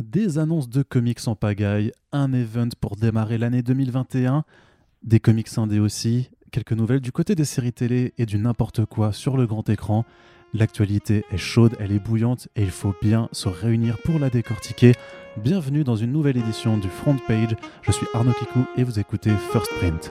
des annonces de comics en pagaille, un event pour démarrer l'année 2021, des comics indés aussi, quelques nouvelles du côté des séries télé et du n'importe quoi sur le grand écran. L'actualité est chaude, elle est bouillante et il faut bien se réunir pour la décortiquer. Bienvenue dans une nouvelle édition du Front Page. Je suis Arnaud Kikou et vous écoutez First Print.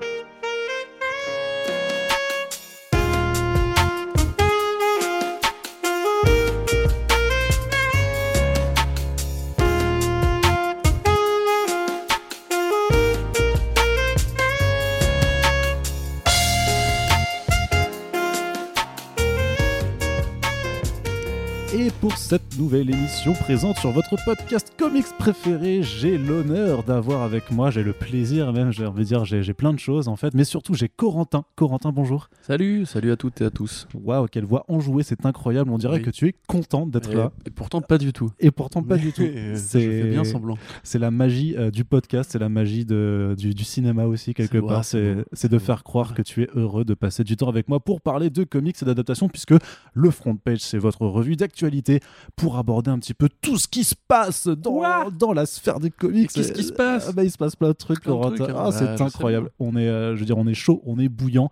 Cette nouvelle émission présente sur votre podcast comics préféré, j'ai l'honneur d'avoir avec moi, j'ai le plaisir même, j'ai envie de dire, j'ai plein de choses en fait, mais surtout j'ai Corentin. Corentin, bonjour. Salut, salut à toutes et à tous. Waouh, quelle voix enjouée, c'est incroyable, on dirait Oui. que tu es content d'être là. et pourtant pas du tout. Et pourtant pas Mais, du tout. C'est- bien semblant. C'est la magie euh, du podcast, c'est la magie de, du, du cinéma aussi quelque part. c'est de faire croire Ouais. que tu es heureux de passer du temps avec moi pour parler de comics et d'adaptation, puisque le front page c'est votre revue d'actualité pour aborder un petit peu tout ce qui se passe dans, Ouah dans la sphère des comics. Qu'est-ce qui se passe Ah bah, Il se passe plein de trucs, Plein de trucs. Ah, c'est incroyable. On est, euh, je veux dire, on est chaud, on est bouillant.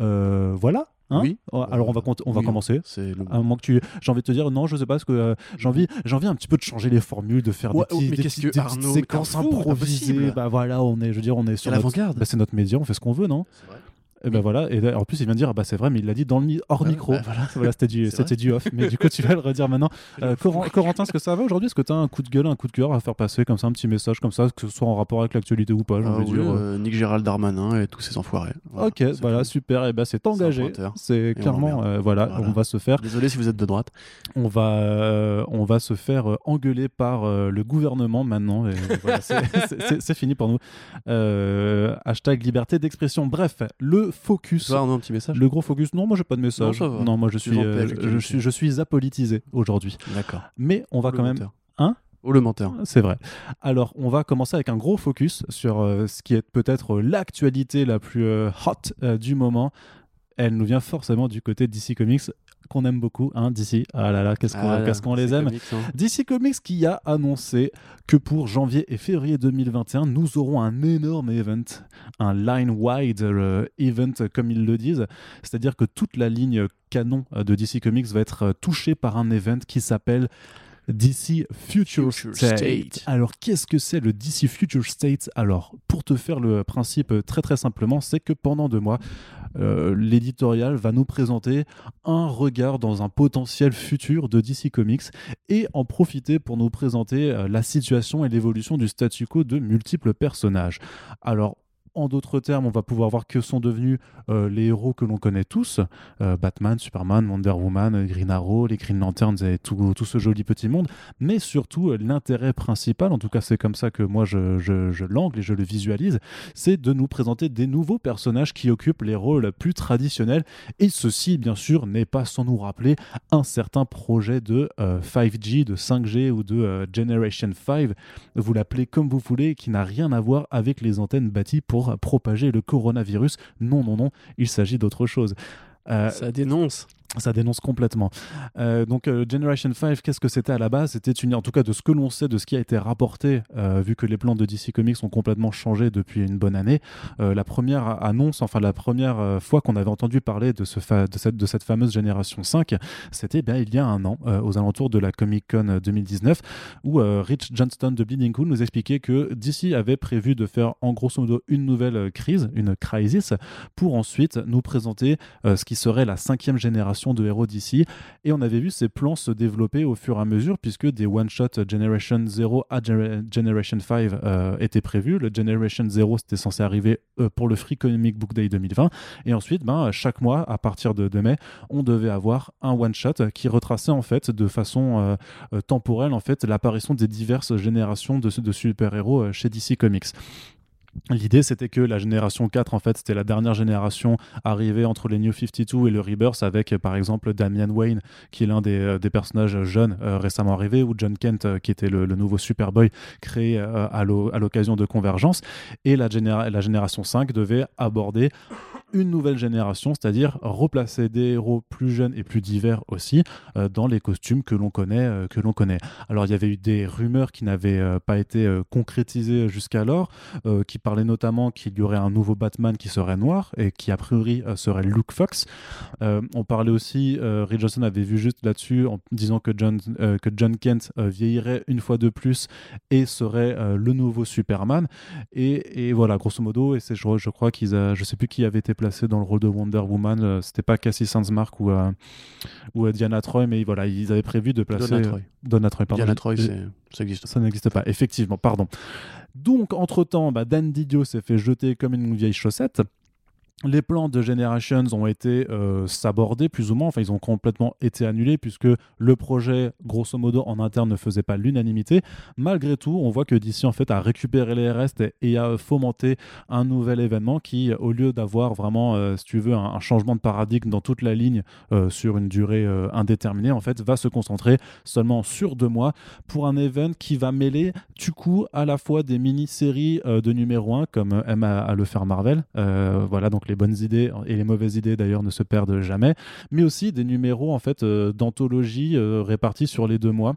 Euh, voilà. hein Oui. Alors on va, on va Oui, commencer. C'est le À un moment que tu, j'ai envie de te dire, non, je sais pas, parce que euh, j'ai envie, j'ai envie un petit peu de changer les formules, de faire Ouais, des, petits, mais des, petits- que petites séquences improvisées. Bah voilà, on est, je veux dire, on est sur notre, l'avant-garde. bah, c'est notre média, on fait ce qu'on veut, non? Et ben voilà. Et en plus, il vient de dire, bah c'est vrai, mais il l'a dit dans le mi- hors Ouais, micro. bah, voilà. Voilà, c'était du, du off. Mais du coup, tu vas le redire maintenant. Euh, Coren- Corentin, est-ce que ça va aujourd'hui? Est-ce que tu as un coup de gueule, un coup de cœur à faire passer comme ça, un petit message comme ça, que ce soit en rapport avec l'actualité ou pas Ah oui, dire. euh. Nick Gérald Darmanin et tous ces enfoirés. Voilà, Ok, voilà, super. Et ben c'est engagé. C'est clairement, euh, voilà, Voilà. on va se faire Désolé si vous êtes de droite. on va, euh, on va se faire engueuler par le gouvernement maintenant. Voilà, c'est- fini pour nous. Hashtag liberté d'expression. Bref, le focus. Tu un petit message Le gros focus. Non, moi j'ai pas de message. Non, moi je suis, euh, je, suis, je suis apolitisé aujourd'hui. D'accord. Mais on va quand même. menteur. Hein Ou le menteur. C'est vrai. Alors, on va commencer avec un gros focus sur euh, ce qui est peut-être l'actualité la plus euh, hot euh, du moment. Elle nous vient forcément du côté de DC Comics, qu'on aime beaucoup, hein, DC. Ah là là, qu'est-ce qu'on Ah, les aime. comics, hein. DC Comics qui a annoncé que pour janvier et février 2021, nous aurons un énorme event, un line-wide euh, event comme ils le disent, c'est-à-dire que toute la ligne canon euh, de DC Comics va être euh, touchée par un event qui s'appelle DC Future, Future State. State. Alors qu'est-ce que c'est le DC Future State? Alors pour te faire le principe euh, très très simplement, c'est que pendant deux mois, euh, l'éditorial va nous présenter un regard dans un potentiel futur de DC Comics et en profiter pour nous présenter euh, la situation et l'évolution du statu quo de multiples personnages. Alors, en d'autres termes, on va pouvoir voir que sont devenus euh, les héros que l'on connaît tous euh, Batman, Superman, Wonder Woman, Green Arrow, les Green Lanterns et tout, ce joli petit monde. Mais surtout, euh, l'intérêt principal, en tout cas, c'est comme ça que moi je, l'angle et je le visualise, c'est de nous présenter des nouveaux personnages qui occupent les rôles plus traditionnels. Et ceci, bien sûr, n'est pas sans nous rappeler un certain projet de euh, 5G, de 5G ou de Generation 5, vous l'appelez comme vous voulez, qui n'a rien à voir avec les antennes bâties pour propager le coronavirus. Non, non, non, il s'agit d'autre chose. Euh, Ça dénonce. Ça dénonce complètement. Euh, donc euh, Generation 5, qu'est-ce que c'était à la base? C'était une, en tout cas de ce que l'on sait, de ce qui a été rapporté, euh, vu que les plans de DC Comics ont complètement changé depuis une bonne année. La première annonce, enfin la première fois qu'on avait entendu parler de, cette, fameuse Génération 5, c'était bien il y a un an, aux alentours de la Comic Con 2019, où Rich Johnston de Bleeding Cool nous expliquait que DC avait prévu de faire en grosso modo une nouvelle crise, une crisis, pour ensuite nous présenter ce qui serait la cinquième génération de héros d'ici. Et on avait vu ces plans se développer au fur et à mesure, puisque des one-shot Generation 0 à Gener- Generation 5 euh, étaient prévus. Le Generation 0, c'était censé arriver euh, pour le Free Comic Book Day 2020. Et ensuite, ben, chaque mois, à partir de, mai, on devait avoir un one-shot qui retraçait en fait de façon euh, temporelle en fait l'apparition des diverses générations de, super-héros chez DC Comics. L'idée, c'était que la génération 4, en fait, c'était la dernière génération arrivée entre les New 52 et le Rebirth, avec, euh, par exemple, Damian Wayne, qui est l'un des, euh, personnages jeunes euh, récemment arrivés, ou John Kent, qui était le, nouveau Superboy créé à l'o- à l'occasion de Convergence. Et la, la génération 5 devait aborder une nouvelle génération, c'est-à-dire replacer des héros plus jeunes et plus divers aussi euh, dans les costumes que l'on connaît, euh, connaît. Alors il y avait eu des rumeurs qui n'avaient euh, pas été concrétisées jusqu'alors, qui parlaient notamment qu'il y aurait un nouveau Batman qui serait noir et qui a priori serait Luke Fox. on parlait aussi, Reed Johnson avait vu juste là-dessus en disant que John, que John Kent vieillirait une fois de plus et serait le nouveau Superman. Et, et, voilà, grosso modo, et c'est je, je crois qu'ils, je sais plus qui avait été placé dans le rôle de Wonder Woman. Euh, c'était pas Cassie Sandsmark ou, euh, ou euh, Diana Troy, mais voilà, ils avaient prévu de placer. Donna Troy. Donna Troy pardon. Diana Troy, ça n'existe Ça n'existe pas, effectivement, pardon. Donc, entre-temps, bah, Dan Didio s'est fait jeter comme une vieille chaussette les plans de Generations ont été euh, sabordés plus ou moins, enfin ils ont complètement été annulés puisque le projet grosso modo en interne ne faisait pas l'unanimité. Malgré tout, on voit que DC en fait a récupéré les restes et, a fomenté un nouvel événement qui, au lieu d'avoir vraiment, euh, si tu veux, un, changement de paradigme dans toute la ligne euh, sur une durée indéterminée, en fait, va se concentrer seulement sur deux mois pour un événement qui va mêler du coup à la fois des mini-séries de numéro 1 comme aime à, le faire Marvel, voilà donc les bonnes idées et les mauvaises idées d'ailleurs ne se perdent jamais, mais aussi des numéros en fait euh, d'anthologie euh, répartis sur les deux mois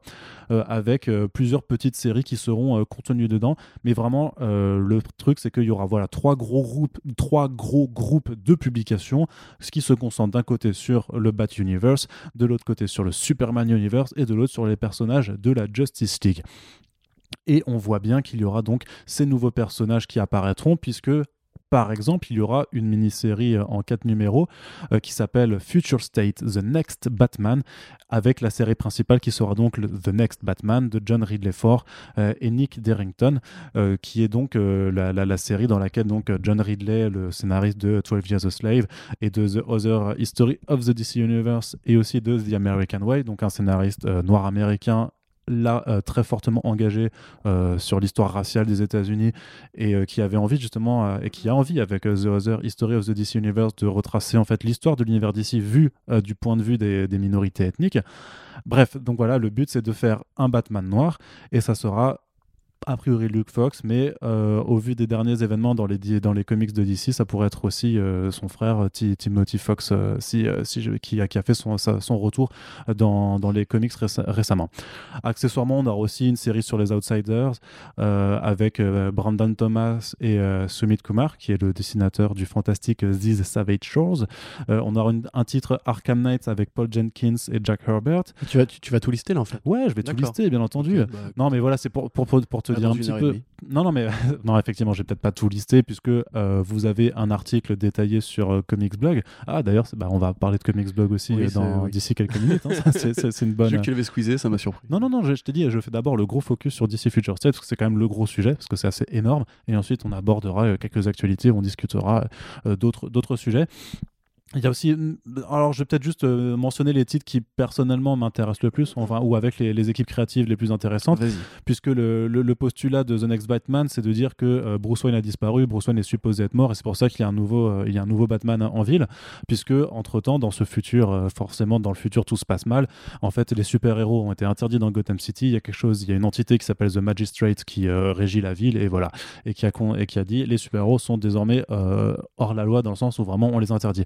euh, avec plusieurs petites séries qui seront contenues dedans. Mais vraiment, le truc c'est qu'il y aura voilà trois gros groupes, trois gros groupes de publications, ce qui se concentre d'un côté sur le Bat Universe, de l'autre côté sur le Superman Universe et de l'autre sur les personnages de la Justice League. Et on voit bien qu'il y aura donc ces nouveaux personnages qui apparaîtront, puisque par exemple, il y aura une mini-série euh, en quatre numéros euh, qui s'appelle Future State, The Next Batman, avec la série principale qui sera donc The Next Batman de John Ridley Ford euh, et Nick Derrington, qui est donc la, série dans laquelle John Ridley, le scénariste de 12 Years a Slave et de The Other History of the DC Universe et aussi de The American Way, donc un scénariste noir américain là euh, très fortement engagé euh, sur l'histoire raciale des États-Unis et euh, qui avait envie justement et qui a envie avec The Other History of the DC Universe de retracer en fait l'histoire de l'univers d'ici vu du point de vue des, des, minorités ethniques. Bref, donc voilà, le but c'est de faire un Batman noir et ça sera a priori Luke Fox, mais euh, au vu des derniers événements dans les, dans les comics de DC, ça pourrait être aussi euh, son frère euh, Timothy Fox si, si qui, a, qui, a, fait son, son retour dans, dans, les comics récemment. Accessoirement, on aura aussi une série sur les Outsiders avec Brandon Thomas et Sumit Kumar, qui est le dessinateur du fantastique These Savage Shores. on aura un titre Arkham Knight avec Paul Jenkins et Jack Herbert. Tu vas, tu, vas tout lister là en fait Ouais, je vais tout lister, bien entendu. Bah, non, mais voilà, c'est pour, pour, pour, pour te dire un petit peu. Non, non, mais non, effectivement, j'ai peut-être pas tout listé puisque euh, vous avez un article détaillé sur euh, Comics Blog. Ah, d'ailleurs, bah, on va parler de Comics Blog aussi euh, d'ici quelques minutes. Hein. c'est une bonne. J'ai vu que tu l'avais squeezé, ça m'a surpris. Non, non, non, je, je t'ai dit, je fais d'abord le gros focus sur DC Future State parce que c'est quand même le gros sujet parce que c'est assez énorme. Et ensuite, on abordera quelques actualités, on discutera d'autres sujets. Il y a aussi, alors je vais peut-être juste euh, mentionner les titres qui personnellement m'intéressent le plus, enfin, ou avec les, équipes créatives les plus intéressantes, puisque le, le, postulat de The Next Batman, c'est de dire que euh, Bruce Wayne a disparu, Bruce Wayne est supposé être mort, et c'est pour ça qu'il y a un nouveau, euh, il y a un nouveau Batman en ville, puisque entre temps, dans ce futur, forcément dans le futur tout se passe mal. En fait, les super héros ont été interdits dans Gotham City. Il y a quelque chose, il y a une entité qui s'appelle The Magistrate qui régit la ville, et voilà, et qui a et qui a dit les super héros sont désormais hors la loi dans le sens où vraiment on les interdit.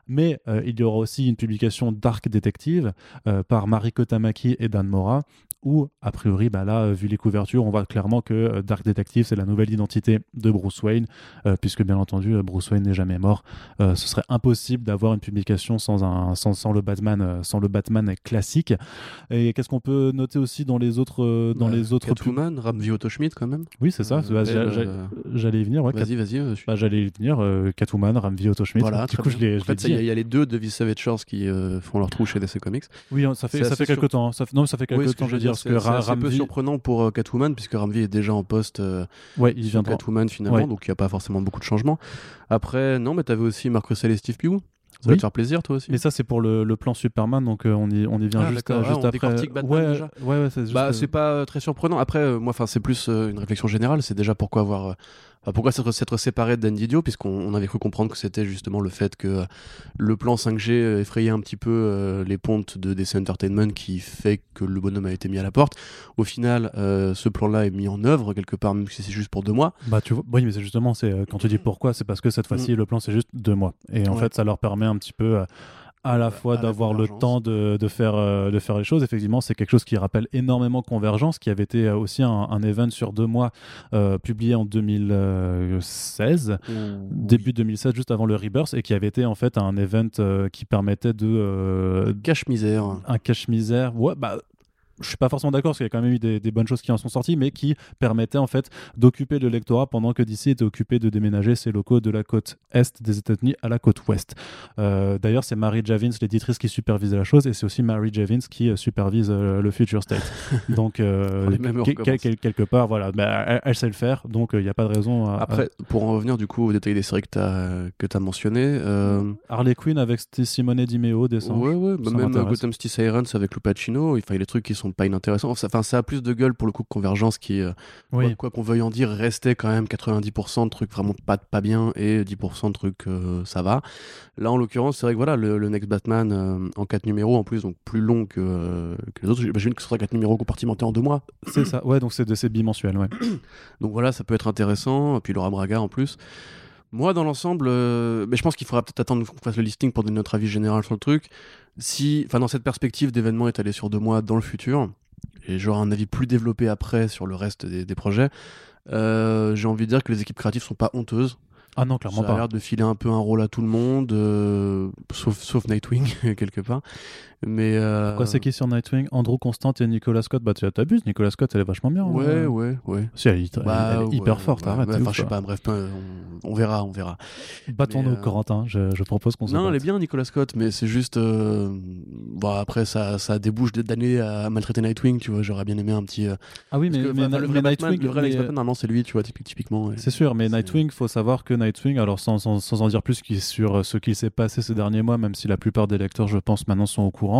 Mais euh, il y aura aussi une publication Dark Detective euh, par Mariko Tamaki et Dan Mora où, a priori, bah là, vu les couvertures, on voit clairement que euh, Dark Detective, c'est la nouvelle identité de Bruce Wayne, euh, puisque bien entendu, Bruce Wayne n'est jamais mort. ce serait impossible d'avoir une publication sans, un, sans, sans, le Batman, sans le Batman classique. Et qu'est-ce qu'on peut noter aussi dans les autres, dans les autres Catwoman, Ramvi Schmidt quand même. Oui, c'est ça. J'allais y venir. vas-y, vas-y. Bah, J'allais y venir. Catwoman, Ramvi Schmidt. Voilà, du coup, je l'ai. En fait, il y, a les deux de Vis Savage qui font leur trou chez DC Comics. Oui, hein, ça fait, ça fait quelques temps. Hein. Ça, non, ça fait quelques temps, je veux dire c'est un peu surprenant pour euh, Catwoman, puisque Ramvi est déjà en poste euh, ouais, il vient Catwoman finalement, donc il n'y a pas forcément beaucoup de changements. Après, non, mais tu avais aussi Marc Russell et Steve Pugh. Ça va te faire plaisir, toi aussi. Mais ça, c'est pour le, le, plan Superman, donc euh, on, y, on y vient ah, juste, ah, juste après. Batman ouais, déjà. ouais, ouais, c'est bah, pas très surprenant. Après, moi, enfin, c'est plus une réflexion générale. C'est déjà pourquoi avoir pourquoi s'être séparé de Dan Didio Puisqu'on avait cru comprendre que c'était justement le fait que le plan 5G effrayait un petit peu euh, les pontes de DC Entertainment qui fait que le bonhomme a été mis à la porte. Au final, euh, ce plan-là est mis en œuvre quelque part, même si c'est juste pour deux mois. Bah, tu vois, oui, mais c'est justement, c'est quand tu dis pourquoi, c'est parce que cette fois-ci, mm. le plan c'est juste deux mois. Et en fait, ça leur permet un petit peu à la fois d'avoir le temps de, de faire, euh, de faire les choses. Effectivement, c'est quelque chose qui rappelle énormément Convergence, qui avait été euh, aussi un, un event sur deux mois euh, publié en 2016, début 2016, juste avant le Rebirth, et qui avait été en fait un event qui permettait de... cache-misère. Un cache-misère. Ouais, bah, je suis pas forcément d'accord parce qu'il y a quand même eu des, bonnes choses qui en sont sorties, mais qui permettaient en fait d'occuper le lectorat pendant que DC était occupé de déménager ses locaux de la côte est des États-Unis à la côte ouest. Euh, d'ailleurs, c'est Mary Javins, l'éditrice, qui supervise la chose, et c'est aussi Mary Javins qui euh, supervise euh, le Future State. donc, quelque part, voilà, bah, elle, sait le faire, donc il n'y a pas de raison. Après, pour en revenir du coup au détail des séries que tu as, as mentionné. Harley Quinn avec Simone Di Meo, descend. Ouais, ouais, bah, même Gotham City Sirens avec Lupacino, il y a des trucs qui sont pas inintéressant. Enfin, ça a plus de gueule pour le coup que Convergence qui, euh, quoi qu'on veuille en dire, restait quand même 90% de trucs vraiment pas, pas bien et 10% de trucs euh, ça va. Là, en l'occurrence, c'est vrai que voilà, le, Next Batman euh, en 4 numéros en plus, donc plus long que, les autres. J'imagine que ce sera 4 numéros compartimentés en 2 mois. C'est ça, ouais, donc c'est bimensuel, ouais. donc voilà, ça peut être intéressant. Et puis Laura Braga en plus. Moi, dans l'ensemble, mais je pense qu'il faudra peut-être attendre qu'on fasse le listing pour donner notre avis général sur le truc. Si, enfin, dans cette perspective d'événement étalé sur deux mois dans le futur, et j'aurai un avis plus développé après sur le reste des, projets. Euh, j'ai envie de dire que les équipes créatives sont pas honteuses. Ah non, clairement ça pas. a l'air de filer un peu un rôle à tout le monde, euh, sauf, sauf Nightwing, quelque part. Mais euh... Quoi, c'est qui sur Nightwing? Andrew Constant et Nicolas Scott Bah, tu t'abuses, Nicolas Scott, elle est vachement bien. Ouais, ouais, ouais. Si, elle, est bah, hyper forte, arrête. Enfin, je sais pas, bref, on, verra, on verra. Battons-nous, euh... Corentin, je, je, propose qu'on se Non, elle est bien, Nicolas Scott, mais c'est juste. Euh... Bon, après, ça, ça débouche d'années à maltraiter Nightwing, tu vois, j'aurais bien aimé un petit. Euh, ah oui, mais, que, mais, le vrai Nightwing. Le vrai Batman, normalement, c'est lui, tu vois, typiquement. C'est sûr, mais Nightwing, faut savoir que Nightwing, alors sans, sans, sans en dire plus sur euh, ce qu'il s'est passé ces derniers mois, même si la plupart des lecteurs, je pense, maintenant sont au courant,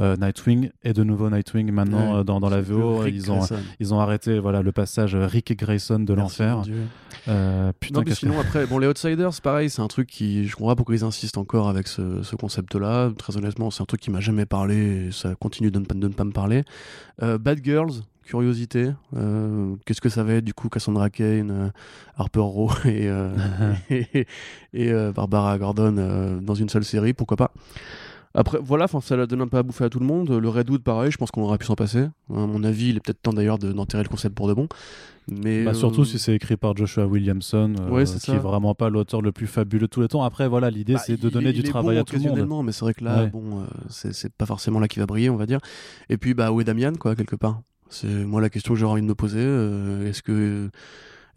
Nightwing et de nouveau Nightwing maintenant euh, dans, dans la VO. Ils ont, ils ont arrêté voilà, le passage Rick Grayson de l'enfer. Euh, putain, non, sinon, après, bon, les Outsiders, pareil, c'est un truc qui. Je comprends pas pourquoi ils insistent encore avec ce, ce concept-là. Très honnêtement, c'est un truc qui m'a jamais parlé et ça continue de ne pas, de ne pas me parler. Euh, Bad Girls, curiosité. Qu'est-ce que ça va être du coup Cassandra Kane, Harper Row et, et, et Barbara Gordon dans une seule série, pourquoi pas après, voilà, ça la donne un peu à bouffer à tout le monde. Le Redwood, pareil, je pense qu'on aurait pu s'en passer. À mon avis, il est peut-être temps d'ailleurs d'enterrer le concept pour de bon. Mais bah, Surtout euh, si c'est écrit par Joshua Williamson, euh, qui est vraiment pas l'auteur le plus fabuleux de tous les temps. Après, voilà, l'idée bah, c'est de donner du travail à tout le monde. Mais c'est vrai que là, bon, euh, c'est pas forcément là qui va briller, on va dire. Et puis, bah, où est Damian, quoi, quelque part? C'est moi la question que j'aurais envie de me poser. Est-ce que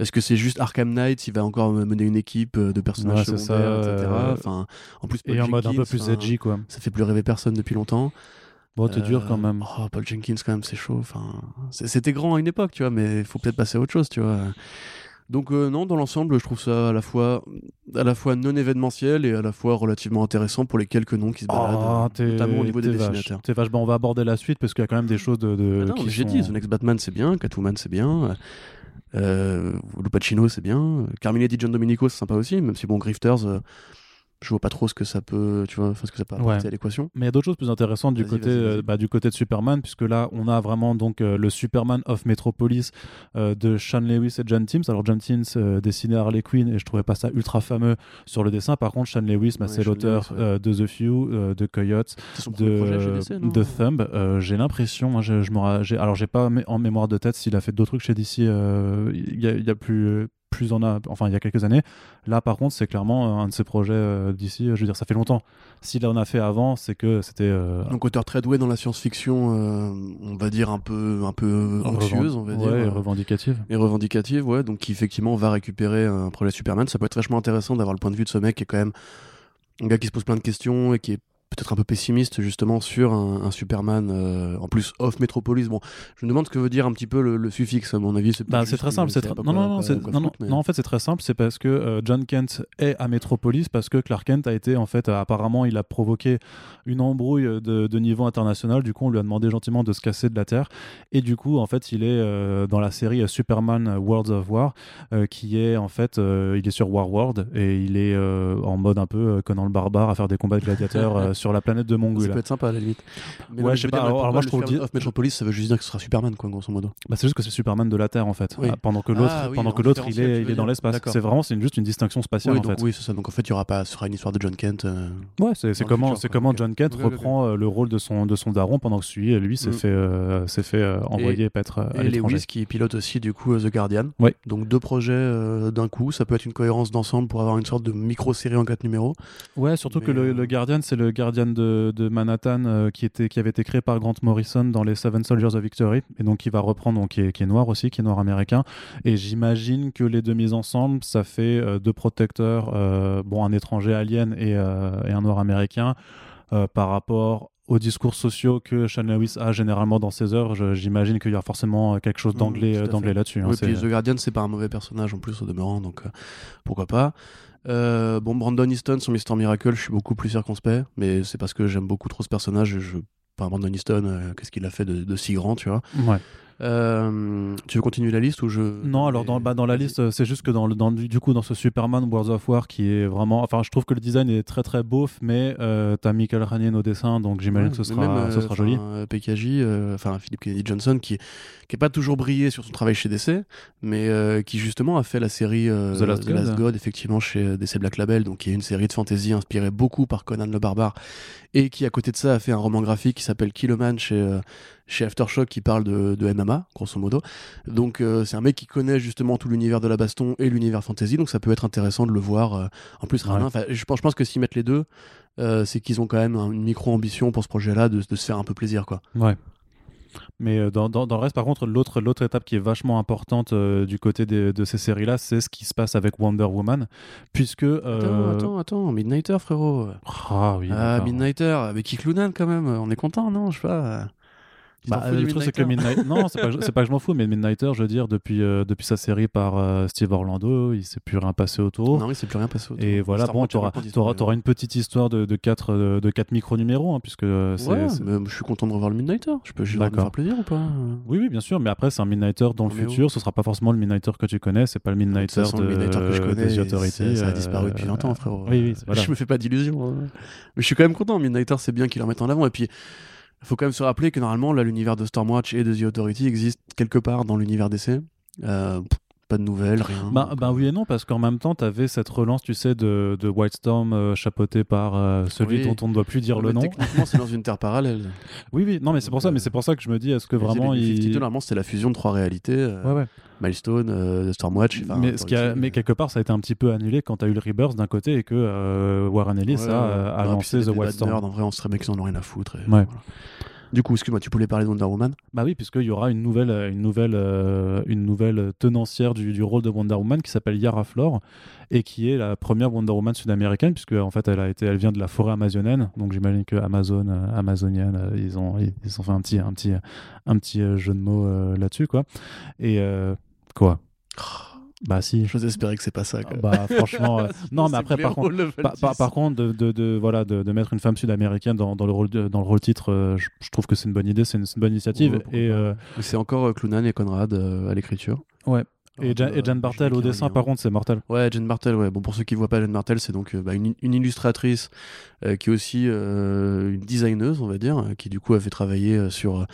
est-ce que c'est juste Arkham Knight Il va encore mener une équipe euh, de personnages secondaires, etc. Enfin, en plus, et en mode un peu plus edgy, quoi. Ça fait plus rêver personne depuis longtemps. Bon, t'es dur quand même. Oh, Paul Jenkins, quand même, c'est chaud. Enfin, c'était grand à une époque, tu vois, mais il faut peut-être passer à autre chose, tu vois. Donc euh, non, dans l'ensemble, je trouve ça à la fois, à la fois non événementiel et à la fois relativement intéressant pour les quelques noms qui se baladent, oh, notamment au niveau des dessinateurs. T'es vache. on va aborder la suite parce qu'il y a quand même des choses de. de ah non, j'ai dit, The Next Batman c'est bien, Catwoman c'est bien. Euh, Lupacino, c'est bien. Carmine di John Domenico, c'est sympa aussi, même si bon, Grifters, euh, je vois pas trop ce que ça peut, tu vois, ce que ça peut apporter à l'équation. Mais il y a d'autres choses plus intéressantes du côté, euh, bah, du côté de Superman, puisque là, on a vraiment donc euh, le Superman of Metropolis euh, de Sean Lewis et John Timms. Alors John Timms dessinait Harley Quinn et je trouvais pas ça ultra fameux sur le dessin. Par contre, Sean Lewis, bah, c'est l'auteur de The Few, de Coyote, de, de Thumb. j'ai l'impression, hein, je, je alors j'ai pas en mémoire de tête s'il a fait d'autres trucs chez DC. Il y, y, a plus plus en a, enfin il y a quelques années. Là, par contre, c'est clairement un de ses projets euh, d'ici. Je veux dire, ça fait longtemps. S'il en a fait avant, c'est que c'était. Euh, donc auteur très doué dans la science-fiction, euh, on va dire un peu, un peu anxieuse, on va dire. Et revendicative. Et revendicative, ouais. Donc qui effectivement va récupérer un projet Superman. Ça peut être vachement intéressant d'avoir le point de vue de ce mec qui est quand même un gars qui se pose plein de questions et qui est peut-être un peu pessimiste justement sur un, Superman euh, en plus off Metropolis. Bon, je me demande ce que veut dire un petit peu le, suffixe. À mon avis, c'est bah, très simple. Non, non, non, non, en fait, c'est très simple. C'est parce que euh, John Kent est à Metropolis parce que Clark Kent a été en fait apparemment il a provoqué une embrouille de, niveau international. Du coup, on lui a demandé gentiment de se casser de la terre. Et du coup, en fait, il est euh, dans la série Superman Worlds of War, qui est en fait, il est sur War World et il est en mode un peu Conan le barbare à faire des combats de gladiateurs sur la planète de Mongol. Ça peut être sympa à la limite. Mais ouais, je sais pas. Alors, moi, je trouve. Off Metropolis, ça veut juste dire que ce sera Superman, quoi, grosso modo. Bah, c'est juste que c'est Superman de la Terre, en fait. Pendant que l'autre, ah pendant que l'autre, il est, il est dans l'espace. C'est vraiment, c'est juste une distinction spatiale, en fait. Oui, c'est ça. Donc en fait, il y aura pas, ce sera une histoire de John Kent. Euh, ouais, c'est comment, c'est comment John Kent reprend euh, le rôle de son de son daron pendant que celui, lui, s'est mm. fait euh, s'est fait envoyer être à l'étranger. Lewis qui pilote aussi du coup The Guardian. Oui. Donc deux projets d'un coup, ça peut être une cohérence d'ensemble pour avoir une sorte de micro-série en quatre numéros. Ouais, surtout que le Guardian, c'est le Guardian de Manhattan euh, qui, était, qui avait été créé par Grant Morrison dans les Seven Soldiers of Victory, et donc qui va reprendre, donc, qui, est, noir aussi, qui est noir américain. Et j'imagine que les deux mises ensemble, ça fait euh, deux protecteurs, euh, bon, un étranger alien et, un noir américain, par rapport aux discours sociaux que Sean Lewis a généralement dans ses œuvres, j'imagine qu'il y a forcément quelque chose mmh, d'anglais là-dessus. Hein, oui, puis The Guardian, c'est pas un mauvais personnage en plus au demeurant, donc pourquoi pas. Euh, bon, Brandon Easton sur Mister Miracle, je suis beaucoup plus circonspect, mais c'est parce que j'aime beaucoup trop ce personnage. Je... Brandon Easton, euh, qu'est-ce qu'il a fait de, de, si grand, tu vois Ouais. Euh, tu veux continuer la liste ou je Non, alors dans, bah, dans la liste, c'est juste que dans, dans, du coup dans ce Superman Worlds of War qui est vraiment, enfin, je trouve que le design est très très beauf, mais euh, t'as Michael Ranien au dessin, donc j'imagine que ce sera, ce sera joli. PKJ, euh, enfin Philippe Kennedy Johnson, qui qui est pas toujours brillé sur son travail chez DC, mais qui justement a fait la série The Last, God, effectivement chez DC Black Label, donc qui est une série de fantasy inspirée beaucoup par Conan le Barbare, et qui à côté de ça a fait un roman graphique qui s'appelle Kiloman chez chez Aftershock qui parle de, de MMA, grosso modo. Donc euh, c'est un mec qui connaît justement tout l'univers de la baston et l'univers fantasy, donc ça peut être intéressant de le voir. Euh, en plus, je, pense, je pense que s'ils mettent les deux, euh, c'est qu'ils ont quand même une micro-ambition pour ce projet-là de, de, se faire un peu plaisir. quoi. Ouais. Mais dans, dans, le reste, par contre, l'autre, l'autre étape qui est vachement importante du côté de ces séries-là, c'est ce qui se passe avec Wonder Woman. Puisque. Attends, attends, attends, Midnighter, frérot. Ah oui. Ah, Midnighter, avec Kick quand même, on est content, non Je sais pas. Bah, le truc, c'est que Midnight... non, c'est pas, pas, que je m'en fous, mais Midnighter, je veux dire, depuis, euh, depuis sa série par euh, Steve Orlando, il s'est plus rien passé autour. Non, il s'est plus rien passé autour. Et voilà, bon, tu auras, auras, une petite histoire de, de 4 de, de quatre micro-numéros, hein, puisque euh, ouais, je suis content de revoir le Midnighter. Je peux me faire plaisir ou pas? Oui, oui, bien sûr, mais après, c'est un Midnighter dans le futur, ce sera pas forcément le Midnighter que tu connais, c'est pas le Midnighter de, le Midnighter que je connais, Authority. Ça a disparu depuis longtemps, frérot. Oui, oui, Je me fais pas d'illusions. Hein. Mais je suis quand même content, Midnighter, c'est bien qu'il en mette en avant. Et puis. Faut quand même se rappeler que normalement, là, l'univers de Stormwatch et de The Authority existe quelque part dans l'univers DC. Euh, pas de nouvelles, rien. Ben, ben, oui et non, parce qu'en même temps, tu avais cette relance, tu sais, de, de Whitestorm euh, chapeautée par euh, celui dont on ne doit plus dire le nom. Techniquement, c'est dans une terre parallèle. oui, oui, non, mais c'est pour ça, mais c'est pour ça que je me dis, est-ce que vraiment il. normalement, c'est la fusion de trois réalités. Euh, ouais, ouais. Milestone, Stormwatch. Mais, ce qui a, mais quelque part, ça a été un petit peu annulé quand tu as eu le Rebirth d'un côté et que Warren Ellis a, a lancé The Wildstorm. En vrai, on serait mecs qui en ont rien à foutre. ouais. Du coup, excuse-moi, tu voulais parler de Wonder Woman? Bah oui, puisqu'il y aura une nouvelle, euh, une nouvelle, euh, une nouvelle tenancière du, du, rôle de Wonder Woman qui s'appelle Yara Flor et qui est la première Wonder Woman sud-américaine puisque en fait elle a été, elle vient de la forêt amazonienne. Donc j'imagine que Amazon, euh, amazonienne, ils ont, ils, ont fait un petit, un petit, un petit jeu de mots là-dessus quoi. Et quoi? Oh. Bah si. J'ose espérer que c'est pas ça. Bah franchement, euh, non mais après par contre, par, contre de, de, voilà de, de, mettre une femme sud-américaine dans, dans, le rôle dans le rôle titre, euh, je, trouve que c'est une bonne idée, c'est une, bonne initiative. et euh, c'est encore Clunan et Conrad à l'écriture. Ouais. Et, Jan, Bartel au dessin, par contre, c'est mortel. Ouais, Jan Bartel, ouais. Bon, pour ceux qui voient pas Jan Bartel, c'est donc bah, une, une, illustratrice qui est aussi une designeuse, on va dire, qui du coup a fait travailler sur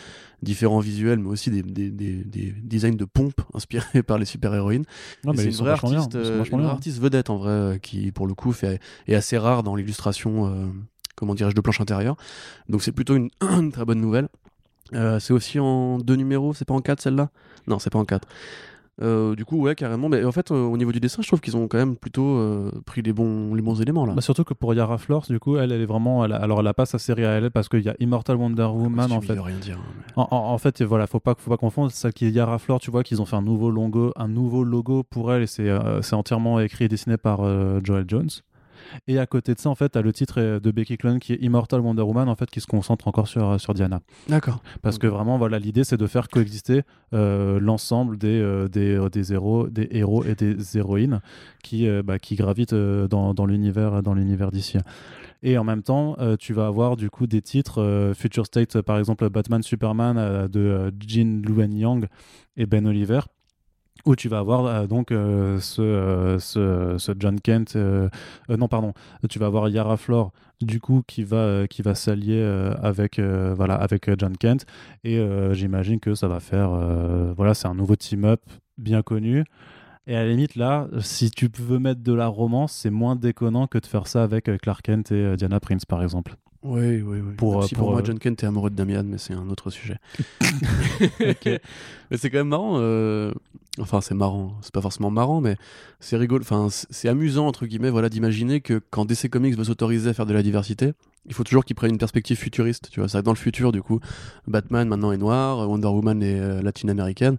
différents visuels, mais aussi des, des, des, designs de pompes inspirés par les super-héroïnes. C'est une vraie artiste, euh, une artiste vedette en vrai, euh, qui pour le coup fait, est assez rare dans l'illustration, euh, comment dirais-je, de planche intérieure. Donc c'est plutôt une, très bonne nouvelle. c'est aussi en deux numéros, c'est pas en quatre celle-là? Non, c'est pas en quatre. Euh, du coup, ouais, carrément. Mais en fait, euh, au niveau du dessin, je trouve qu'ils ont quand même plutôt euh, pris les bons, les bons éléments là. Bah, surtout que pour Yara Flor, du coup, elle, elle est vraiment. alors, elle a pas sa série à elle parce qu'il y a Immortal Wonder Woman en fait. Rien dire, hein, en, fait, voilà, faut pas, faut pas confondre. Celle qui est Yara Flor, tu vois, qu'ils ont fait un nouveau logo, un nouveau logo pour elle et c'est entièrement écrit et dessiné par Joel Jones. Et à côté de ça, en fait, tu as le titre de Becky Clone qui est Immortal Wonder Woman, en fait, qui se concentre encore sur, sur Diana. D'accord. Parce que vraiment, voilà, l'idée, c'est de faire coexister l'ensemble des, des, des, héros, des héros et des héroïnes qui, bah, qui gravitent dans, dans l'univers d'ici. Et en même temps, euh, tu vas avoir du coup des titres euh, Future State, par exemple Batman Superman euh, de Jin Luen Yang et Ben Oliver où tu vas avoir donc ce, ce, John Kent non pardon tu vas avoir Yara Flor du coup qui va qui va s'allier avec voilà avec John Kent et j'imagine que ça va faire voilà c'est un nouveau team up bien connu et à la limite, là, si tu veux mettre de la romance, c'est moins déconnant que de faire ça avec euh, Clark Kent et euh, Diana Prince, par exemple. Oui, oui, oui. Pour, si pour, moi, John Kent est amoureux de Damian, mais c'est un autre sujet. Mais c'est quand même marrant. Enfin, c'est marrant. C'est pas forcément marrant, mais c'est rigolo. Enfin, c'est amusant entre guillemets, voilà, d'imaginer que quand DC Comics veut s'autoriser à faire de la diversité, il faut toujours qu'ils prennent une perspective futuriste. Tu vois, ça dans le futur, du coup, Batman maintenant est noir, Wonder Woman est euh, latine-américaine.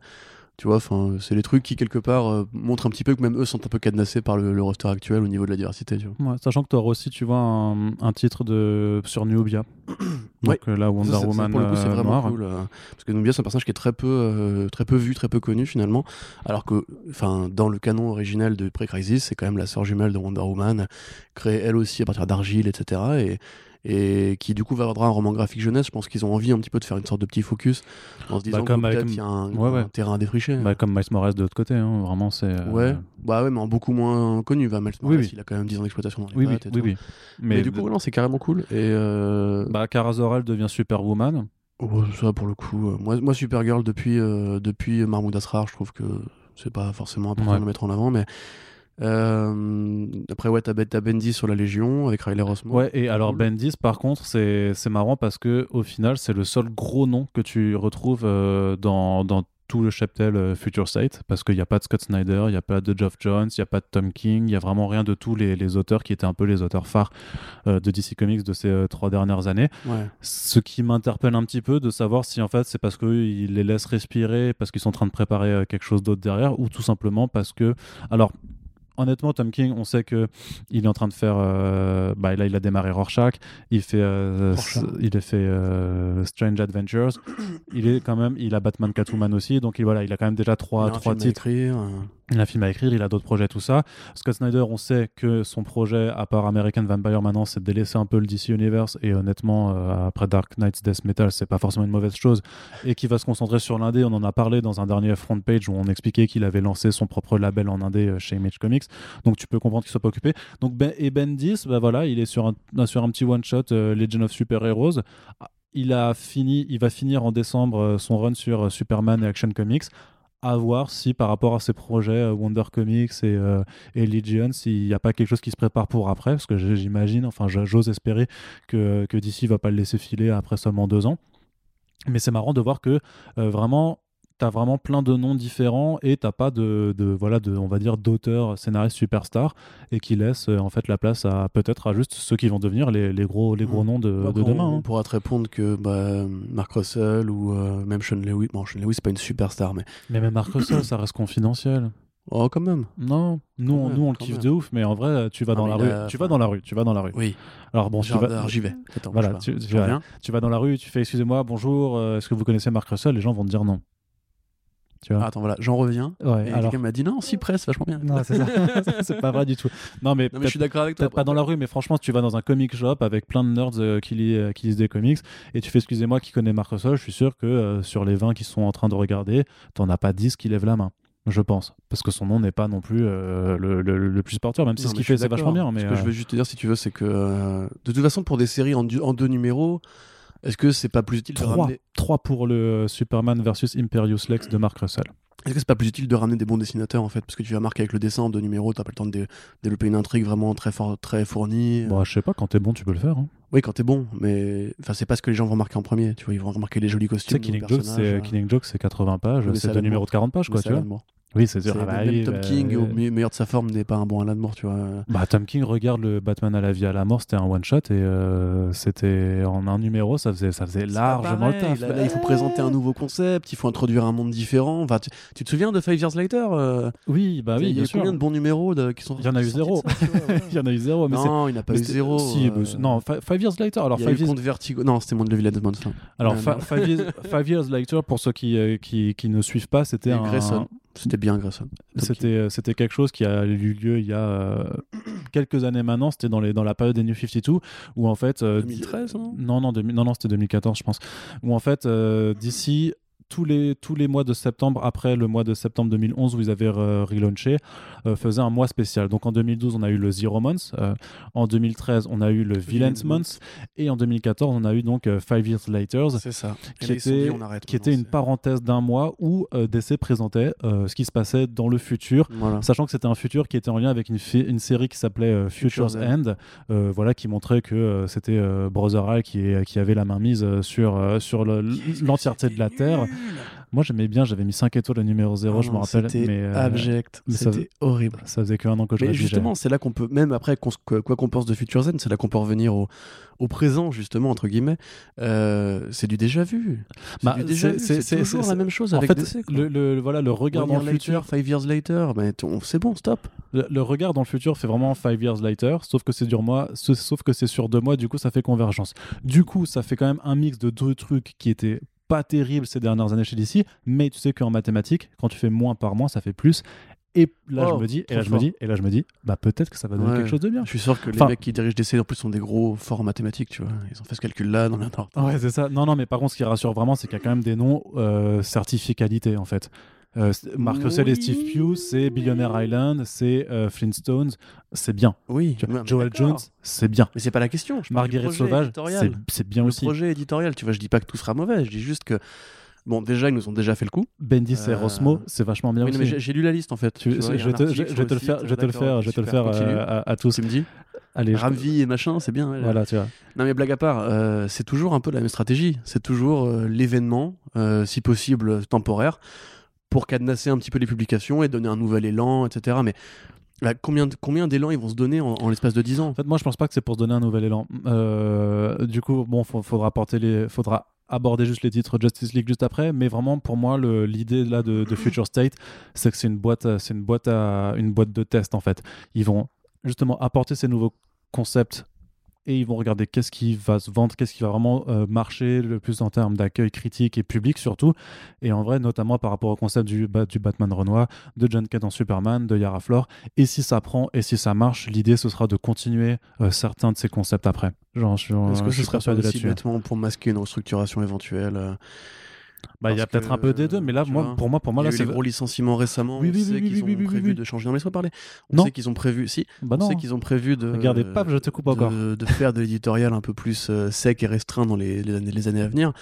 Tu vois, enfin, c'est les trucs qui quelque part euh, montrent un petit peu que même eux sont un peu cadenassés par le, roster actuel au niveau de la diversité. Tu vois. sachant que tu auras aussi, tu vois, un, titre de sur Nubia. Donc euh, là, Wonder Woman. pour le coup, c'est euh, vraiment cool. parce que Nubia, c'est un personnage qui est très peu, très peu vu, très peu connu finalement. Alors que, enfin, dans le canon original de Pré-Crisis, c'est quand même la sœur jumelle de Wonder Woman, créée elle aussi à partir d'argile, etc. Et et qui du coup va avoir un roman graphique jeunesse. Je pense qu'ils ont envie un petit peu de faire une sorte de petit focus en se disant bah, qu'il y a un, terrain à défricher. Bah, comme Miles Morales de l'autre côté, hein. vraiment c'est. Euh, ouais, bah ouais, mais en beaucoup moins connu. Va Miles Morales, il a quand même 10 ans d'exploitation dans les oui, oui, oui, Mais, du coup, c'est carrément cool. Et euh... bah, Kara Zor-El devient Superwoman. Oh, ça pour le coup, euh, moi, moi Supergirl depuis euh, depuis Mahmoud Asrar, je trouve que c'est pas forcément important de le mettre en avant, mais euh, après, ouais, t'as Bendis sur la Légion avec Riley Rossmo. Ouais, et alors Bendis, par contre, c'est marrant parce que au final, c'est le seul gros nom que tu retrouves euh, dans, dans tout le cheptel euh, Future State parce qu'il n'y a pas de Scott Snyder, il n'y a pas de Geoff Jones, il n'y a pas de Tom King, il n'y a vraiment rien de tous les, les, auteurs qui étaient un peu les auteurs phares de DC Comics de ces trois dernières années. Ce qui m'interpelle un petit peu de savoir si en fait c'est parce qu'ils les laissent respirer, parce qu'ils sont en train de préparer quelque chose d'autre derrière ou tout simplement parce que. Alors, honnêtement, Tom King, on sait que il est en train de faire. Euh, bah, là, il a démarré Rorschach. Il fait, euh, il a fait euh, Strange Adventures. il est quand même, il a Batman, Catwoman aussi. Donc il, voilà, il a quand même déjà trois, trois titres. Il a un film à écrire, il a d'autres projets, tout ça. Scott Snyder, on sait que son projet, à part American Vampire maintenant, c'est de délaisser un peu le DC Universe. Et honnêtement, après Dark Knight's Death Metal, c'est pas forcément une mauvaise chose. Et qui va se concentrer sur l'indé. On en a parlé dans un dernier front page où on expliquait qu'il avait lancé son propre label en indé chez Image Comics. Donc tu peux comprendre qu'il soit pas occupé. Donc ben, et Ben 10, bah voilà, il est sur un, sur un petit one shot euh, Legend of Super Heroes. Il a fini, il va finir en décembre euh, son run sur euh, Superman et Action Comics à voir si par rapport à ses projets Wonder Comics et, et Legion, s'il n'y a pas quelque chose qui se prépare pour après, parce que j'imagine, enfin j'ose espérer que, que DC va pas le laisser filer après seulement deux ans. Mais c'est marrant de voir que vraiment t'as vraiment plein de noms différents et t'as pas de, de, voilà de on va dire d'auteurs scénaristes superstars et qui laissent euh, en fait la place à peut-être à juste ceux qui vont devenir les, les gros les gros mm. noms de, bah, de demain. On, hein. pourra te répondre que bah, Mark Russell ou euh, même Sean Lewis. Bon, Sean Lewis c'est pas une superstar mais. Mais même Mark Russell ça reste confidentiel. Oh, quand même. Non, nous, nous on le kiffe de ouf, mais en vrai, tu vas dans la rue. Tu vas dans la rue. Tu vas dans la rue. Oui. Alors bon, j'y vais. voilà, tu, vas, tu, vas, dans la rue, tu fais excusez-moi, bonjour, euh, est-ce que vous connaissez Mark Russell? Les gens vont te dire non. Tu vois. attends, voilà, j'en reviens. et quelqu'un m'a dit non, si presse, vachement bien. Non, c'est c'est pas vrai du tout. Non, mais, je suis d'accord avec toi. Peut-être pas dans la rue, mais franchement, si tu vas dans un comic shop avec plein de nerds euh, qui, lisent, euh, qui, lisent, des comics et tu fais excusez-moi qui connaît Marc Russell, je suis sûr que euh, sur les 20 qui sont en train de regarder, t'en as pas 10 qui lèvent la main. Je pense. Parce que son nom n'est pas non plus le, le, plus porteur, même si ce qu'il fait, c'est vachement bien. Mais ce que je veux juste te dire, si tu veux, c'est que de toute façon, pour des séries en, en deux numéros, est-ce que c'est pas plus utile 3, de ramener 3 pour le Superman versus Imperius Lex de Mark Russell. Est-ce que c'est pas plus utile de ramener des bons dessinateurs en fait? Parce que tu vas marquer avec le dessin en deux numéros, t'as pas le temps de développer une intrigue vraiment très, fort, très fournie. Bah, je sais pas, quand t'es bon, tu peux le faire. Hein. Oui, quand t'es bon, mais enfin, c'est pas ce que les gens vont marquer en premier. Tu vois, ils vont remarquer les jolis costumes. Tu sais, Killing, Joke, c'est, Killing Joke, c'est 80 pages, c'est deux numéros de 40 pages, quoi, tu vois. Oui, c'est sûr. Ah bah même Tom King, au meilleur de sa forme, n'est pas un bon Alan Moore, tu vois. Bah, Tom King, regarde le Batman à la vie à la mort, c'était un one shot et euh, c'était en un numéro, ça faisait, ça faisait largement le taf. Là, il faut présenter un nouveau concept, il faut introduire un monde différent. Enfin, tu, te souviens de Five Years Later euh? Oui, bah oui. Il y a eu combien de bons numéros de, qui sont. Il y en a eu zéro. il y en a eu zéro. Mais non, il n'a pas eu zéro. Si, bah, non, Five Years Later. Alors, il y a eu years... Vertigo. Non, c'était Monde de Village de Alors, Five Years Later, pour ceux qui, qui, qui ne suivent pas, c'était un. C'était bien Grayson. C'était, euh, c'était quelque chose qui a eu lieu il y a euh, quelques années maintenant. C'était dans, les, dans la période des New 52 où en fait. 2013 euh, non? Non, non, non, non c'était 2014, je pense. Où en fait, d'ici tous les, tous les mois de septembre, après le mois de septembre 2011 où ils avaient relaunché, euh, faisait un mois spécial. Donc en 2012, on a eu le Zero Month. Euh, en 2013, on a eu le Villains Month. Et en 2014, on a eu donc euh, Five Years Later. C'est ça. Qui était, qui était une parenthèse d'un mois où DC présentait ce qui se passait dans le futur, sachant que c'était un futur qui était en lien avec une, une série qui s'appelait Futures End, voilà, qui montrait que c'était Brother Eye qui, qui avait la main mise sur, sur l'entièreté de la Terre. Moi, j'aimais bien, j'avais mis 5 étoiles au numéro 0, je me rappelle. C'était mais, abject, c'était horrible. Ça faisait qu'un an que je Mais justement, c'est là qu'on peut, même après, quoi qu'on pense de Future Zen, c'est là qu'on peut revenir au, au, présent, justement, entre guillemets. Euh, c'est du déjà vu. C'est bah, toujours la même chose avec DC. Le, voilà, le regard dans le futur. Five years later, c'est bon, stop. Le, regard dans le futur fait vraiment five years later, sauf que c'est sur mois, sauf que c'est sur deux mois, du coup, ça fait convergence. Du coup, ça fait quand même un mix de deux trucs qui étaient pas terrible ces dernières années chez DC, mais tu sais qu'en mathématiques, quand tu fais moins par moins, ça fait plus. Et là, je oh, me dis, et là, je me dis, et là, je me dis, bah peut-être que ça va donner quelque chose de bien. Je suis sûr que les mecs qui dirigent DC en plus sont des gros forts en mathématiques, tu vois. Ils ont fait ce calcul-là dans l'intérieur. Ouais, c'est ça. Non, non, mais par contre, ce qui rassure vraiment, c'est qu'il y a quand même des noms euh, en fait. Euh, Mark Russell et Steve Pugh, c'est Billionaire Island, c'est euh, Flintstones, c'est bien. Oui. Joel Jones, c'est bien. Mais c'est pas la question. Marguerite Sauvage, c'est bien aussi. Le projet éditorial, tu vois, je dis pas que tout sera mauvais, je dis juste que Bon, déjà, ils nous ont déjà fait le coup. Bendis et Rosmo, c'est vachement bien aussi. J'ai lu la liste en fait. je, vais te, le faire, je vais te le faire, je te le faire à, tous. Tu me dis Allez, Ravi et machin, c'est bien. Voilà, tu vois. Non mais blague à part, euh, c'est toujours un peu la même stratégie. C'est toujours l'événement, si possible temporaire pour cadenasser un petit peu les publications et donner un nouvel élan, etc. Mais combien, combien d'élan ils vont se donner en, l'espace de 10 ans? En fait, moi, je pense pas que c'est pour se donner un nouvel élan. Euh, du coup, bon, faudra porter faudra aborder juste les titres Justice League juste après, mais vraiment pour moi l'idée là de, Future State, c'est que c'est une boîte, c'est une boîte à une boîte de test en fait. Ils vont justement apporter ces nouveaux concepts et ils vont regarder qu'est-ce qui va se vendre, qu'est-ce qui va vraiment euh, marcher le plus en termes d'accueil critique et public surtout. Et en vrai, notamment par rapport au concept du, du Batman Renoir, de John Kent en Superman, de Yara Flor. Et si ça prend et si ça marche, l'idée ce sera de continuer euh, certains de ces concepts après. Genre, Est-ce que ce serait pas aussi bêtement pour masquer une restructuration éventuelle euh, bah, il y a peut-être un peu des deux, mais là, moi, pour moi, pour moi, là, c'est. gros licenciements récemment. Oui, oui, on sait qu'ils ont prévu de changer. Non, laisse-moi parler. On sait qu'ils ont prévu. Si. Bah on sait qu'ils ont prévu de. Regardez, paf, je te coupe encore. De, faire de l'éditorial un peu plus euh, sec et restreint dans les, les, années, les années à venir.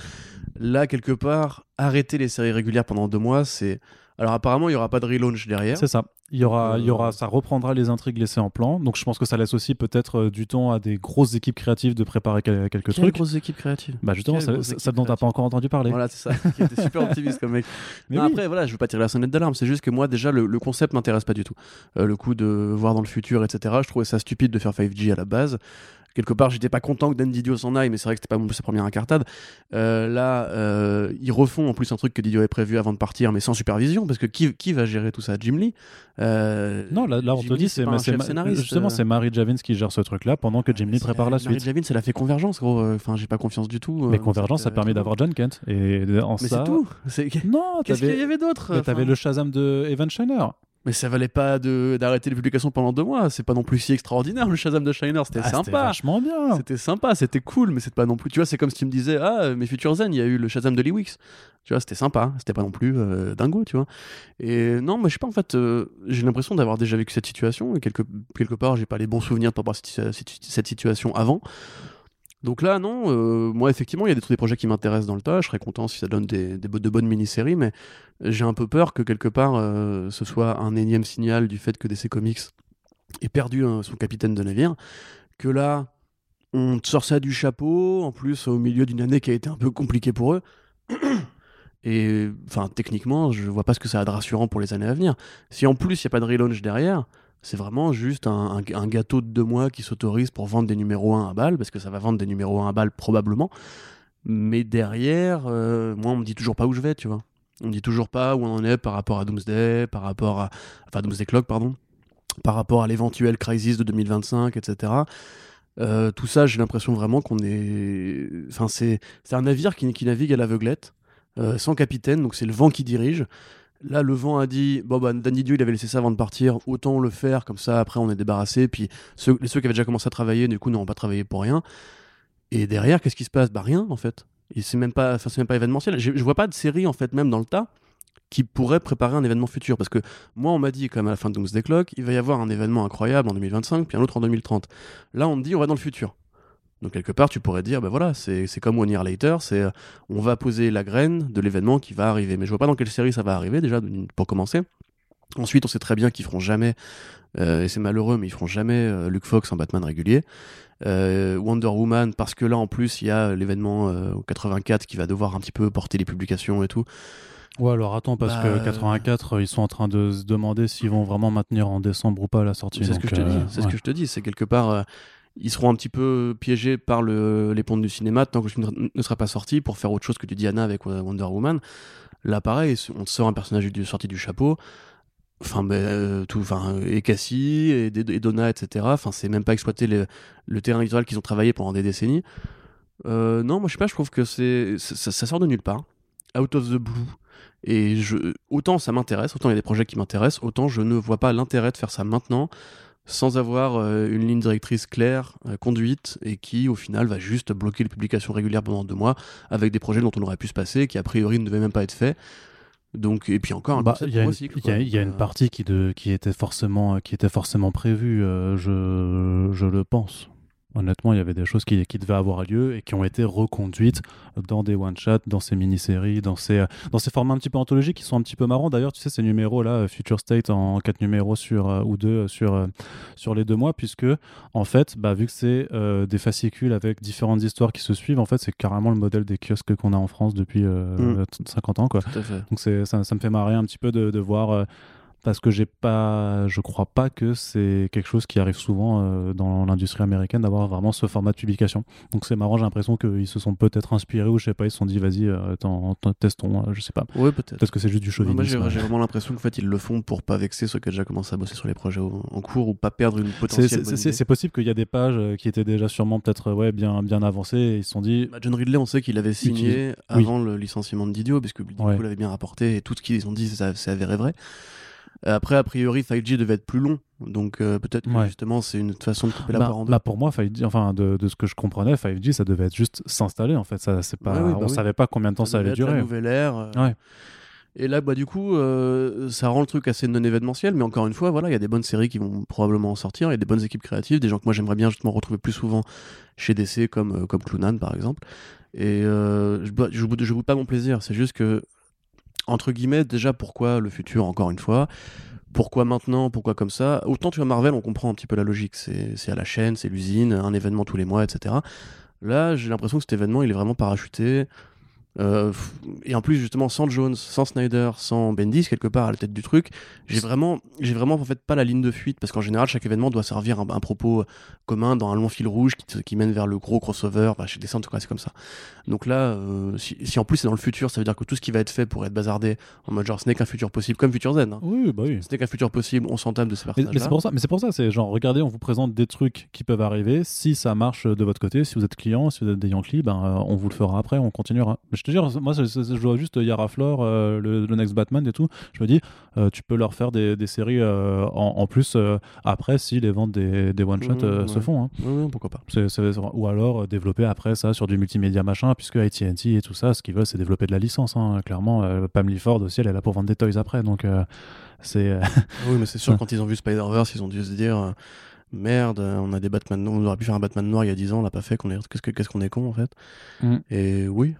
Là, quelque part, arrêter les séries régulières pendant deux mois, c'est. Alors apparemment, il n'y aura pas de relaunch derrière. C'est ça. Il y aura, il y aura, euh. ça reprendra les intrigues laissées en plan. Donc je pense que ça laisse aussi peut-être euh, du temps à des grosses équipes créatives de préparer quelques Quelles trucs. grosses équipes créatives. Bah justement, ça, ça dont t'as pas encore entendu parler. Voilà, c'est ça. qui était super optimiste comme mec. Mais Après, voilà, je veux pas tirer la sonnette d'alarme. C'est juste que moi, déjà, le, concept m'intéresse pas du tout. Euh, le coup de voir dans le futur, etc. Je trouvais ça stupide de faire 5G à la base quelque part, j'étais pas content que Dan Didio s'en aille, mais c'est vrai que c'était pas sa première incartade. Euh, là, euh, ils refont en plus un truc que Didio avait prévu avant de partir, mais sans supervision, parce que qui, qui va gérer tout ça? Jim Lee? Euh, Non, là, là on te dit, c'est justement, c'est Marie Javins qui gère ce truc-là pendant que Jim Lee prépare la suite. Marie Javins, elle a fait Convergence, gros. Enfin, j'ai pas confiance du tout. mais Convergence, ça permet d'avoir John Kent. Et en mais c'est tout. Non, qu'est-ce qu'il y avait d'autre T'avais le Shazam de Evan Shiner. Mais ça valait pas d'arrêter les publications pendant deux mois. C'est pas non plus si extraordinaire le Shazam de Shiner. C'était ah, sympa. C'était vachement bien. C'était sympa, c'était cool, mais c'est pas non plus. Tu vois, c'est comme si tu me disais Ah, mes futurs Zen, il y a eu le Shazam de Lee Wicks. Tu vois, c'était sympa. C'était pas non plus euh, dingo, tu vois. Et non, moi, je sais pas, en fait, euh, j'ai l'impression d'avoir déjà vécu cette situation. Et quelque, quelque part, j'ai pas les bons souvenirs de pas avoir cette, cette situation avant. Donc là, non, euh, moi effectivement, il y a des, des projets qui m'intéressent dans le tas. Je serais content si ça donne des, de bonnes mini-séries, mais j'ai un peu peur que quelque part euh, ce soit un énième signal du fait que DC Comics ait perdu hein, son capitaine de navire. Que là, on sort ça du chapeau, en plus au milieu d'une année qui a été un peu compliquée pour eux. Et enfin, techniquement, je vois pas ce que ça a de rassurant pour les années à venir. Si en plus il n'y a pas de relaunch derrière, c'est vraiment juste un, gâteau de deux mois qui s'autorise pour vendre des numéros 1 à balle, parce que ça va vendre des numéros 1 à balle probablement. Mais derrière, euh, moi, on me dit toujours pas où je vais, tu vois. On me dit toujours pas où on en est par rapport à Doomsday, par rapport à. Enfin, Doomsday Clock, pardon. Par rapport à l'éventuel crisis de 2025, etc. Euh, tout ça, j'ai l'impression vraiment qu'on est. Enfin, c'est un navire qui, qui navigue à l'aveuglette, euh, sans capitaine, donc c'est le vent qui dirige. Là, le vent a dit bon, bah, Danny Dio, il avait laissé ça avant de partir, autant le faire, comme ça, après, on est débarrassé. Puis ceux, ceux qui avaient déjà commencé à travailler, du coup, n'auront pas travaillé pour rien. Et derrière, qu'est-ce qui se passe? Bah, rien, en fait. C'est même, pas, même pas événementiel. Je, je vois pas de série, en fait, même dans le tas, qui pourrait préparer un événement futur. Parce que moi, on m'a dit, quand même, à la fin de Doomsday Clock, il va y avoir un événement incroyable en 2025, puis un autre en 2030. Là, on me dit, on va dans le futur. Donc quelque part, tu pourrais dire, ben voilà, c'est comme One Year Later, c'est euh, on va poser la graine de l'événement qui va arriver. Mais je vois pas dans quelle série ça va arriver déjà pour commencer. Ensuite, on sait très bien qu'ils feront jamais, euh, et c'est malheureux, mais ils feront jamais euh, Luke Fox en Batman régulier. Wonder Woman, parce que là en plus il y a l'événement 84 qui va devoir un petit peu porter les publications et tout. Ouais, alors attends, parce que 84, bah, ils sont en train de se demander s'ils vont vraiment maintenir en décembre ou pas la sortie. C'est ce que je te dis. C'est ce que je te dis. C'est quelque part ils seront un petit peu piégés par le, les ponts du cinéma tant que le film ne sera pas sorti pour faire autre chose que du Diana avec Wonder Woman. Là, pareil, on sort un personnage sorti du chapeau. Enfin, euh, tout, enfin, et Cassie, et, Donna, etc. Enfin, c'est même pas exploiter le, terrain électoral qu'ils ont travaillé pendant des décennies. Euh, non, moi je sais pas, je trouve que c'est ça, sort de nulle part, out of the blue. Et autant ça m'intéresse, autant il y a des projets qui m'intéressent, autant je ne vois pas l'intérêt de faire ça maintenant sans avoir euh, une ligne directrice claire, euh, conduite, et qui au final va juste bloquer les publications régulières pendant deux mois avec des projets dont on aurait pu se passer, qui a priori ne devaient même pas être faits. Donc, et puis encore, bah, il y, a une partie qui, de, qui, était forcément, qui était forcément prévue, euh, je, je le pense honnêtement, il y avait des choses qui, qui, devaient avoir lieu et qui ont été reconduites dans des one-shots, dans ces mini-séries, dans ces, dans ces formats un petit peu anthologiques qui sont un petit peu marrants. D'ailleurs, tu sais, ces numéros-là, Future State en quatre numéros sur, euh, ou deux euh, sur, euh, sur les deux mois, puisque, en fait, bah, vu que c'est des fascicules avec différentes histoires qui se suivent, en fait, c'est carrément le modèle des kiosques qu'on a en France depuis 50 mm. ans. Quoi. Donc, ça, ça, me fait marrer un petit peu de, de voir parce que j'ai pas, je crois pas que c'est quelque chose qui arrive souvent euh, dans l'industrie américaine d'avoir vraiment ce format de publication. Donc c'est marrant, j'ai l'impression qu'ils se sont peut-être inspirés ou je sais pas, ils se sont dit vas-y, euh, testons, euh, je sais pas. Oui, peut-être. Peut-être que c'est juste du chauvinisme. moi j'ai vraiment l'impression qu'en fait ils le font pour pas vexer ceux qui ont déjà commencé à bosser sur les projets en cours ou pas perdre une potentielle. C'est possible qu'il y a des pages qui étaient déjà sûrement peut-être ouais, bien, bien avancées et ils se sont dit. Bah, John Ridley, on sait qu'il avait signé avant le licenciement de Didio, parce que Didio l'avait bien rapporté et tout ce qu'ils ont dit, c'est avéré vrai. Après, a priori, 5G devait être plus long. Donc euh, peut-être que justement, c'est une façon de couper la bah, part en deux. Bah pour moi, 5G, enfin, de, de, ce que je comprenais, 5G, ça devait être juste s'installer. En fait, ça, c'est pas, on bah savait pas combien de temps ça, allait durer. La nouvelle ère. Euh. Et là, bah, du coup, euh, ça rend le truc assez non événementiel, mais encore une fois, voilà, il y a des bonnes séries qui vont probablement en sortir, il y a des bonnes équipes créatives, des gens que moi j'aimerais bien justement retrouver plus souvent chez DC, comme, comme Clunan par exemple. Et je, je, je, pas mon plaisir, c'est juste que, entre guillemets, déjà pourquoi le futur, encore une fois? Pourquoi maintenant, pourquoi comme ça? Autant tu vois Marvel, on comprend un petit peu la logique. C'est à la chaîne, c'est l'usine, un événement tous les mois, etc. Là, j'ai l'impression que cet événement, il est vraiment parachuté. Euh, et en plus, justement, sans Jones, sans Snyder, sans Bendis, quelque part à la tête du truc, j'ai vraiment, j'ai vraiment en fait pas la ligne de fuite parce qu'en général, chaque événement doit servir un, un propos commun dans un long fil rouge qui, qui mène vers le gros crossover. Bah, chez Descent, en tout cas, c'est comme ça. Donc là, euh, si, si, en plus c'est dans le futur, ça veut dire que tout ce qui va être fait pour être bazardé en mode genre ce n'est qu'un futur possible, comme Future Zen. Hein. Oui, bah oui. Ce n'est qu'un futur possible, on s'entame de ces personnages. Mais, c'est pour ça, mais c'est pour ça, c'est genre regardez, on vous présente des trucs qui peuvent arriver. Si ça marche de votre côté, si vous êtes client, si vous êtes des Yankees, ben euh, on vous le fera après, on continuera. je te dis, moi, je vois juste Yara Flor, euh, le, Next Batman et tout. Je me dis, euh, tu peux leur faire des, des séries euh, en, plus après si les ventes des, des one shots mmh, se font. Hein. Pourquoi pas. ou alors développer après ça sur du multimédia machin, puisque AT&T et tout ça, ce qu'ils veulent, c'est développer de la licence. Hein. Clairement, Pam Ford aussi, elle est là pour vendre des toys après, donc c'est. oui, mais c'est sûr quand ils ont vu Spider-Verse, ils ont dû se dire merde, on a des Batman, on aurait pu faire un Batman noir il y a 10 ans, on l'a pas fait, qu'est-ce qu'on est con en fait. Mmh. Et oui,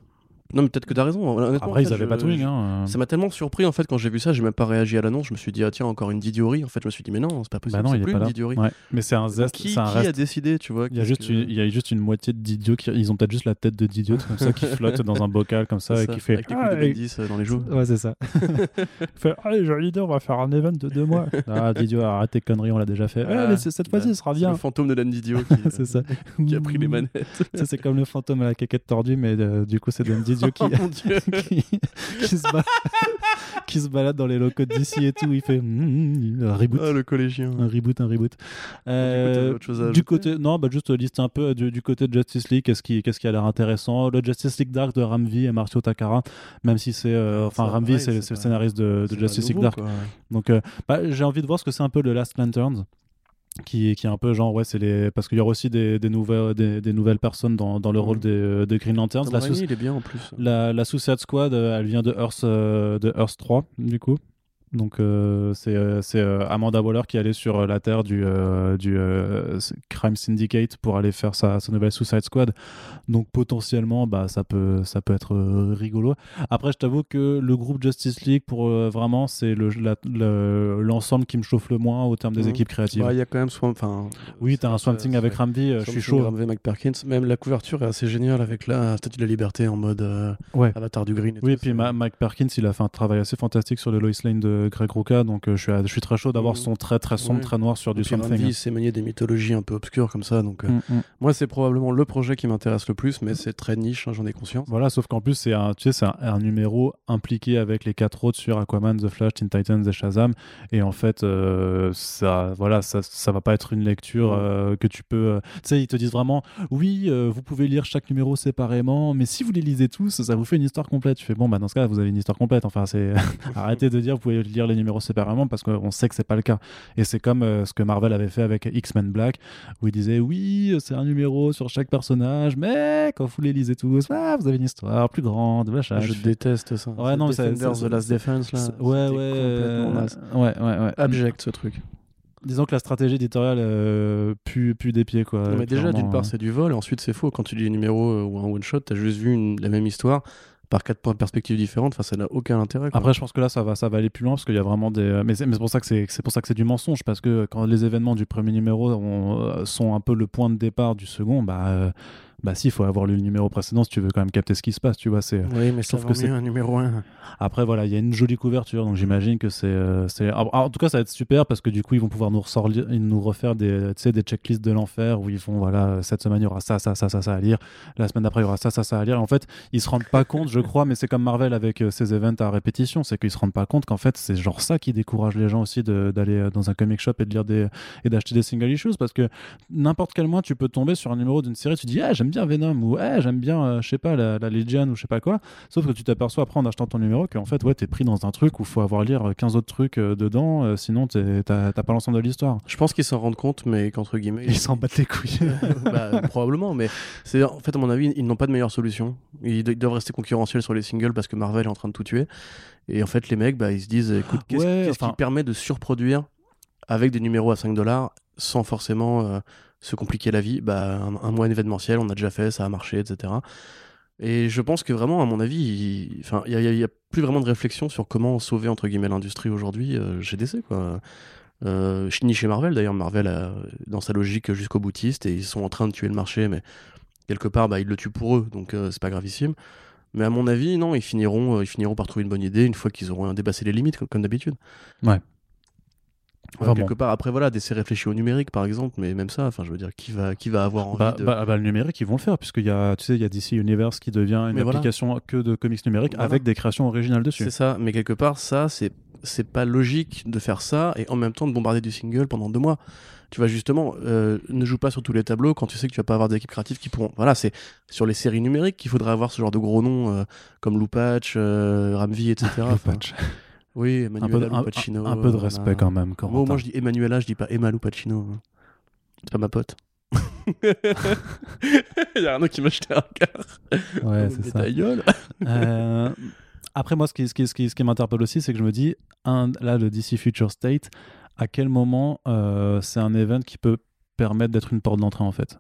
Non, mais peut-être que t'as raison. Après, ils avaient pas tout hein. Ça m'a tellement surpris en fait quand j'ai vu ça, j'ai même pas réagi à l'annonce. Je me suis dit, ah tiens, encore une Didiory. En fait, je me suis dit, mais non, c'est pas possible. Bah non, il plus pas une Didiory. Ouais. Mais c'est un zeste. Qui, un qui a décidé, tu vois Il y a juste, une, il y a juste une moitié de Didio. Qui... Ils ont peut-être juste la tête de Didio comme ça qui flotte dans un bocal comme ça, et qui fait. Avec les coups de 10 euh, dans les joues. Ouais, c'est ça. il fait, allez, joli idée, on va faire un event de deux mois. ah, Didio, arrête tes conneries, on l'a déjà fait. Ah, mais cette fois-ci, ce sera bien. le fantôme de Dan Didio c'est ça. qui a pris les manettes. ça, c'est comme le fantôme à la caquette tordue, mais euh, du coup, c'est Dan Didio qui. Oh, qui, se balade, qui se balade dans les locaux d'ici et tout. Il fait mm, mm, un reboot. Ah, le collégien. Un reboot, un reboot. Euh, du côté, non, bah juste lister un peu du, du côté de Justice League, qu'est-ce qui, qu'est-ce qui a l'air intéressant? Le Justice League Dark de Ramvi et Marcio Takara, même si c'est, euh, enfin, Ramvi, c'est, le scénariste de, de Justice League Dark. Donc, euh, bah, j'ai envie de voir ce que c'est un peu le Last Lanterns qui, qui est un peu genre ouais c'est les parce qu'il y aura aussi des, des nouvelles des, des, nouvelles personnes dans, dans le rôle des, de Green Lanterns. La, il est bien en plus. la, la Suicide Squad euh, elle vient de Earth euh, de Earth 3 du coup donc euh, c'est euh, Amanda Waller qui allait sur la terre du, du Crime Syndicate pour aller faire sa, sa, nouvelle Suicide Squad. Donc potentiellement, bah, ça, peut, ça peut être rigolo. Après, je t'avoue que le groupe Justice League, pour vraiment, c'est l'ensemble le, qui me chauffe le moins au terme des équipes créatives. Bah, il y a quand même Swamp, Oui, tu as un Swamp Thing avec Ramvi, je suis chaud. Ramvi, Mike Perkins. Même la couverture est assez géniale avec la Statue de la Liberté en mode ouais. Avatar du Green. Et oui, et puis Mike Perkins, il a fait un travail assez fantastique sur le Lois Lane de Greg Rucka, donc euh, je, suis, je suis très chaud d'avoir mm. son très très sombre, très noir sur du Swamp Thing. c'est manier des mythologies un peu obscures comme ça, donc euh, mm, mm. moi c'est probablement le projet qui m'intéresse le plus, mais c'est très niche, hein, j'en ai conscience. Voilà, sauf qu'en plus c'est un, tu sais, c'est un, numéro impliqué avec les quatre autres sur Aquaman, The Flash, Teen Titans et Shazam, et en fait euh, ça, voilà, ça, ça va pas être une lecture que tu peux, tu sais, ils te disent vraiment, oui, vous pouvez lire chaque numéro séparément, mais si vous les lisez tous, ça vous fait une histoire complète. Tu fais bon, bah dans ce cas, vous avez une histoire complète. Enfin, c'est arrêtez de dire vous pouvez lire les numéros séparément parce qu'on sait que c'est pas le cas. Et c'est comme euh, ce que Marvel avait fait avec X-Men Black, où il disait oui, c'est un numéro sur chaque personnage, mais quand vous les lisez tous, ah, vous avez une histoire plus grande. Machin. Je déteste ça. Ouais, non, c'est The Last Defense là. Ouais, ouais, euh, ouais, ouais, ouais. Abject ce truc disons que la stratégie éditoriale euh, pue, des pieds quoi. mais déjà d'une part c'est du vol ensuite c'est faux quand tu lis un numéro ou un one shot t'as juste vu la même histoire par quatre points de perspective différentes, ça n'a aucun intérêt. Après, je pense que là, ça va, ça va aller plus loin parce qu'il y a vraiment des. Mais c'est pour ça que c'est pour ça c'est du mensonge parce que quand les événements du premier numéro euh, sont un peu le point de départ du second, bah. Euh, bah si, il faut avoir lu le numéro précédent si tu veux quand même capter ce qui se passe, tu vois. C'est, oui, mais sauf que c'est un numéro 1. Après, voilà, il y a une jolie couverture, donc j'imagine que c'est, euh, c'est... en tout cas, ça va être super parce que du coup, ils vont pouvoir nous, nous refaire des, des checklists de l'enfer où ils font, voilà, cette semaine, il y aura ça, ça, ça, ça, ça à lire. La semaine d'après, il y aura ça, ça, ça à lire. en fait, ils se rendent pas compte, je crois, mais c'est comme Marvel avec euh, ses events à répétition, c'est qu'ils se rendent pas compte qu'en fait, c'est genre ça qui décourage les gens aussi d'aller euh, dans un comic shop et de lire des et d'acheter des single issues parce que n'importe quel mois, tu peux tomber sur un numéro d'une série, tu dis, ah, j'aime bien Venom ou j'aime bien, euh, je sais pas, la, la, Legion ou je sais pas quoi. Sauf que tu t'aperçois après en achetant ton numéro qu'en fait, ouais, t'es pris dans un truc où faut avoir lire 15 autres trucs euh, dedans, euh, sinon t'as pas l'ensemble de l'histoire. Je pense qu'ils s'en rendent compte, mais qu'entre guillemets. Ils s'en battent les couilles. bah, probablement, mais c'est en fait, à mon avis, ils n'ont pas de meilleure solution. Ils, doivent rester concurrentiels sur les singles parce que Marvel est en train de tout tuer. Et en fait, les mecs, bah, ils se disent écoute, qu'est-ce qui permet de surproduire avec des numéros à 5 dollars sans forcément se compliquer la vie, bah, un, mois événementiel, on a déjà fait, ça a marché, etc. Et je pense que vraiment, à mon avis, il n'y a, y a, plus vraiment de réflexion sur comment sauver entre guillemets l'industrie aujourd'hui euh, GDC quoi. Euh, ni chez Marvel d'ailleurs, Marvel a, dans sa logique jusqu'au boutiste et ils sont en train de tuer le marché, mais quelque part bah, ils le tuent pour eux, donc euh, c'est pas gravissime. Mais à mon avis, non, ils finiront, euh, ils finiront par trouver une bonne idée une fois qu'ils auront dépassé les limites comme, comme d'habitude. Ouais quelque part, après voilà, d'essayer de réfléchir au numérique par exemple, mais même ça, enfin je veux dire, qui va, qui va avoir envie bah, de... bah, bah, le numérique, ils vont le faire, puisqu'il y a, tu sais, il y a DC Universe qui devient une application que de comics numériques avec des créations originales dessus. C'est ça, mais quelque part, ça, c'est, c'est pas logique de faire ça et en même temps de bombarder du single pendant deux mois. Tu vas justement, euh, ne joue pas sur tous les tableaux quand tu sais que tu vas pas avoir des équipes créatives qui pourront. Voilà, c'est sur les séries numériques qu'il faudrait avoir ce genre de gros noms euh, comme Loupatch, euh, Ramvi, etc. Oui, Emmanuel un Pacino. Un, peu de respect quand même. Quand moi je dis Emmanuela, je dis pas Emma Pacino. C'est pas ma pote. Il y a un autre qui m'a jeté un quart. Ouais, c'est ça. Euh, après, moi, ce qui, ce qui, ce qui, ce qui m'interpelle aussi, c'est que je me dis, un, là, le DC Future State, à quel moment euh, c'est un event qui peut permettre d'être une porte d'entrée en fait?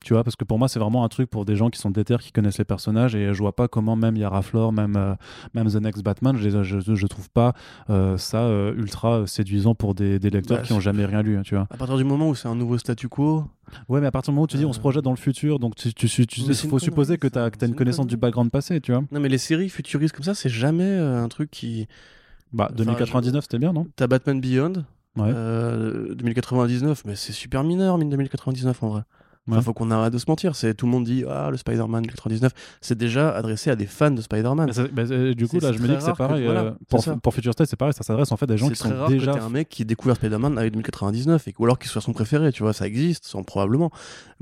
Tu vois, parce que pour moi, c'est vraiment un truc pour des gens qui sont déter, qui connaissent les personnages, et je vois pas comment même Yara Flor, même, euh, même The Next Batman, je, je, je trouve pas euh, ça euh, ultra séduisant pour des, des lecteurs Bah, qui ont jamais rien lu, hein, tu vois. À partir du moment où c'est un nouveau statu quo, Ouais, mais à partir du moment où tu dis on se projette dans le futur, donc tu, tu, tu, tu- faut supposer que tu as, ça. C'est une connaissance du background passé, tu vois. non mais les séries futuristes comme ça, c'est jamais un truc qui. Bah, Enfin, 2099, c'était bien, non? T'as Batman Beyond, Ouais. euh, 2099, mais c'est super mineur, mine 2099 en vrai. Ouais. faut qu'on arrête de se mentir. C'est tout le monde dit ah le Spider-Man 2099, c'est déjà adressé à des fans de Spider-Man. Bah, bah, euh, du coup, là, je me dis que c'est que- pareil. voilà, euh, pour, pour Future State, c'est pareil, ça s'adresse en fait à des gens qui très sont rare déjà. que un mec qui découvre Spider-Man avec 2099 et ou alors qu'il soit son préféré, tu vois, ça existe, sans probablement,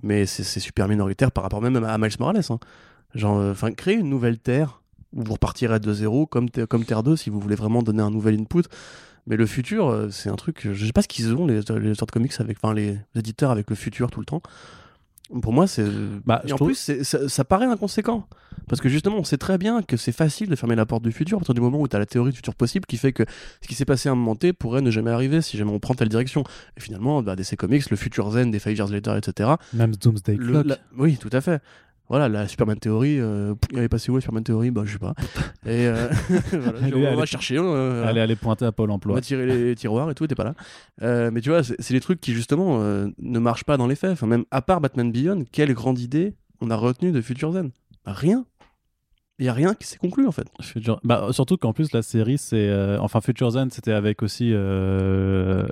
mais c'est super minoritaire par rapport même à Miles Morales. hein. Genre, euh, enfin, créer une nouvelle Terre où vous repartirez de zéro comme, comme Terre 2 si vous voulez vraiment donner un nouvel input. Mais le futur, c'est un truc, je sais pas ce qu'ils ont les, les auteurs de comics avec, enfin les éditeurs avec le futur tout le temps. Pour moi, c'est. Bah, et en trouve- plus, ça, ça paraît inconséquent. Parce que justement, on sait très bien que c'est facile de fermer la porte du futur à partir du moment où tu as la théorie du futur possible qui fait que ce qui s'est passé à un moment T pourrait ne jamais arriver si jamais on prend telle direction. Et finalement, bah, DC Comics, le futur zen des Five Years Later, etc. Même Doomsday le- Clock. la- Oui, tout à fait. Voilà, la Superman Theory, euh, il avait passé où la Superman Theory? Bah, je sais pas. Et euh, voilà, Allez, on va chercher. euh, Allez, allez pointer à Pôle on emploi. va tirer les tiroirs et tout, t'es pas là. Euh, mais tu vois, c'est des trucs qui justement euh, ne marchent pas dans les faits. Enfin, même à part Batman Beyond, quelle grande idée on a retenu de Future Zen? Bah, Rien. Il y a rien qui s'est conclu en fait. Future- Bah, surtout qu'en plus, la série, c'est. euh, Enfin, Future Zen, c'était avec aussi. euh,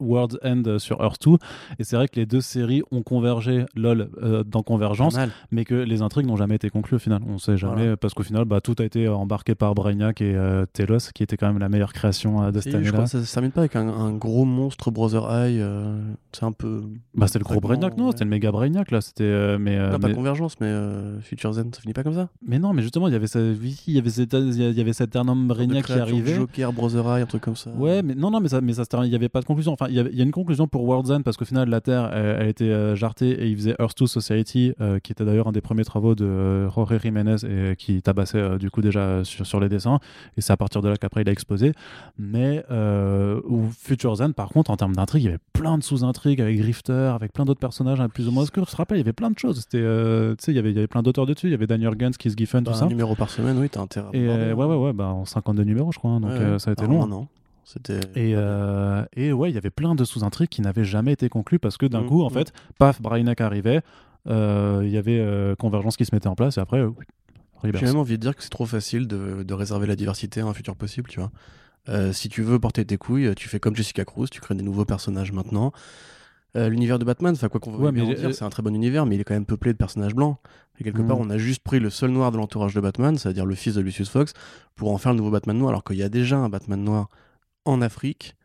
World's End sur Earth 2 et c'est vrai que les deux séries ont convergé lol euh, dans Convergence mais que les intrigues n'ont jamais été conclues au final on sait jamais Voilà. parce qu'au final bah, tout a été embarqué par Brainiac et euh, Telos qui était quand même la meilleure création euh, de cette Et je crois que ça se termine pas avec un, un gros monstre Brother Eye. euh, c'est un peu. bah c'était le gros Brainiac non ouais. c'était le méga Brainiac là c'était euh, mais, euh, Non, pas mais, Convergence, mais euh, Future Zen, ça finit pas comme ça mais non mais justement il y avait ce- oui, il y avait cet il y avait cet Brainiac qui arrivait Joker, Brother Eye, un truc comme ça. Ouais, mais non, non, mais ça, mais ça se termine- il y avait pas de conclusion. Enfin, il y, a une conclusion pour World's End parce qu'au final, la Terre, elle, elle était euh, jartée et il faisait Earth 2 Society, euh, qui était d'ailleurs un des premiers travaux de euh, Jorge Jiménez et qui tabassait euh, du coup déjà sur, sur les dessins. Et c'est à partir de là qu'après il a explosé. Mais euh, ou Future End, par contre, en termes d'intrigue, il y avait plein de sous-intrigues avec Grifter, avec plein d'autres personnages hein, plus ou moins obscurs. Tu te rappelles, il y avait plein de choses. C'était, euh, tu sais, il y avait, il y avait plein d'auteurs dessus. Il y avait Daniel Gans, Keith Giffen, Bah, tout un ça. numéro par semaine, oui, t'as intérêt Et euh, hein. ouais, ouais, ouais, bah, en 52 numéros, je crois. hein, donc Ouais, euh, ça a été Ah, long. un an. C'était. Et, euh, et ouais, il y avait plein de sous-intrigues qui n'avaient jamais été conclues parce que d'un Mm, coup, en mm. fait, paf, Brainiac arrivait, euh, il y avait euh, Convergence qui se mettait en place et après. J'ai même envie de dire que c'est trop facile de, de réserver la diversité à un futur possible, tu vois. Si tu veux porter tes couilles, tu fais comme Jessica Cruz, tu crées des nouveaux personnages maintenant. Euh, L'univers de Batman, enfin quoi qu'on Ouais, mais dire, euh, c'est un très bon univers, mais il est quand même peuplé de personnages blancs. Et quelque Mm. part, on a juste pris le seul noir de l'entourage de Batman, c'est-à-dire le fils de Lucius Fox, pour en faire le nouveau Batman noir, alors qu'il y a déjà un Batman noir en Afrique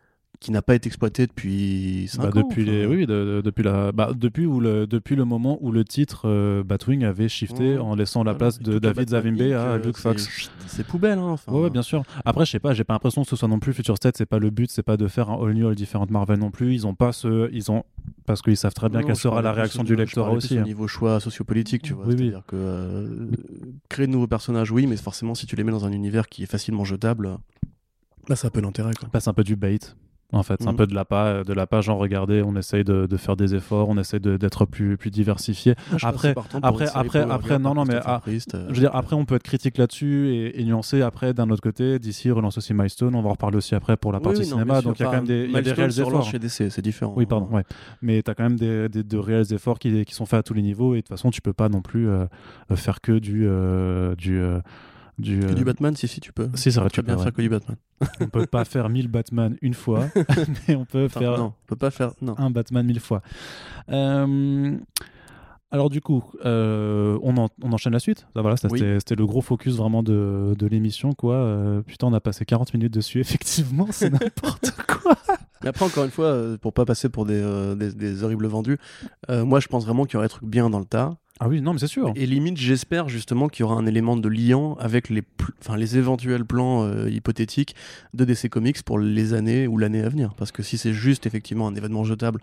qui n'a pas été exploité depuis 5 Bah, ans. depuis enfin. les, oui, de- de- depuis la, bah, depuis où le, depuis le moment où le titre euh, Batwing avait shifté Ouais. en laissant la Voilà, place de David Zavimbe à euh, Luke c'est- Fox. C'est poubelle, hein. enfin. Ouais, ouais, bien sûr. Après, je sais pas, j'ai pas l'impression que ce soit non plus Future State, c'est pas le but, c'est pas de faire un all new, all différent Marvel non plus. Ils ont pas ce, ils ont, parce qu'ils savent très bien Non, quelle sera la réaction au- du parlais aussi. plus hein. Au niveau choix sociopolitique, tu vois. Oui, oui. C'est-à-dire que euh, créer de nouveaux personnages, oui, mais forcément, si tu les mets dans un univers qui est facilement jetable, bah, ça a peu d'intérêt, passe un peu du bait en fait. C'est un Mhm. peu de la pas de la page genre regardez on essaye de, de faire des efforts on essaie de- d'être plus plus diversifié. Après- après- après- après, non, non, mais, ah, euh, je veux dire après on peut être critique là-dessus et, et nuancer après d'un autre côté. D'ici relance aussi Milestone on va en reparler aussi après pour la partie oui, non, cinéma. donc il y a quand même des y a des réels efforts. chez DC, c'est différent. oui pardon ouais. Mais tu as quand même des, des, de réels efforts qui, qui sont faits à tous les niveaux et de toute façon tu peux pas non plus euh, faire que du euh, du euh, du, Que euh, du Batman, si, si, tu peux. si c'est vrai Tu peux bien faire que du Batman. on peut pas faire 1000 Batman une fois mais on peut faire non, on peut pas faire. Non. un Batman mille fois. Euh, alors du coup, euh, on, en- on enchaîne la suite. Ça, voilà, ça, Oui. c'était, c'était le gros focus vraiment de, de l'émission. quoi. Euh, putain, on a passé 40 minutes dessus, effectivement, c'est n'importe quoi. Mais après, encore une fois, euh, pour pas passer pour des, euh, des, des horribles vendus, euh, moi, je pense vraiment qu'il y aurait des trucs bien dans le tas. Ah oui, non, mais c'est sûr. Et limite, j'espère justement qu'il y aura un élément de liant avec les, éventuels plans euh, hypothétiques de DC Comics pour les années ou l'année à venir. Parce que si c'est juste effectivement un événement jetable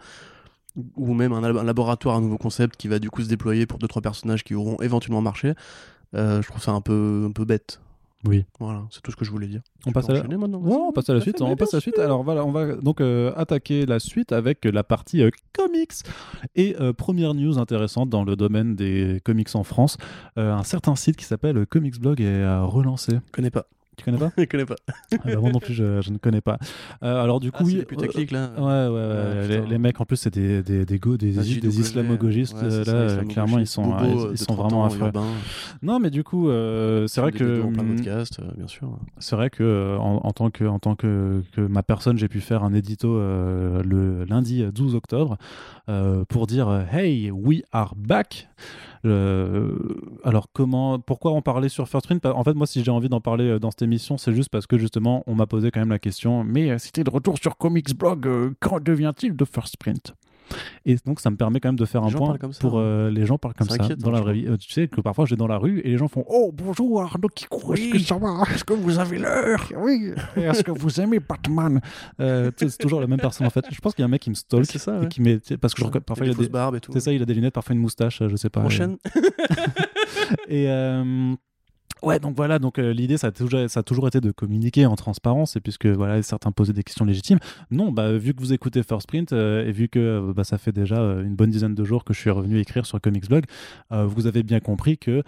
ou même un laboratoire, un nouveau concept qui va du coup se déployer pour deux trois personnages qui auront éventuellement marché, euh, je trouve ça un peu, un peu bête. Oui. Voilà, c'est tout ce que je voulais dire. On passe, à la... on passe à la suite. On passe à la suite. Alors voilà, on va donc euh, attaquer la suite avec la partie euh, comics. Et euh, première news intéressante dans le domaine des comics en France, un certain site qui s'appelle Comics Blog est relancé. Je connais pas. Tu connais pas Je connais pas. Ah bah, moi non plus, je, ne connais pas. Euh, alors du ah, coup, oui. Les là. Ouais, ouais, ouais. les, mecs, en plus, c'est des, des, des, go, des, des, des islamo-gauchistes. là, clairement, ils sont, ils, sont vraiment affreux. Non, mais du coup, euh, c'est vrai que. Hum, euh, bien sûr. C'est vrai que en, tant que, en tant que, que ma personne, j'ai pu faire un édito le lundi 12 octobre pour dire Hey, we are back. Euh, alors comment, pourquoi en parler sur First Print? En fait, moi, si j'ai envie d'en parler euh, dans cette émission, c'est juste parce que justement, on m'a posé quand même la question. Mais euh, si t'es de retour sur Comics Blog, quand devient-il de First Print? Et donc, ça me permet quand même de faire un point pour hein. euh, les gens parlent comme ça dans la vraie vie. Euh, tu sais que parfois, je vais dans la rue et les gens font Oh, bonjour Arnaud qui est-ce que ça va? Est-ce que vous avez l'heure? Oui. Est-ce que vous aimez Batman euh, C'est toujours la même personne en fait. Je pense qu'il y a un mec qui me stalk. C'est ça. Qui met, parce que je, parfois il, a des barbes et tout. C'est ça, il a des lunettes, parfois une moustache, je sais pas. Prochaine. et. Ouais, donc voilà, donc euh, l'idée ça a, toujours, été de communiquer en transparence et puisque voilà certains posaient des questions légitimes. Non, bah vu que vous écoutez First Print euh, et vu que euh, bah, ça fait déjà une bonne dizaine de jours que je suis revenu écrire sur Comics Blog, vous avez bien compris que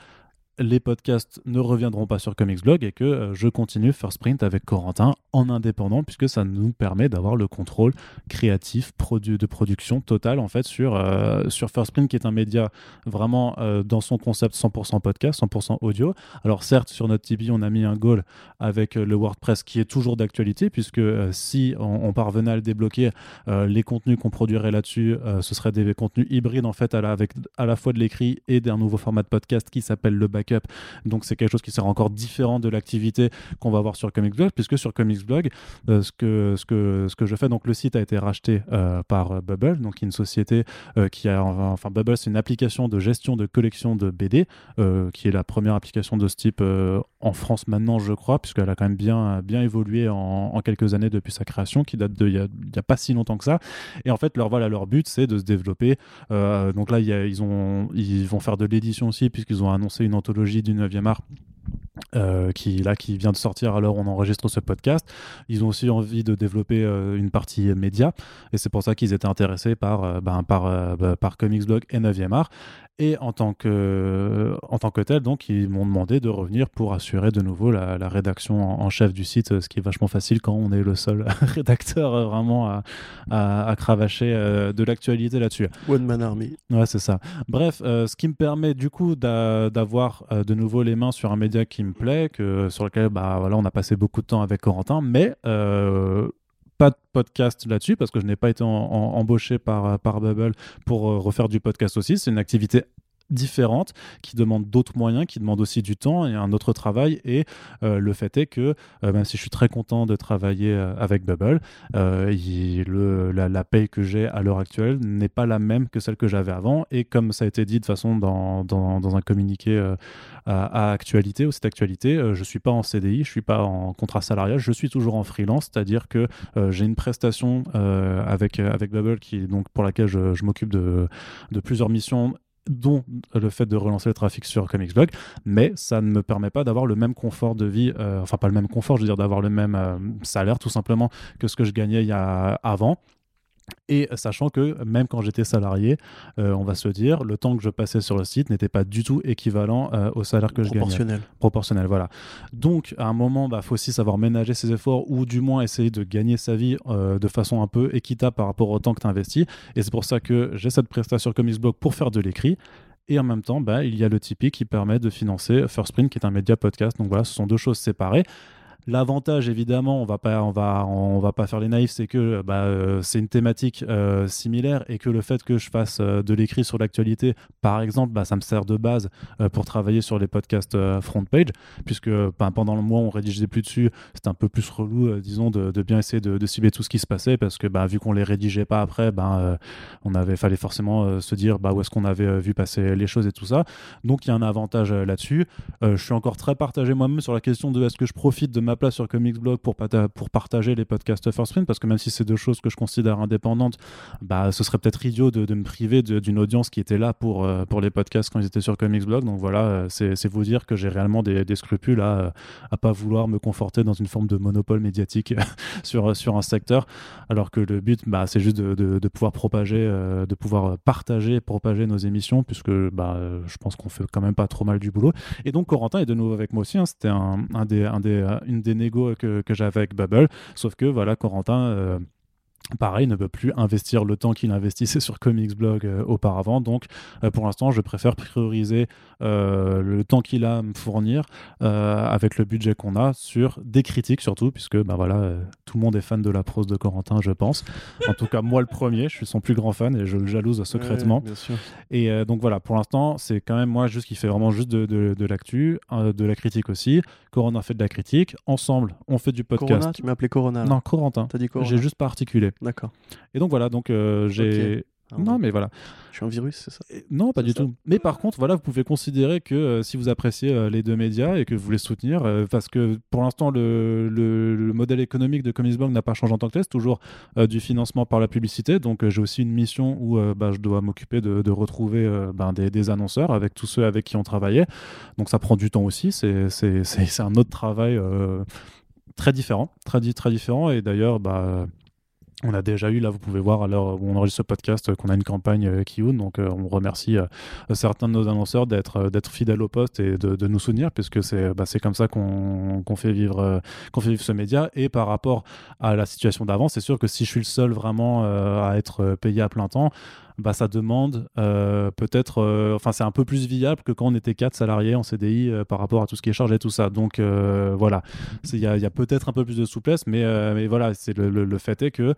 les podcasts ne reviendront pas sur Comics Blog et que euh, je continue First Print avec Corentin en indépendant puisque ça nous permet d'avoir le contrôle créatif de production totale en fait sur, euh, sur First qui est un média vraiment euh, dans son concept 100% podcast, 100% audio. Alors certes sur notre Tipeee on a mis un goal avec le WordPress qui est toujours d'actualité puisque si on, parvenait à le débloquer, les contenus qu'on produirait là-dessus ce seraient des contenus hybrides en fait avec à la fois de l'écrit et d'un nouveau format de podcast qui s'appelle le back donc c'est quelque chose qui sera encore différent de l'activité qu'on va avoir sur Comics Blog, puisque sur Comics Blog, euh, ce, que, ce, que, ce que je fais, donc le site a été racheté euh, par euh, Bubble, donc une société qui a, enfin Bubble c'est une application de gestion de collection de BD, qui est la première application de ce type en France maintenant, je crois, puisqu'elle a quand même bien, bien évolué en, quelques années depuis sa création, qui date de il n'y a, pas si longtemps que ça. Et en fait, leur, voilà, leur but, c'est de se développer. donc là, ils, ont, ils vont faire de l'édition aussi, puisqu'ils ont annoncé une anthologie du 9e art euh, qui là qui vient de sortir alors on enregistre ce podcast. Ils ont aussi envie de développer euh, une partie média et c'est pour ça qu'ils étaient intéressés par euh, ben, par bah, par Comics Blog et 9e art et en tant que, en tant que tel, donc, ils m'ont demandé de revenir pour assurer de nouveau la, rédaction en, chef du site, ce qui est vachement facile quand on est le seul rédacteur euh, vraiment à, à, cravacher euh, de l'actualité là-dessus. One Man Army. Ouais, c'est ça. Bref, euh, ce qui me permet du coup d'avoir de nouveau les mains sur un média qui me plaît, que, sur lequel bah, voilà, on a passé beaucoup de temps avec Corentin, mais pas de podcast là-dessus parce que je n'ai pas été embauché par, par Bubble pour euh, refaire du podcast aussi. C'est une activité différentes, qui demandent d'autres moyens, qui demandent aussi du temps et un autre travail. Et euh, le fait est que, euh, même si je suis très content de travailler euh, avec Bubble, le, la, paye que j'ai à l'heure actuelle n'est pas la même que celle que j'avais avant. Et comme ça a été dit de façon dans, dans, dans un communiqué à, actualité, ou cette actualité, je ne suis pas en CDI, je ne suis pas en contrat salarial, je suis toujours en freelance, c'est-à-dire que j'ai une prestation avec, avec Bubble qui, donc, pour laquelle je, je m'occupe de, de plusieurs missions dont le fait de relancer le trafic sur Comicsblog, mais ça ne me permet pas d'avoir le même confort de vie, euh, enfin pas le même confort, je veux dire d'avoir le même euh, salaire tout simplement que ce que je gagnais il y a avant. Et sachant que même quand j'étais salarié, euh, on va se dire, le temps que je passais sur le site n'était pas du tout équivalent euh, au salaire que je gagnais. Proportionnel. Proportionnel, voilà. Donc, à un moment, il bah, faut aussi savoir ménager ses efforts ou du moins essayer de gagner sa vie euh, de façon un peu équitable par rapport au temps que tu investis. Et c'est pour ça que j'ai cette prestation Comics Blog pour faire de l'écrit. Et en même temps, bah, il y a le Tipeee qui permet de financer First Print, qui est un média podcast. Donc voilà, ce sont deux choses séparées. L'avantage, évidemment, on va pas, on va, on va pas faire les naïfs, c'est que bah, euh, c'est une thématique euh, similaire et que le fait que je fasse euh, de l'écrit sur l'actualité, par exemple, bah, ça me sert de base pour travailler sur les podcasts front page, puisque bah, pendant le mois on rédigeait plus dessus, c'était un peu plus relou, disons, de, bien essayer de, cibler tout ce qui se passait, parce que bah, vu qu'on les rédigeait pas après, bah, on avait fallait forcément se dire bah, où est-ce qu'on avait vu passer les choses et tout ça. Donc il y a un avantage là-dessus. je suis encore très partagé moi-même sur la question de est-ce que je profite de ma place sur Comics Blog pour, pour partager les podcasts First Print, parce que même si c'est deux choses que je considère indépendantes, bah, ce serait peut-être idiot de, me priver d'une audience qui était là pour, euh, pour les podcasts quand ils étaient sur Comics Blog. Donc voilà, euh, c'est vous dire que j'ai réellement des, scrupules à, à pas vouloir me conforter dans une forme de monopole médiatique sur, sur un secteur, alors que le but, bah, c'est juste de, de, pouvoir propager, de pouvoir partager propager nos émissions, puisque bah, je pense qu'on fait quand même pas trop mal du boulot. Et donc Corentin est de nouveau avec moi aussi. Hein. C'était un, un, des, un des, des négos que, que j'avais avec Bubble. Sauf que voilà, Corentin. Pareil, ne peut plus investir le temps qu'il investissait sur Comics Blog euh, auparavant. Donc, euh, pour l'instant, je préfère prioriser euh, le temps qu'il a à me fournir avec le budget qu'on a sur des critiques surtout, puisque bah voilà, tout le monde est fan de la prose de Corentin, je pense. En tout cas, moi le premier, je suis son plus grand fan et je le jalouse secrètement. et donc voilà, pour l'instant, c'est quand même moi juste qui fait vraiment juste de, de, l'actu, de la critique aussi. Corentin fait de la critique. Ensemble, on fait du podcast. Corona, tu m'as appelé Corona. Non, Corentin. T'as dit J'ai juste pas articulé. D'accord. Et donc voilà, donc euh, j'ai. Non, mais voilà. Je suis un virus, c'est ça? Non, pas du tout. Mais par contre, voilà, vous pouvez considérer que euh, si vous appréciez euh, les deux médias et que vous voulez soutenir, parce que pour l'instant, le, le, modèle économique de Comics Bank n'a pas changé en tant que tel, c'est toujours du financement par la publicité. Donc j'ai aussi une mission où bah, je dois m'occuper de, de, retrouver ben, des, des, annonceurs avec tous ceux avec qui on travaillait. Donc ça prend du temps aussi. C'est un autre travail très différent, très, très différent. Et d'ailleurs, bah, on a déjà eu, là, vous pouvez voir à l'heure où on enregistre ce podcast, qu'on a une campagne euh, qui Donc, euh, on remercie euh, certains de nos annonceurs d'être fidèles au poste et de, nous soutenir, puisque c'est bah, comme ça qu'on qu'on fait vivre ce média. Et par rapport à la situation d'avant, c'est sûr que si je suis le seul vraiment à être payé à plein temps, bah, ça demande euh, peut-être, euh, enfin c'est un peu plus viable que quand on était quatre salariés en CDI euh, par rapport à tout ce qui est chargé, tout ça. Donc voilà, il y a, peut-être un peu plus de souplesse, mais, mais voilà, c'est le, le, fait est que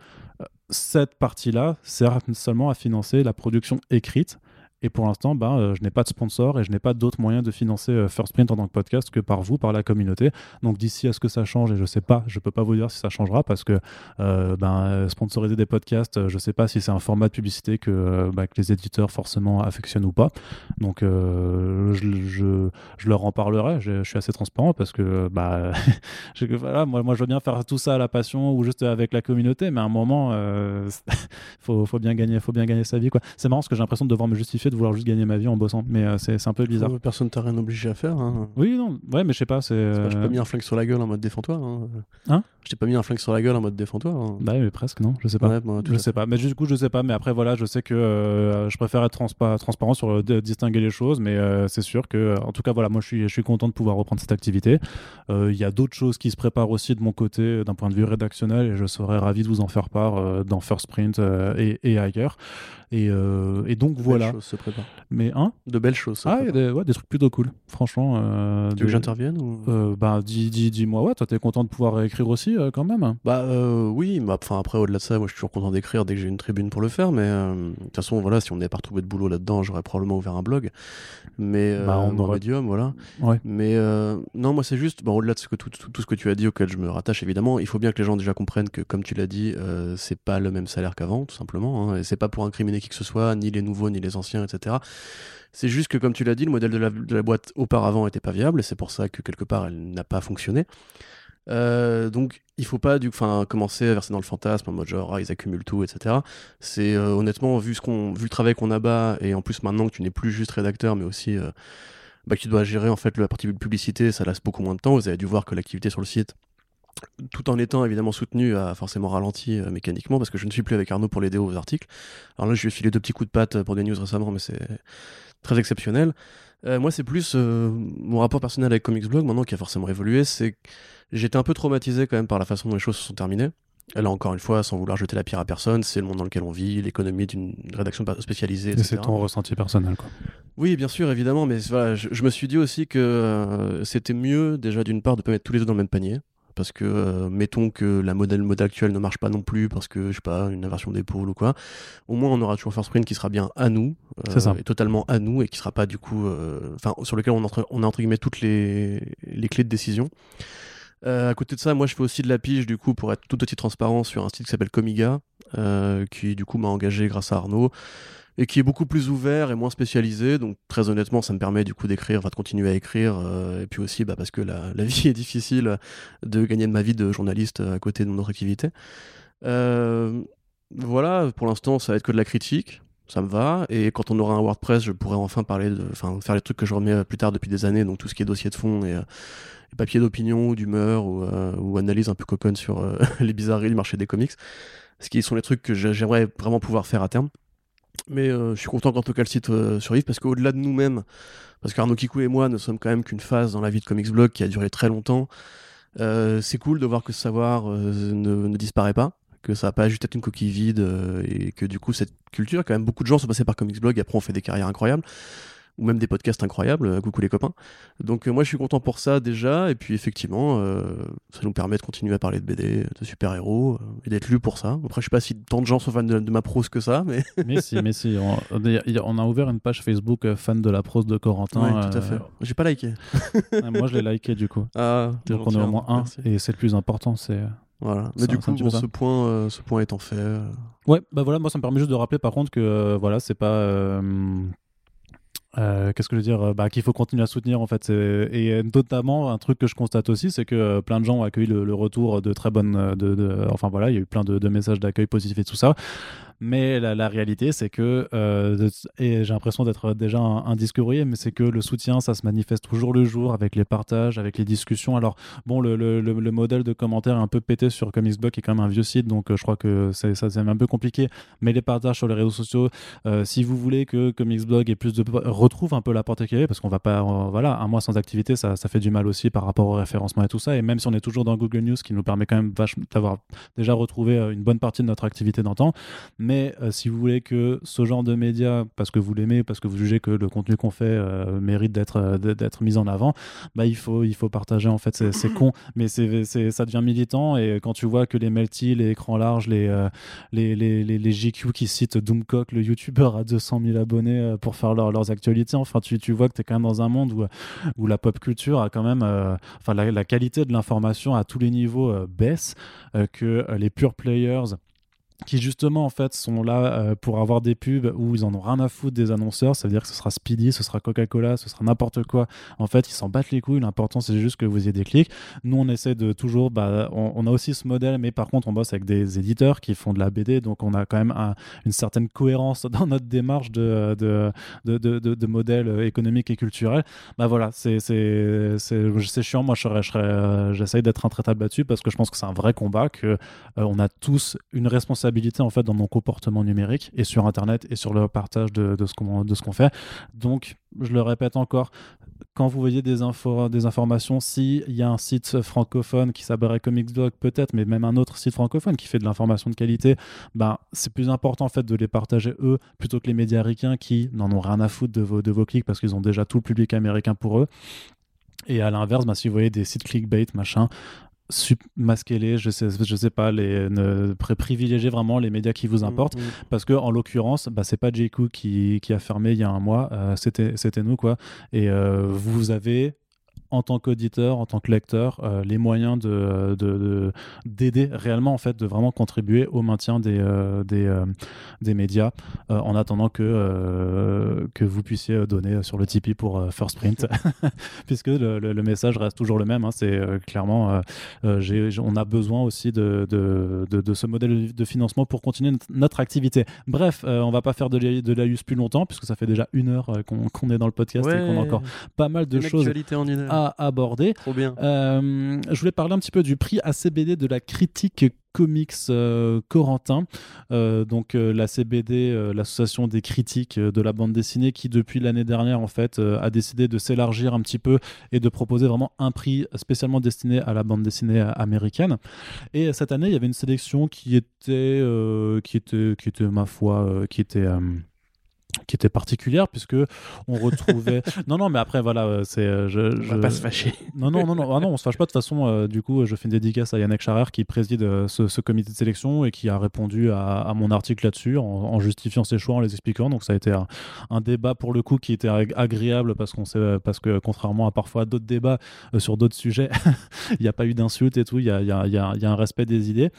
cette partie-là sert seulement à financer la production écrite et pour l'instant, ben, euh, je n'ai pas de sponsor et je n'ai pas d'autres moyens de financer euh, First Print en tant que podcast que par vous, par la communauté. Donc d'ici à ce que ça change, et je ne sais pas, je ne peux pas vous dire si ça changera parce que euh, ben, sponsoriser des podcasts, je ne sais pas si c'est un format de publicité que, ben, que, les éditeurs forcément affectionnent ou pas. Donc je, je, je, leur en parlerai, je, suis assez transparent parce que bah, voilà, moi, moi je veux bien faire tout ça à la passion ou juste avec la communauté, mais à un moment, il faut, faut, bien gagner, faut bien gagner sa vie. C'est marrant parce que j'ai l'impression de devoir me justifier vouloir juste gagner ma vie en bossant. Mais euh, c'est un peu bizarre. personne t'a rien obligé à faire. Hein. Oui, non, ouais, mais je sais pas. C'est. Pas, pas mis un flingue sur la gueule en mode défends-toi. Hein. hein? Je t'ai pas mis un flingue sur la gueule en mode défends-toi. Hein. Bah, mais presque, non. Je sais pas. je sais pas. Mais du coup, je sais pas. Mais après, voilà, je sais que euh, je préfère être transparent sur de distinguer les choses. Mais euh, c'est sûr que, en tout cas, voilà, moi, je suis, je suis content de pouvoir reprendre cette activité. Il y a d'autres choses qui se préparent aussi de mon côté, d'un point de vue rédactionnel, et je serais ravi de vous en faire part dans First Print et, et ailleurs. Et, euh, et donc voilà. Se. Mais hein? De belles choses. ah, il y a des, ouais, des, trucs plutôt cool, franchement. Euh, tu veux que j'intervienne ou... euh, Bah, dis, dis, dis, moi, ouais, toi, t'es content de pouvoir écrire aussi, euh, quand même? Bah, euh, oui, bah, enfin, après, au-delà de ça, moi, je suis toujours content d'écrire dès que j'ai une tribune pour le faire, mais de toute façon, voilà, si on n'avait pas retrouvé de boulot là-dedans, j'aurais probablement ouvert un blog. Mais, bah, on aurait... Medium, voilà. Ouais. Mais non, moi, c'est juste, bah, au-delà de ce que, tout, tout, tout, ce que tu as dit, auquel je me rattache, évidemment, il faut bien que les gens déjà comprennent que, comme tu l'as dit, c'est pas le même salaire qu'avant, tout simplement, hein, et c'est pas pour incriminer qui que ce soit, ni les nouveaux ni les anciens, C'est juste que, comme tu l'as dit, le modèle de la, boîte auparavant n'était pas viable, et c'est pour ça que quelque part elle n'a pas fonctionné. Euh, donc il faut pas commencer à verser dans le fantasme en mode genre ah, ils accumulent tout etc c'est euh, honnêtement vu ce qu'on vu le travail qu'on a bas et en plus maintenant que tu n'es plus juste rédacteur mais aussi euh, bah, que tu dois gérer en fait la partie publicité ça laisse beaucoup moins de temps. Vous avez dû voir que l'activité sur le site tout en étant évidemment soutenu, a forcément ralenti euh, mécaniquement parce que je ne suis plus avec Arnaud pour l'aider aux articles. Alors là, je lui ai filé deux petits coups de patte pour des news récemment, mais c'est très exceptionnel. Euh, moi, c'est plus euh, mon rapport personnel avec Comics Blog maintenant qui a forcément évolué. C'est que j'étais un peu traumatisé quand même par la façon dont les choses se sont terminées. Là, encore une fois, sans vouloir jeter la pierre à personne, c'est le monde dans lequel on vit, l'économie d'une rédaction spécialisée. Et c'est ton ressenti personnel, quoi. Oui, bien sûr, évidemment, mais voilà, je, je me suis dit aussi que c'était mieux, déjà, d'une part, de ne pas mettre tous les œufs dans le même panier parce que euh, mettons que la modèle mode actuelle ne marche pas non plus parce que je sais pas une inversion d'épaule ou quoi au moins on aura toujours First Print qui sera bien à nous euh, et totalement à nous et qui sera pas du coup euh, enfin sur lequel on, entre, on a entre guillemets toutes les, les clés de décision. À côté de ça, moi je fais aussi de la pige du coup pour être tout petit transparent sur un site qui s'appelle Comiga, qui du coup m'a engagé grâce à Arnaud et qui est beaucoup plus ouvert et moins spécialisé. Donc très honnêtement, ça me permet du coup d'écrire, de continuer à écrire, euh, et puis aussi bah, parce que la, vie est difficile de gagner de ma vie de journaliste à côté de mon autre activité. Euh, voilà, pour l'instant, ça va être que de la critique. Ça me va, et quand on aura un WordPress, je pourrai enfin parler de, enfin, faire les trucs que je remets plus tard depuis des années, donc tout ce qui est dossier de fond et, euh, papier d'opinion, d'humeur ou, ou, analyse un peu coconne sur les bizarreries du marché des comics, ce qui sont les trucs que j'aimerais vraiment pouvoir faire à terme. Mais euh, je suis content qu'en tout cas le site euh, survive parce qu'au-delà de nous-mêmes, parce qu'Arnaud Kikou et moi ne sommes quand même qu'une phase dans la vie de Comics Blog qui a duré très longtemps, euh, c'est cool de voir que ce savoir ne, ne, disparaît pas, que ça n'a pas juste été une coquille vide et que du coup cette culture, quand même beaucoup de gens sont passés par Comics Blog et après on fait des carrières incroyables ou même des podcasts incroyables. Euh, coucou les copains. Donc euh, moi je suis content pour ça déjà, et puis effectivement, euh, ça nous permet de continuer à parler de BD, de super-héros, et d'être lu pour ça. Après je sais pas si tant de gens sont fans de, ma prose que ça, mais... mais si, mais si, on, a ouvert une page Facebook fan de la prose de Corentin. Ouais, tout à fait. J'ai pas liké. moi je l'ai liké du coup. Ah, Donc on est au moins un, et c'est le plus important, c'est... Voilà. Mais du coup, ce point, ce point étant fait. Ouais, bah voilà, moi ça me permet juste de rappeler par contre que voilà, c'est pas euh, qu'est-ce que je veux dire bah, Qu'il faut continuer à soutenir en fait. Et notamment, un truc que je constate aussi, c'est que euh, plein de gens ont accueilli le, retour de très bonnes. De, de, enfin voilà, il y a eu plein de, de messages d'accueil positifs et tout ça. Mais la, réalité, c'est que, euh, et j'ai l'impression d'être déjà un, un mais c'est que le soutien, ça se manifeste toujours le jour avec les partages, avec les discussions. Alors, bon, le, le, le, modèle de commentaire est un peu pété sur Comicsblog, qui est quand même un vieux site, donc euh, je crois que ça c'est un peu compliqué. Mais les partages sur les réseaux sociaux, euh, si vous voulez que Comicsblog ait plus de. retrouve un peu la portée qu'il y avait, parce qu'on va pas. voilà, un mois sans activité, ça, ça fait du mal aussi par rapport au référencement et tout ça. Et même si on est toujours dans Google News, qui nous permet quand même d'avoir déjà retrouvé une bonne partie de notre activité d'antan, mais euh, si vous voulez que ce genre de médias, parce que vous l'aimez, parce que vous jugez que le contenu qu'on fait euh, mérite d'être euh, d'être mis en avant, bah il faut il faut partager en fait. C'est con, mais c'est ça devient militant et quand tu vois que les Melty, les écrans larges, les les, les, les, GQ qui citent Doomcock, le youtubeur à 200 000 abonnés pour faire leurs actualités, enfin tu, tu vois que tu es quand même dans un monde où, où la pop culture a quand même, enfin la, qualité de l'information à tous les niveaux baisse, que les pure players qui justement en fait sont là euh, pour avoir des pubs où ils en ont rien à foutre des annonceurs, ça veut dire que ce sera Speedy, ce sera Coca-Cola, ce sera n'importe quoi. En fait, ils s'en battent les couilles, l'important c'est juste que vous ayez des clics. Nous on essaie de toujours, bah, on, a aussi ce modèle, mais par contre on bosse avec des éditeurs qui font de la BD, donc on a quand même une certaine cohérence dans notre démarche de, de, de, de, de modèle économique et culturel. Bah voilà, c'est chiant, moi euh, j'essaye d'être intraitable là-dessus parce que je pense que c'est un vrai combat, que euh, on a tous une responsabilité en fait dans nos comportements numériques et sur internet et sur le partage de, ce qu'on fait donc je le répète encore quand vous voyez des, infos, des informations, s'il y a un site francophone qui s'appellerait Comicsblog peut-être, mais même un autre site francophone qui fait de l'information de qualité, ben, c'est plus important en fait de les partager eux plutôt que les médias américains qui n'en ont rien à foutre de vos, de vos clics parce qu'ils ont déjà tout le public américain pour eux. Et à l'inverse, ben, si vous voyez des sites clickbait, machin, masquez-les, je sais, je sais pas, les, ne privilégier vraiment les médias qui vous mm, importent, mm. parce que en l'occurrence, bah, c'est pas JQ qui, qui a fermé il y a un mois, euh, c'était c'était nous quoi, et euh, vous avez en tant qu'auditeur, en tant que lecteur, euh, les moyens de, d'aider réellement, en fait, de vraiment contribuer au maintien des, euh, des, euh, des, médias en attendant que, que vous puissiez donner sur le Tipeee pour First Print, puisque le, le, message reste toujours le même. Hein, c'est clairement, j'ai, on a besoin aussi de, de, ce modèle de financement pour continuer notre, activité. Bref, on va pas faire de, de l'AUS plus longtemps, puisque ça fait déjà une heure qu'on, est dans le podcast et qu'on a encore pas mal de choses. En une heure aborder. Trop bien. Euh, je voulais parler un petit peu du prix ACBD de la critique comics euh, Corentin, euh, donc la CBD, l'association des critiques de la bande dessinée, qui depuis l'année dernière en fait a décidé de s'élargir un petit peu et de proposer vraiment un prix spécialement destiné à la bande dessinée américaine. Et cette année, il y avait une sélection qui était, qui était, qui était ma foi, qui était qui était particulière puisque on retrouvait non non mais après voilà euh, c'est euh, je, je... va pas se fâcher. Non non non non. Ah non on se fâche pas. De toute façon euh, du coup je fais une dédicace à Yannick Charer qui préside ce, comité de sélection et qui a répondu à, mon article là-dessus en, justifiant ses choix en les expliquant. Donc ça a été un, débat pour le coup qui était agréable parce qu'on sait parce que contrairement à parfois d'autres débats sur d'autres sujets il n'y a pas eu d'insultes et tout. Il y a, y, a, y a, un respect des idées.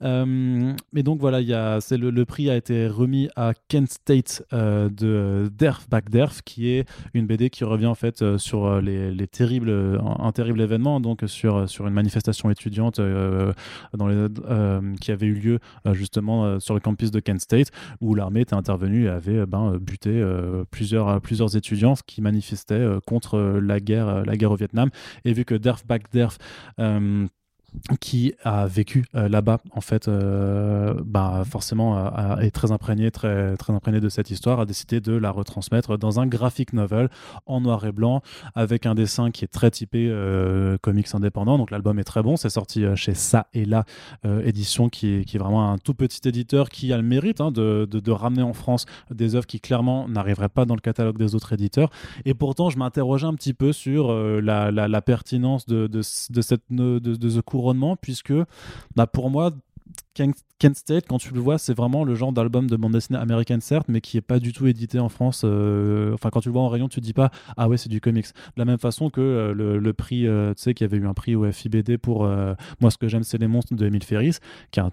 Mais donc voilà il y c'est le, le, prix a été remis à Kent State de Derf Back Derf, qui est une BD qui revient en fait euh, sur euh, les, terribles, un, terrible événement, donc sur, sur une manifestation étudiante euh, dans les, qui avait eu lieu justement sur le campus de Kent State, où l'armée était intervenue et avait ben, buté plusieurs, plusieurs étudiants qui manifestaient contre la guerre, la guerre au Vietnam. Et vu que Derf Back Derf qui a vécu euh, là-bas en fait euh, bah forcément est très imprégné très très imprégné de cette histoire a décidé de la retransmettre dans un graphic novel en noir et blanc avec un dessin qui est très typé euh, comics indépendant donc l'album est très bon. C'est sorti chez ça et là édition qui est, vraiment un tout petit éditeur qui a le mérite hein, de, de, ramener en France des œuvres qui clairement n'arriveraient pas dans le catalogue des autres éditeurs. Et pourtant je m'interrogeais un petit peu sur la, pertinence de, de, de cette de, de puisque bah, pour moi, Kent State, quand tu le vois, c'est vraiment le genre d'album de bande dessinée américaine, certes, mais qui est pas du tout édité en France. Euh, enfin, quand tu le vois en rayon, tu dis pas, ah ouais, c'est du comics. De la même façon que euh, le, prix, euh, tu sais, qu'il y avait eu un prix au FIBD pour Moi, ce que j'aime, c'est les monstres de Emile Ferris, qui est un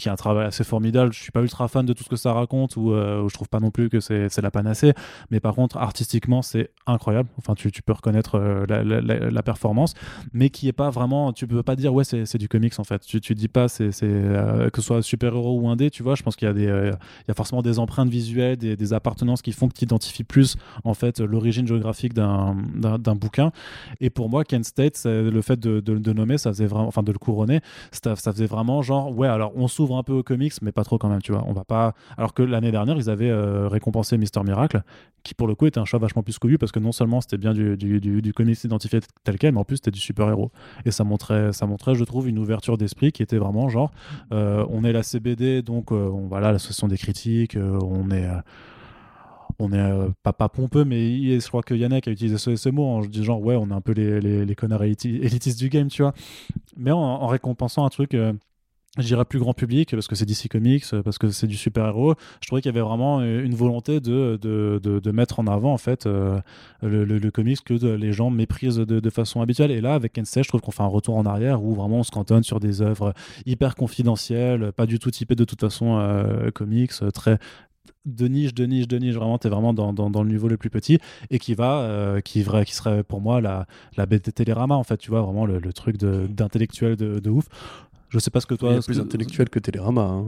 qui a un travail assez formidable. Je suis pas ultra fan de tout ce que ça raconte ou, euh, je trouve pas non plus que c'est la panacée. Mais par contre, artistiquement, c'est incroyable. Enfin, tu, peux reconnaître euh, la, performance, mais qui est pas vraiment. Tu peux pas dire ouais, c'est du comics en fait. Tu, tu dis pas c'est euh, que ce soit super héros ou indé. Tu vois, je pense qu'il y a des il y a forcément des empreintes visuelles, des, appartenances qui font que tu identifies plus en fait l'origine géographique d'un bouquin. Et pour moi, Kent State, le fait de, de, nommer, ça faisait vraiment, enfin de le couronner, ça faisait vraiment genre ouais, alors on s'ouvre un peu aux comics, mais pas trop quand même, tu vois. On va pas. Alors que l'année dernière, ils avaient euh, récompensé Mister Miracle, qui pour le coup était un choix vachement plus connu parce que non seulement c'était bien du, du, comics identifié tel quel, mais en plus c'était du super-héros. Et ça montrait, ça montrait, je trouve, une ouverture d'esprit qui était vraiment genre, euh, on est la CBD, donc euh, on, voilà, l'association des critiques, on est on est pas, pas, pompeux, mais je crois que Yannick a utilisé ce, mot en disant ouais, on est un peu les, les, connards élitistes du game, tu vois. Mais en, récompensant un truc dirais plus grand public parce que c'est DC Comics, parce que c'est du super-héros. Je trouvais qu'il y avait vraiment une volonté de, de, de, mettre en avant en fait euh, le, comics que les gens méprisent de, façon habituelle. Et là, avec Kensei, je trouve qu'on fait un retour en arrière où vraiment on se cantonne sur des œuvres hyper confidentielles, pas du tout typées de toute façon euh, comics, très de niche, de niche, de niche, vraiment, tu es vraiment dans, dans, le niveau le plus petit et qui va, euh, qui, vrai, qui serait pour moi la, la de Télérama, en fait, tu vois, vraiment le, truc d'intellectuel de, ouf. Je sais pas ce que toi. Il plus intellectuel que Télérama. Hein.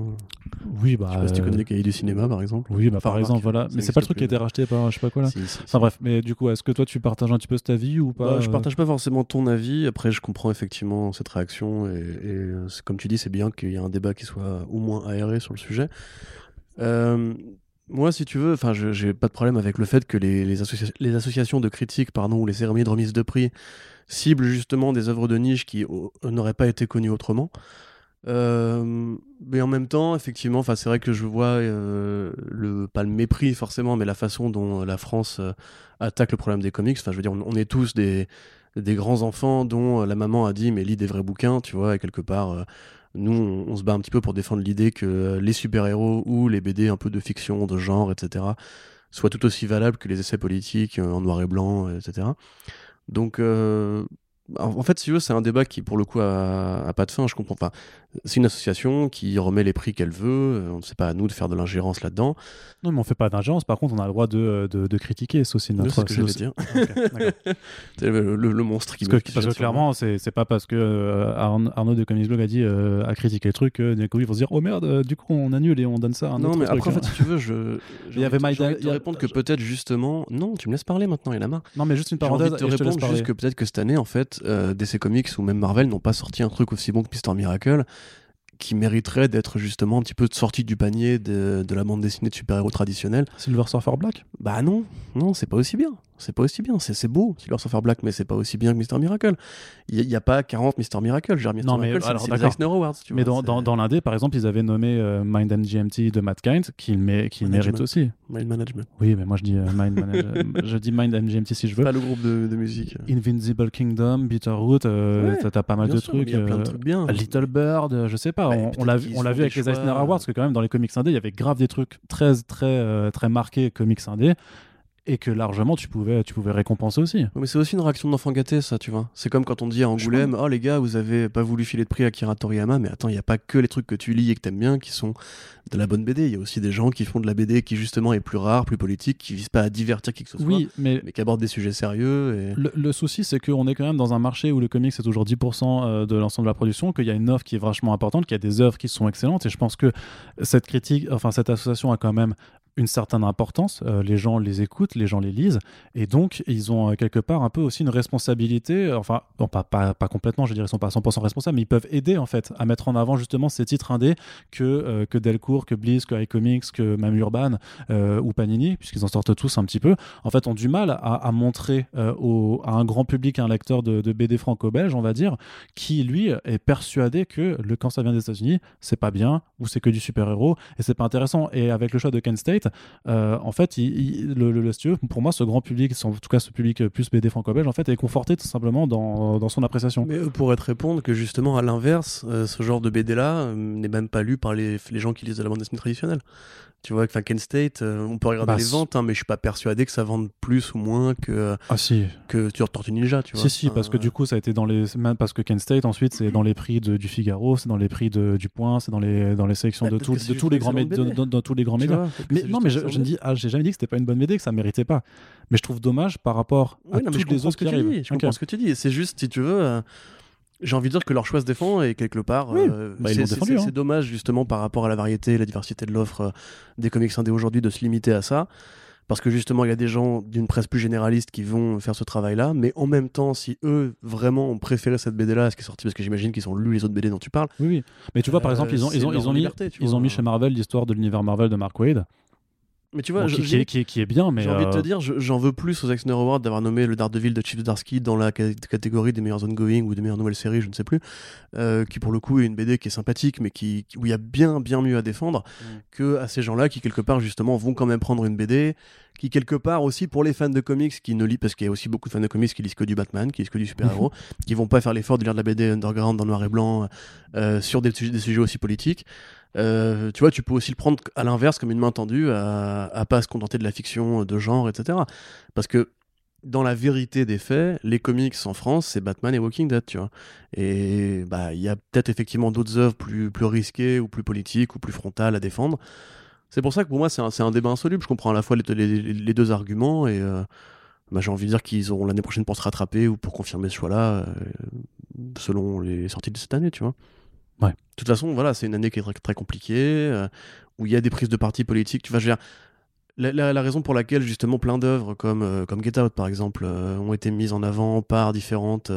Oui, bah. Je sais pas si tu connais les cahiers du cinéma, par exemple. Oui, bah, par exemple, voilà. Mais c'est pas le truc qui a été racheté par je sais pas quoi là. enfin bref, mais du coup, est-ce que toi tu partages un petit peu ta vie ou pas bah, Je partage pas forcément ton avis. Après, je comprends effectivement cette réaction et, et comme tu dis, c'est bien qu'il y ait un débat qui soit au moins aéré sur le sujet. Euh, moi, si tu veux, enfin, j'ai pas de problème avec le fait que les, les, les associations de critiques, pardon, ou les cérémonies de remise de prix cible justement des œuvres de niche qui n'auraient pas été connues autrement. Euh, mais en même temps, effectivement, c'est vrai que je vois euh, le pas le mépris forcément, mais la façon dont la France euh, attaque le problème des comics. Enfin, je veux dire, on, est tous des, des grands enfants dont la maman a dit mais lis des vrais bouquins, tu vois, et quelque part. nous, on, se bat un petit peu pour défendre l'idée que les super-héros ou les BD un peu de fiction, de genre, etc., soient tout aussi valables que les essais politiques en noir et blanc, etc. Donc, euh, en fait, si c'est un débat qui, pour le coup, a, pas de fin. Je comprends pas. C'est une association qui remet les prix qu'elle veut. Euh, on ne sait pas à nous de faire de l'ingérence là-dedans. Non, mais on fait pas d'ingérence. Par contre, on a le droit de, de, critiquer. C'est aussi notre. C'est ce que je veux dire. c'est le, monstre qui. Parce que, parce que clairement, c'est pas parce que euh, Arnaud de Comics Blog a dit euh, a critiqué le truc que ils vont se dire oh merde, du coup on annule et on donne ça à un non, autre mais après, en fait, si tu veux, je. Il y avait Maïda. te répondre que peut-être justement. Non, tu me laisses parler maintenant, il a marre. Non, mais juste une parenthèse. J'ai envie de te répondre juste que peut-être que cette année, en fait, DC Comics ou même Marvel n'ont pas sorti un truc aussi bon que Mister Miracle qui mériterait d'être justement un petit peu sorti du panier de, la bande dessinée de super-héros traditionnelle. Silver Surfer Black? Bah non, non, c'est pas aussi bien. C'est pas aussi bien. C'est beau, Silver Surfer Black, mais c'est pas aussi bien que Mister Miracle. Il n'y a, pas 40 Mister Miracle. Je veux dire, non, mais alors, Awards. Tu mais dans, dans, l'indé, par exemple, ils avaient nommé euh, Mind and GMT de Matt Kind, qui, qui mérite aussi. Mind Management. Oui, mais moi je dis euh, Mind Management. je dis Mind and GMT si je veux. Pas le groupe de, de musique. Invincible Kingdom, Bitterroot, euh, t'as pas mal de trucs. Il y a plein de trucs bien. Little Bird, je sais pas. on, l'a vu, on l'a vu avec les Eisner Awards, parce que quand même dans les comics indés, il y avait grave des trucs très très très marqués comics indés et que largement tu pouvais, tu pouvais récompenser aussi. mais c'est aussi une réaction d'enfant gâté, ça, tu vois. C'est comme quand on dit à Angoulême, oh les gars, vous avez pas voulu filer de prix à Kira Toriyama, mais attends, il n'y a pas que les trucs que tu lis et que t'aimes bien qui sont de la bonne BD. Il y a aussi des gens qui font de la BD qui justement est plus rare, plus politique, qui visent pas à divertir qui que ce soit, oui, mais, mais qui aborde des sujets sérieux. Et... Le, souci, c'est qu'on est quand même dans un marché où le comics c'est toujours 10% euh, de l'ensemble de la production, qu'il y a une offre qui est vachement importante, qu'il y a des œuvres qui sont excellentes, et je pense que cette critique, enfin cette association a quand même une certaine importance. Euh, les gens les écoutent, les gens les lisent, et donc ils ont euh, quelque part un peu aussi une responsabilité. Euh, enfin, non, pas, pas, pas, complètement, je dirais, ils sont pas 100% responsables, mais ils peuvent aider en fait à mettre en avant justement ces titres indés que, que Delcourt, que Bliss, que iComics, que même Urban ou Panini, puisqu'ils en sortent tous un petit peu, en fait, ont du mal à, montrer au, à un grand public, un lecteur de, BD franco-belge, on va dire, qui lui est persuadé que le, quand ça vient des États-Unis, c'est pas bien ou c'est que du super-héros et c'est pas intéressant. Et avec le choix de Kent State, euh, en fait, il, le, le, pour moi, ce grand public, en tout cas ce public plus BD franco-belge, en fait, est conforté tout simplement dans, dans son appréciation. Mais pourrait te répondre que justement, à l'inverse, euh, ce genre de BD-là euh, n'est même pas lu par les, les gens qui lisent de la bande dessinée traditionnelle. Tu vois, enfin, Kent State, euh, on peut regarder bah, les ventes, hein, mais je suis pas persuadé que ça vende plus ou moins que, ah, si. que Tortue Ninja, tu vois. Si, si, parce que du coup, ça a été dans les. Parce que Kent State, ensuite, c'est dans les prix de, du Figaro, c'est dans les prix de, du Point, c'est dans les, dans les sélections bah, de, tout, de tous les grands médias. Dans, tous les grands médias. Mais non, mais je, je dis, ah, j'ai jamais dit que c'était pas une bonne BD, que ça méritait pas. Mais je trouve dommage par rapport à toutes les autres qui arrivent. Je comprends ce que tu dis. C'est juste, si tu veux. Euh, j'ai envie de dire que leur choix se défend et quelque part, euh, bah, hein. c'est dommage justement par rapport à la variété et la diversité de l'offre euh, des comics indés aujourd'hui de se limiter à ça. Parce que justement, il y a des gens d'une presse plus généraliste qui vont faire ce travail-là, mais en même temps, si eux vraiment ont préféré cette BD-là, ce qui est sorti, parce que j'imagine qu'ils ont lu les autres BD dont tu parles. Oui, oui. Mais tu vois, par exemple, ils ont, ils ont, ils ont, mis, ils ont mis chez Marvel l'histoire de l'univers Marvel de Mark Wade. Mais tu vois, qui, est, bien, mais. J'ai envie de te euh, dire, j'en veux plus aux Eisner Awards d'avoir nommé le Daredevil de Chip Darsky dans la catégorie des meilleurs ongoing ou des meilleures nouvelles séries, je ne sais plus, euh, qui pour le coup est une BD qui est sympathique, mais qui, où il y a bien, bien mieux à défendre mm. que à ces gens-là qui, quelque part, justement, vont quand même prendre une BD qui quelque part aussi pour les fans de comics qui ne lisent parce qu'il y a aussi beaucoup de fans de comics qui lisent que du Batman, qui lisent que du super-héros, qui vont pas faire l'effort de lire de la BD underground dans noir et blanc euh, sur des, des, sujets aussi politiques. Euh, tu vois, tu peux aussi le prendre à l'inverse comme une main tendue à, à pas se contenter de la fiction de genre, etc. Parce que dans la vérité des faits, les comics en France, c'est Batman et Walking Dead, tu vois. Et bah, il y a peut-être effectivement d'autres œuvres plus, plus risquées ou plus politiques ou plus frontales à défendre. C'est pour ça que pour moi, c'est un, un, débat insoluble. Je comprends à la fois les, les, deux arguments et euh, bah, j'ai envie de dire qu'ils auront l'année prochaine pour se rattraper ou pour confirmer ce choix-là, euh, selon les sorties de cette année, tu vois. Ouais. De toute façon, voilà, c'est une année qui est très, très compliquée, euh, où il y a des prises de parti politiques. Tu vois, je veux dire, la, la, raison pour laquelle justement plein d'œuvres comme, euh, comme Get Out par exemple euh, ont été mises en avant par différentes,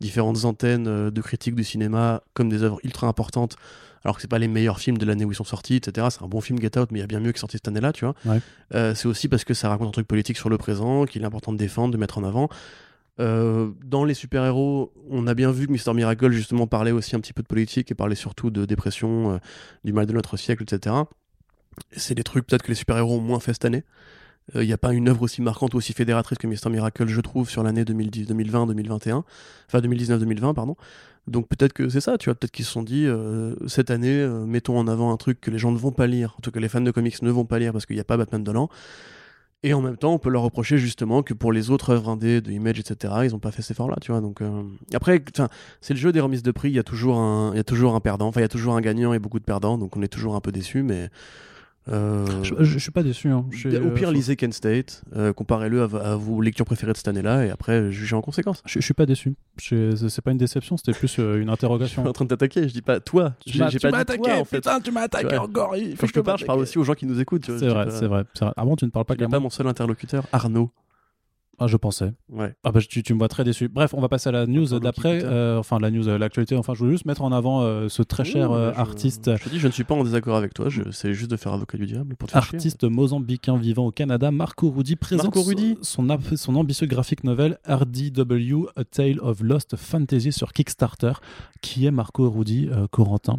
différentes antennes de critiques du cinéma comme des œuvres ultra importantes alors que c'est pas les meilleurs films de l'année où ils sont sortis etc c'est un bon film Get Out mais il y a bien mieux qui est sorti cette année là tu vois ouais. c'est aussi parce que ça raconte un truc politique sur le présent qu'il est important de défendre de mettre en avant euh, dans les super-héros, on a bien vu que Mister Miracle justement parlait aussi un petit peu de politique et parlait surtout de dépression, euh, du mal de notre siècle, etc. C'est des trucs peut-être que les super-héros ont moins fait cette année. Il euh, n'y a pas une œuvre aussi marquante ou aussi fédératrice que Mister Miracle, je trouve, sur l'année 2020-2021, enfin 2019-2020, pardon. Donc peut-être que c'est ça, tu vois, peut-être qu'ils se sont dit, cette année, mettons en avant un truc que les gens ne vont pas lire, en tout cas les fans de comics ne vont pas lire parce qu'il n'y a pas Batman de l'an. Et en même temps, on peut leur reprocher justement que pour les autres œuvres indées de Image, etc., ils n'ont pas fait cet effort-là, tu vois. Donc euh, après, c'est le jeu des remises de prix. Il y a toujours un, il y a toujours un perdant. Enfin, il y a toujours un gagnant et beaucoup de perdants. Donc on est toujours un peu déçu, mais euh, je, je, suis pas déçu. Hein. au pire, lisez Kent State, euh, comparez-le à, vos lectures préférées de cette année-là, et après, jugez en conséquence. Je, suis pas déçu. C'est pas une déception, c'était plus euh, une interrogation. Je suis en train de t'attaquer, je dis pas toi. Tu m'as attaqué, en fait. putain, tu m'as attaqué encore. Que je te parle, je parle aussi aux gens qui nous écoutent. C'est vrai, c'est vrai, Avant, tu ne parles pas qu'à moi. pas mon seul interlocuteur, Arnaud. Ah, je pensais. Ouais. Ah bah tu, tu me vois très déçu. Bref, on va passer à la news d'après. Euh, enfin, la news, l'actualité. Enfin, je voulais juste mettre en avant euh, ce très cher artiste. Je te dis, je ne suis pas en désaccord avec toi. C'est juste de faire avocat du diable. Pour artiste mozambicain vivant au Canada, Marco Rudy présente Son, son, ambitieux graphique novel RDW, A Tale of Lost Fantasy sur Kickstarter. Qui est Marco Rudy, Corentin?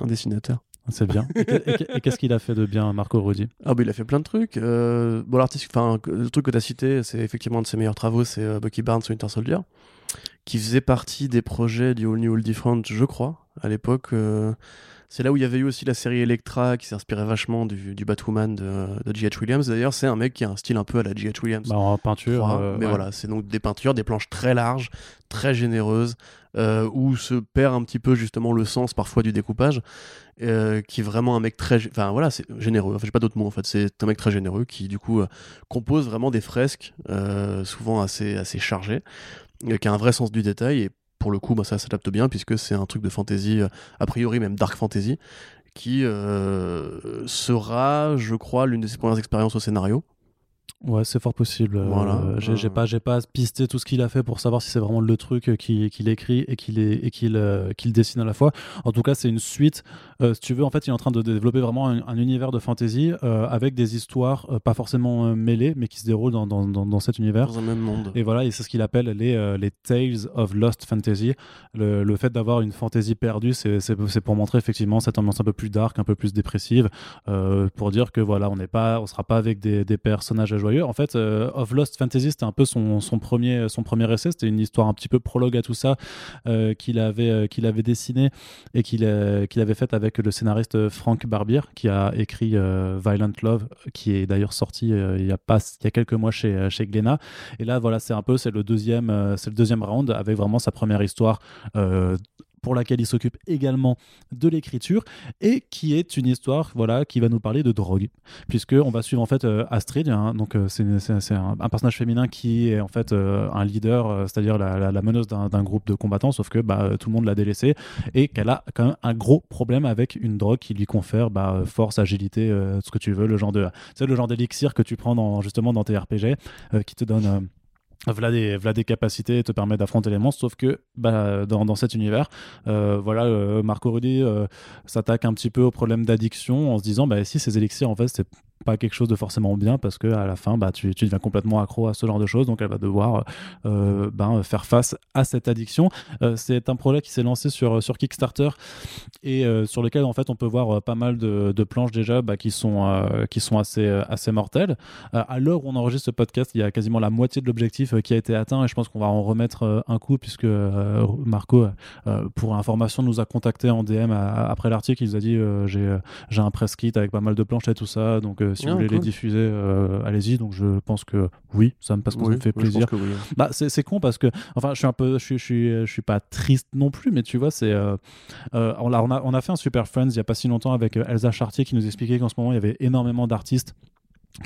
Un dessinateur. C'est bien. Et, qu'est-ce qu'il a fait de bien, Marco Rudy Ah, bah, il a fait plein de trucs. Euh, bon, l'artiste, enfin, le truc que tu as cité, c'est effectivement un de ses meilleurs travaux, c'est euh, Bucky Barnes Winter Soldier, qui faisait partie des projets du All New All Different, je crois, à l'époque. Euh, c'est là où il y avait eu aussi la série Electra qui s'inspirait vachement du, du Batwoman de, G.H. Williams. D'ailleurs, c'est un mec qui a un style un peu à la G.H. Williams. Bah, en peinture. mais voilà, c'est donc des peintures, des planches très larges, très généreuses, euh, où se perd un petit peu justement le sens parfois du découpage. Euh, qui est vraiment un mec très enfin voilà c'est généreux. Enfin j'ai pas d'autres mots en fait. C'est un mec très généreux qui du coup euh, compose vraiment des fresques souvent assez assez chargées qui a un vrai sens du détail. Et pour le coup bah, ça s'adapte bien puisque c'est un truc de fantasy a priori même dark fantasy qui sera je crois l'une de ses premières expériences au scénario Ouais, c'est fort possible. Euh, voilà. j'ai pas, j'ai pas pisté tout ce qu'il a fait pour savoir si c'est vraiment le truc euh, qu'il écrit et qu'il et qu'il euh, qu'il dessine à la fois. En tout cas, c'est une suite. si tu veux, en fait, il est en train de développer vraiment un, univers de fantasy avec des histoires pas forcément mêlées, mais qui se déroulent dans, dans, dans, cet univers. Dans un même monde. Et voilà, et c'est ce qu'il appelle les, les Tales of Lost Fantasy. Le, le fait d'avoir une fantasy perdue, c'est pour montrer effectivement cette ambiance un peu plus dark, un peu plus dépressive, pour dire que voilà, on n'est pas, on sera pas avec des, des personnages joyeux en fait, euh, Of Lost Fantasy, c'était un peu son, premier, son premier essai. C'était une histoire un petit peu prologue à tout ça euh, qu'il avait, euh, avait dessiné et qu'il avait fait avec le scénariste Frank Barbier, qui a écrit Violent Love, qui est d'ailleurs sorti il, y a il y a quelques mois chez, chez Glénat. Et là, voilà, c'est un peu c'est le, deuxième, c'est le deuxième round avec vraiment sa première histoire pour laquelle il s'occupe également de l'écriture et qui est une histoire voilà qui va nous parler de drogue. Puisque on va suivre en fait euh, Astrid hein, donc euh, c'est un, personnage féminin qui est en fait euh, un leader c'est-à-dire la, la, meneuse d'un groupe de combattants sauf que bah, tout le monde l'a délaissé et qu'elle a quand même un gros problème avec une drogue qui lui confère bah, force agilité ce que tu veux le genre d'élixir que tu prends justement dans tes RPG qui te donne V'là des, capacités te permet d'affronter les monstres, sauf que bah, dans, dans cet univers, euh, voilà, euh, Marco Rudy euh, s'attaque un petit peu au problème d'addiction en se disant bah, si ces élixirs en fait c'est pas quelque chose de forcément bien parce que à la fin bah, tu, deviens complètement accro à ce genre de choses. Donc elle va devoir euh, ben, faire face à cette addiction. Euh, c'est un projet qui s'est lancé sur, sur Kickstarter et euh, sur lequel en fait on peut voir pas mal de, de planches déjà bah, qui sont, qui sont assez, assez mortelles. À l'heure où on enregistre ce podcast il y a quasiment la moitié de l'objectif qui a été atteint et je pense qu'on va en remettre un coup puisque Marco pour information nous a contacté en DM après l'article. Il nous a dit j'ai j'ai un press kit avec pas mal de planches et tout ça. Donc si vous ah, voulez les diffuser, euh, allez-y. Donc je pense que oui, ça me, parce que ça me fait plaisir. Bah, c'est con parce que, enfin, je suis un peu, je, je, suis, je suis pas triste non plus, mais tu vois, c'est, euh, euh, on, a, on, a, on a fait un Super Friends il y a pas si longtemps avec Elsa Chartier qui nous expliquait qu'en ce moment il y avait énormément d'artistes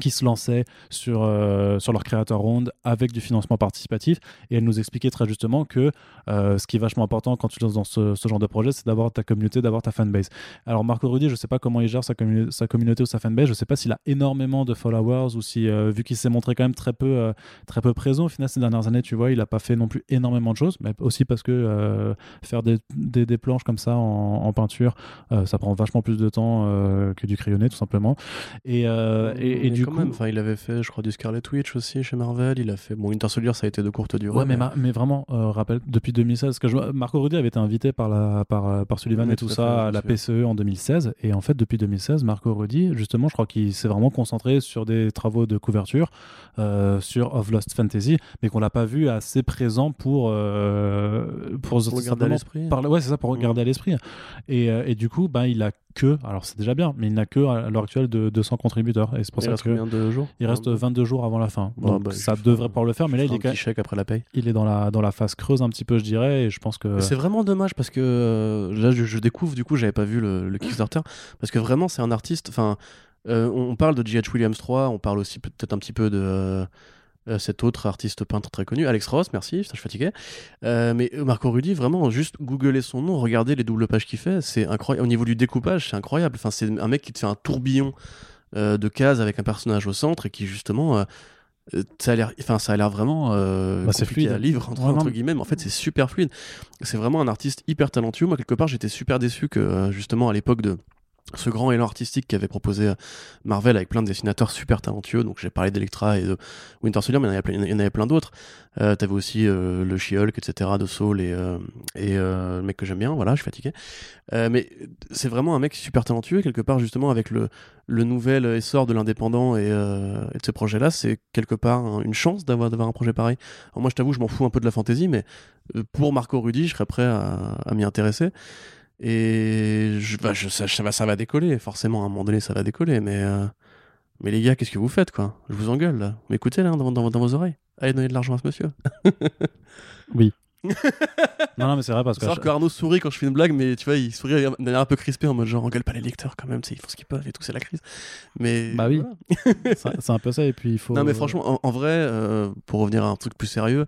qui se lançaient sur, euh, sur leur créateur round avec du financement participatif. Et elle nous expliquait très justement que euh, ce qui est vachement important quand tu lances dans ce, genre de projet, c'est d'avoir ta communauté, d'avoir ta fanbase. Alors Marco Rudy, je ne sais pas comment il gère sa, sa, communauté ou sa fanbase, je ne sais pas s'il a énormément de followers ou si, euh, vu qu'il s'est montré quand même très peu, très peu présent au final ces dernières années, tu vois, il n'a pas fait non plus énormément de choses, mais aussi parce que faire des, des, planches comme ça en, en peinture, ça prend vachement plus de temps que du crayonné tout simplement. Et, et, et du coup, enfin, il avait fait, je crois, du Scarlet Witch aussi chez Marvel. Il a fait, bon, Winter Soldier, ça a été de courte durée. Ouais, mais, mais, vraiment, euh, rappelle, depuis 2016, que je... Marco Rudy avait été invité par, la, par, euh, par Sullivan et tout, ça à la PCE en 2016. Et en fait, depuis 2016, Marco Rudy, justement, je crois qu'il s'est vraiment concentré sur des travaux de couverture, euh, sur Of Lost Fantasy, mais qu'on l'a pas vu assez présent pour, pour, pour regarder à l'esprit. Ouais, c'est ça, pour regarder à l'esprit. Et, et, du coup, bah, il a que, alors c'est déjà bien, mais il n'a que à l'heure actuelle de 200 contributeurs. Et c'est pour ça reste combien de jours Il reste 22 jours avant la fin. Donc bah, ça devrait pouvoir le faire, mais là il est chèque après la paye. Il est dans la dans la phase creuse un petit peu, je dirais, et je pense que. C'est vraiment dommage parce que euh, là je, découvre du coup, j'avais pas vu le, Kickstarter parce que vraiment c'est un artiste. Enfin, euh, on parle de G.H. Williams 3, on parle aussi peut-être un petit peu de euh, cet autre artiste peintre très connu, Alex Ross, merci, je suis fatigué. Euh, mais Marco Rudy, vraiment, juste googler son nom, regarder les doubles pages qu'il fait, c'est incroyable. Au niveau du découpage, c'est incroyable. Enfin, c'est un mec qui te fait un tourbillon euh, de cases avec un personnage au centre et qui justement ça a l'air enfin ça a l'air vraiment bah, c'est fluide à livre entre, guillemets mais en fait c'est super fluide. C'est vraiment un artiste hyper talentueux. Moi quelque part j'étais super déçu que justement à l'époque de ce grand élan artistique qu'avait proposé Marvel avec plein de dessinateurs super talentueux. Donc j'ai parlé d'Electra et de Winter Soldier, mais il y en avait plein, d'autres. Euh, T'avais aussi euh, le She-Hulk, etc., de Soul et, euh, euh, le mec que j'aime bien. Voilà, je suis fatigué. Euh, mais c'est vraiment un mec super talentueux. Quelque part, justement, avec le, nouvel essor de l'indépendant et, de ces projets-là, c'est quelque part une chance d'avoir un projet pareil. Alors moi, je t'avoue, je m'en fous un peu de la fantaisie, mais pour Marco Rudy, je serais prêt à m'y intéresser. Et je, bah, je, ça, ça, va, ça va décoller, forcément, à un moment donné, ça va décoller, mais, euh, mais les gars, qu'est-ce que vous faites, quoi? Je vous engueule, là. M'écoutez, là, dans, dans, dans, vos oreilles. Allez donner de l'argent à ce monsieur. oui. non, non, mais c'est vrai parce que. C'est que Arnaud sourit quand je fais une blague, mais tu vois, il sourit d'un air un peu crispé en mode genre, engueule pas les lecteurs quand même, ils font ce qu'ils peuvent et tout, c'est la crise. Mais. Bah oui. c'est un peu ça, et puis il faut. Non, mais franchement, en, vrai, euh, pour revenir à un truc plus sérieux,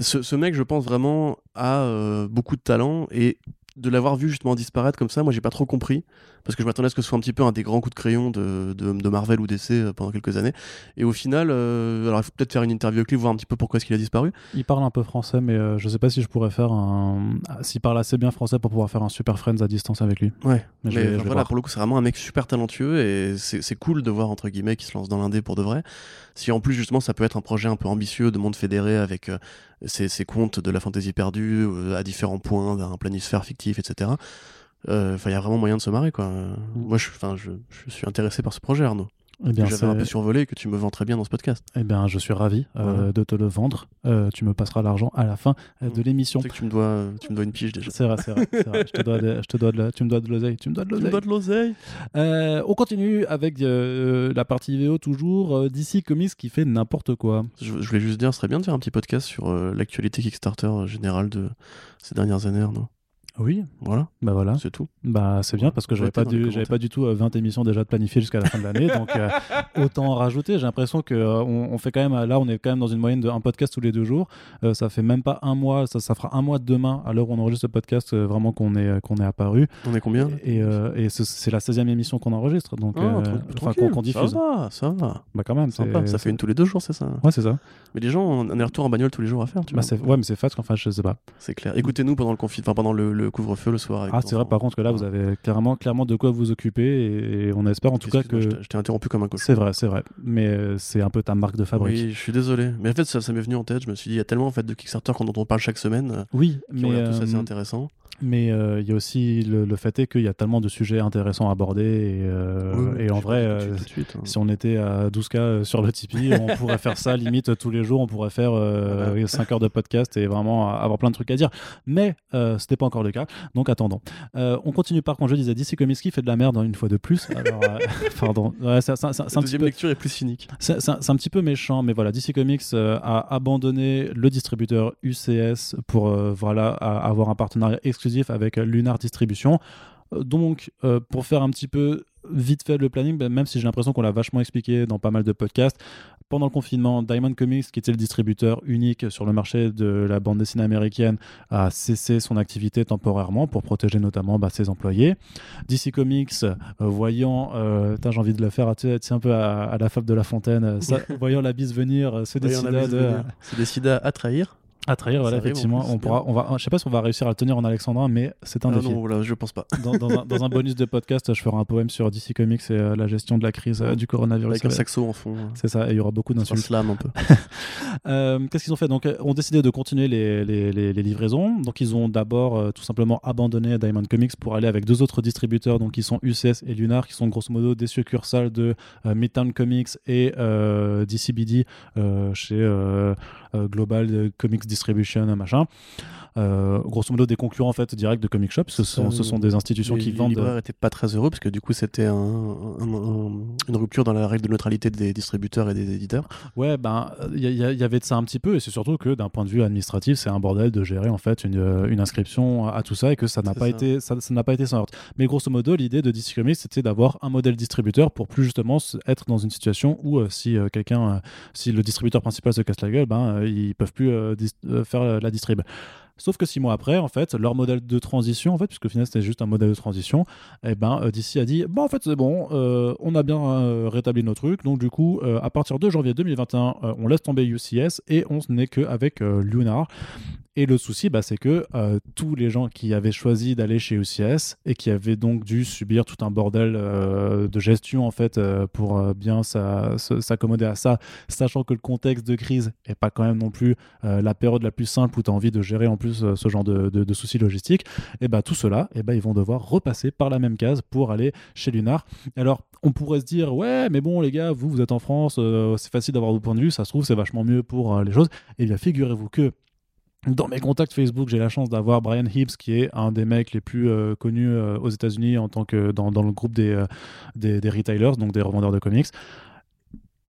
ce, ce, mec, je pense vraiment, a euh, beaucoup de talent et de l'avoir vu justement disparaître comme ça, moi j'ai pas trop compris parce que je m'attendais à ce que ce soit un petit peu un des grands coups de crayon de, de, Marvel ou DC euh, pendant quelques années. Et au final, euh, alors il faut peut-être faire une interview lui, voir un petit peu pourquoi est-ce qu'il a disparu. Il parle un peu français, mais euh, je sais pas si je pourrais faire un. S'il parle assez bien français pour pouvoir faire un Super Friends à distance avec lui. Ouais, mais, voilà, pour le coup, c'est vraiment un mec super talentueux et c'est cool de voir entre guillemets qu'il se lance dans l'indé pour de vrai. Si en plus justement ça peut être un projet un peu ambitieux de monde fédéré avec ses, ses, contes de la fantaisie perdue à différents points d'un planisphère fictif, etc. Euh, enfin, il y a vraiment moyen de se marrer, quoi. Mm. Moi, je, je, je suis intéressé par ce projet, Arnaud. Eh bien, j'avais un peu survolé et que tu me vends très bien dans ce podcast. Eh bien, je suis ravi euh, de te le vendre. Euh, tu me passeras l'argent à la fin de mm. l'émission. Tu sais que tu me dois, tu me dois une pige déjà. C'est vrai, c'est vrai, Je te dois, de, je te dois de, tu me dois de l'oseille. Tu me dois de l'oseille. on continue avec la partie vidéo toujours. DC Comics qui fait n'importe quoi. Je, je, voulais juste dire, ce serait bien de faire un petit podcast sur l'actualité Kickstarter générale de ces dernières années, non oui, voilà. Bah voilà. C'est tout. Bah c'est bien parce que j'avais pas, du, j'avais pas du tout 20 euh, émissions déjà de planifier jusqu'à la fin de l'année, donc euh, autant en rajouter. J'ai l'impression que euh, on, fait quand même là, on est quand même dans une moyenne de un podcast tous les deux jours. ça fait même pas un mois, ça, ça fera un mois de demain à l'heure où on enregistre ce podcast vraiment qu'on est qu'on est apparu. On est combien Et, et c'est la 16e émission qu'on enregistre, donc ah, enfin qu'on diffuse. Ça va, ça va. Bah quand même. Ça fait une tous les deux jours, c'est ça. Ouais, c'est ça. Mais les gens, on a retour en bagnole tous les jours à faire. Tu bah, ouais, mais c'est fat. Enfin, je sais pas. C'est clair. Écoutez-nous pendant le confinement, pendant le couvre-feu le soir ah, c'est vrai, par contre, que là, vous avez clairement, clairement de quoi vous occuper et, on espère en tout cas que. Je t'ai interrompu comme un cochon. C'est vrai, c'est vrai. Mais euh, c'est un peu ta marque de fabrique. Oui, je suis désolé. Mais en fait, ça, ça m'est venu en tête. Je me suis dit, il y a tellement en fait, de Kickstarter dont on parle chaque semaine. Euh, oui, mais. Ont tout ça, c'est intéressant. Mais euh, il y a aussi le, fait qu'il y a tellement de sujets intéressants à aborder. Et, euh, et en vrai, euh, hein. si on était à 12K sur le Tipeee, on pourrait faire ça limite tous les jours. On pourrait faire 5 heures de podcast et vraiment avoir plein de trucs à dire. Mais ce n'était pas encore le cas. Donc attendons. on continue par contre, je disais DC Comics qui fait de la merde hein, une fois de plus. Alors, pardon. Ouais, c'est, c'est, La deuxième lecture est plus cynique. C'est, un petit peu méchant, mais voilà, DC Comics a abandonné le distributeur UCS pour voilà, avoir un partenariat exclusif avec Lunar Distribution. Euh, donc, euh, pour faire un petit peu vite fait le planning, ben, même si j'ai l'impression qu'on l'a vachement expliqué dans pas mal de podcasts, pendant le confinement, Diamond Comics, qui était le distributeur unique sur le marché de la bande dessinée américaine, a cessé son activité temporairement pour protéger notamment bah, ses employés. DC Comics, euh, voyant, j'ai envie de le faire un peu à, la fable de La Fontaine, voyant la bise venir, se décida, de... se décida à trahir à trahir, voilà, effectivement. on pourra, on va, je sais pas si on va réussir à le tenir en alexandrin, mais c'est un ah défi. Non, voilà, je pense pas. Dans, un, bonus de podcast, je ferai un poème sur DC Comics et euh, la gestion de la crise euh, du coronavirus. Avec un saxo en fond. C'est ça, et il y aura beaucoup d'insultes. slam un peu. Euh, qu'est-ce qu'ils ont fait? Donc, ont décidé de continuer les, les, les, livraisons. Donc, ils ont d'abord tout simplement abandonné Diamond Comics pour aller avec deux autres distributeurs, donc qui sont UCS et Lunar, qui sont grosso modo des succursales de Midtown Comics et DCBD chez Global Comics Distribution, machin. Euh, grosso modo des concurrents en fait directs de comic shop. Ce sont, ce sont des institutions qui vendent. Les libraires n'étaient pas très heureux parce que du coup c'était un, une rupture dans la règle de neutralité des distributeurs et des éditeurs. Ouais, ben il y, y, avait de ça un petit peu et c'est surtout que d'un point de vue administratif c'est un bordel de gérer en fait une, une inscription à tout ça et que ça n'a pas été ça n'a pas été sans heurte. Mais grosso modo l'idée de DC Comics c'était d'avoir un modèle distributeur pour plus justement être dans une situation où euh, si euh, quelqu'un si le distributeur principal se casse la gueule, ben ils peuvent plus faire la distrib. Sauf que six mois après, en fait, leur modèle de transition, en fait, puisque finalement c'était juste un modèle de transition, eh ben, euh, DC a dit, bon, c'est bon, euh, on a bien euh, rétabli nos trucs, donc du coup, à partir de janvier 2021, on laisse tomber UCS et on n'est qu'avec Lunar. Et le souci, bah, c'est que euh, tous les gens qui avaient choisi d'aller chez UCS et qui avaient donc dû subir tout un bordel euh, de gestion en fait euh, pour bien s'accommoder à ça, sachant que le contexte de crise n'est pas quand même non plus la période la plus simple où tu as envie de gérer en plus ce genre de, soucis logistiques, et bah tout cela, et bah, ils vont devoir repasser par la même case pour aller chez Lunar. Alors on pourrait se dire ouais mais bon les gars vous vous êtes en France, c'est facile d'avoir vos points de vue, ça se trouve c'est vachement mieux pour les choses. Et bien figurez-vous que dans mes contacts Facebook, j'ai la chance d'avoir Brian Hibbs, qui est un des mecs les plus euh, connus euh, aux États-Unis en tant que dans, le groupe euh, des, des, retailers, donc des revendeurs de comics.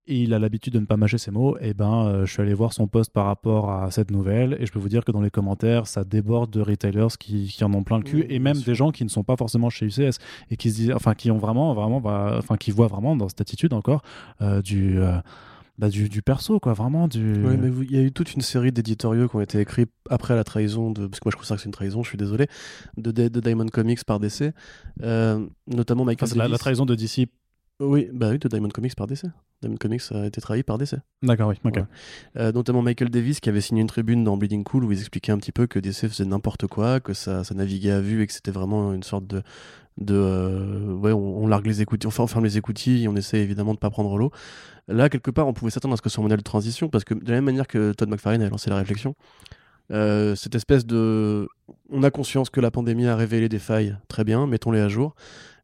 Et il a l'habitude de ne pas mâcher ses mots. Et ben, je suis allé voir son post par rapport à cette nouvelle, et je peux vous dire que dans les commentaires, ça déborde de retailers qui, qui en ont plein le cul, et même des gens qui ne sont pas forcément chez UCS et qui se disent, enfin, qui ont vraiment, vraiment, bah, enfin, qui voient vraiment dans cette attitude encore du bah, du, du, perso, quoi, vraiment. Du... Oui, mais il y a eu toute une série d'éditoriaux qui ont été écrits après la trahison, de, parce que moi je considère que c'est une trahison, je suis désolé, de, de, Diamond Comics par DC, euh, notamment Michael enfin, la, la, trahison de DC oui, bah oui, de Diamond Comics par DC. Diamond Comics a été trahi par DC. D'accord, oui, ok. Euh, notamment Michael Davis qui avait signé une tribune dans Bleeding Cool où il expliquait un petit peu que DC faisait n'importe quoi, que ça, ça naviguait à vue et que c'était vraiment une sorte de. Euh, on, ferme les écoutilles et on essaie évidemment de pas prendre l'eau. Là, quelque part, on pouvait s'attendre à ce que ce soit un modèle de transition parce que de la même manière que Todd McFarlane a lancé la réflexion, euh, cette espèce de. On a conscience que la pandémie a révélé des failles, très bien, mettons-les à jour.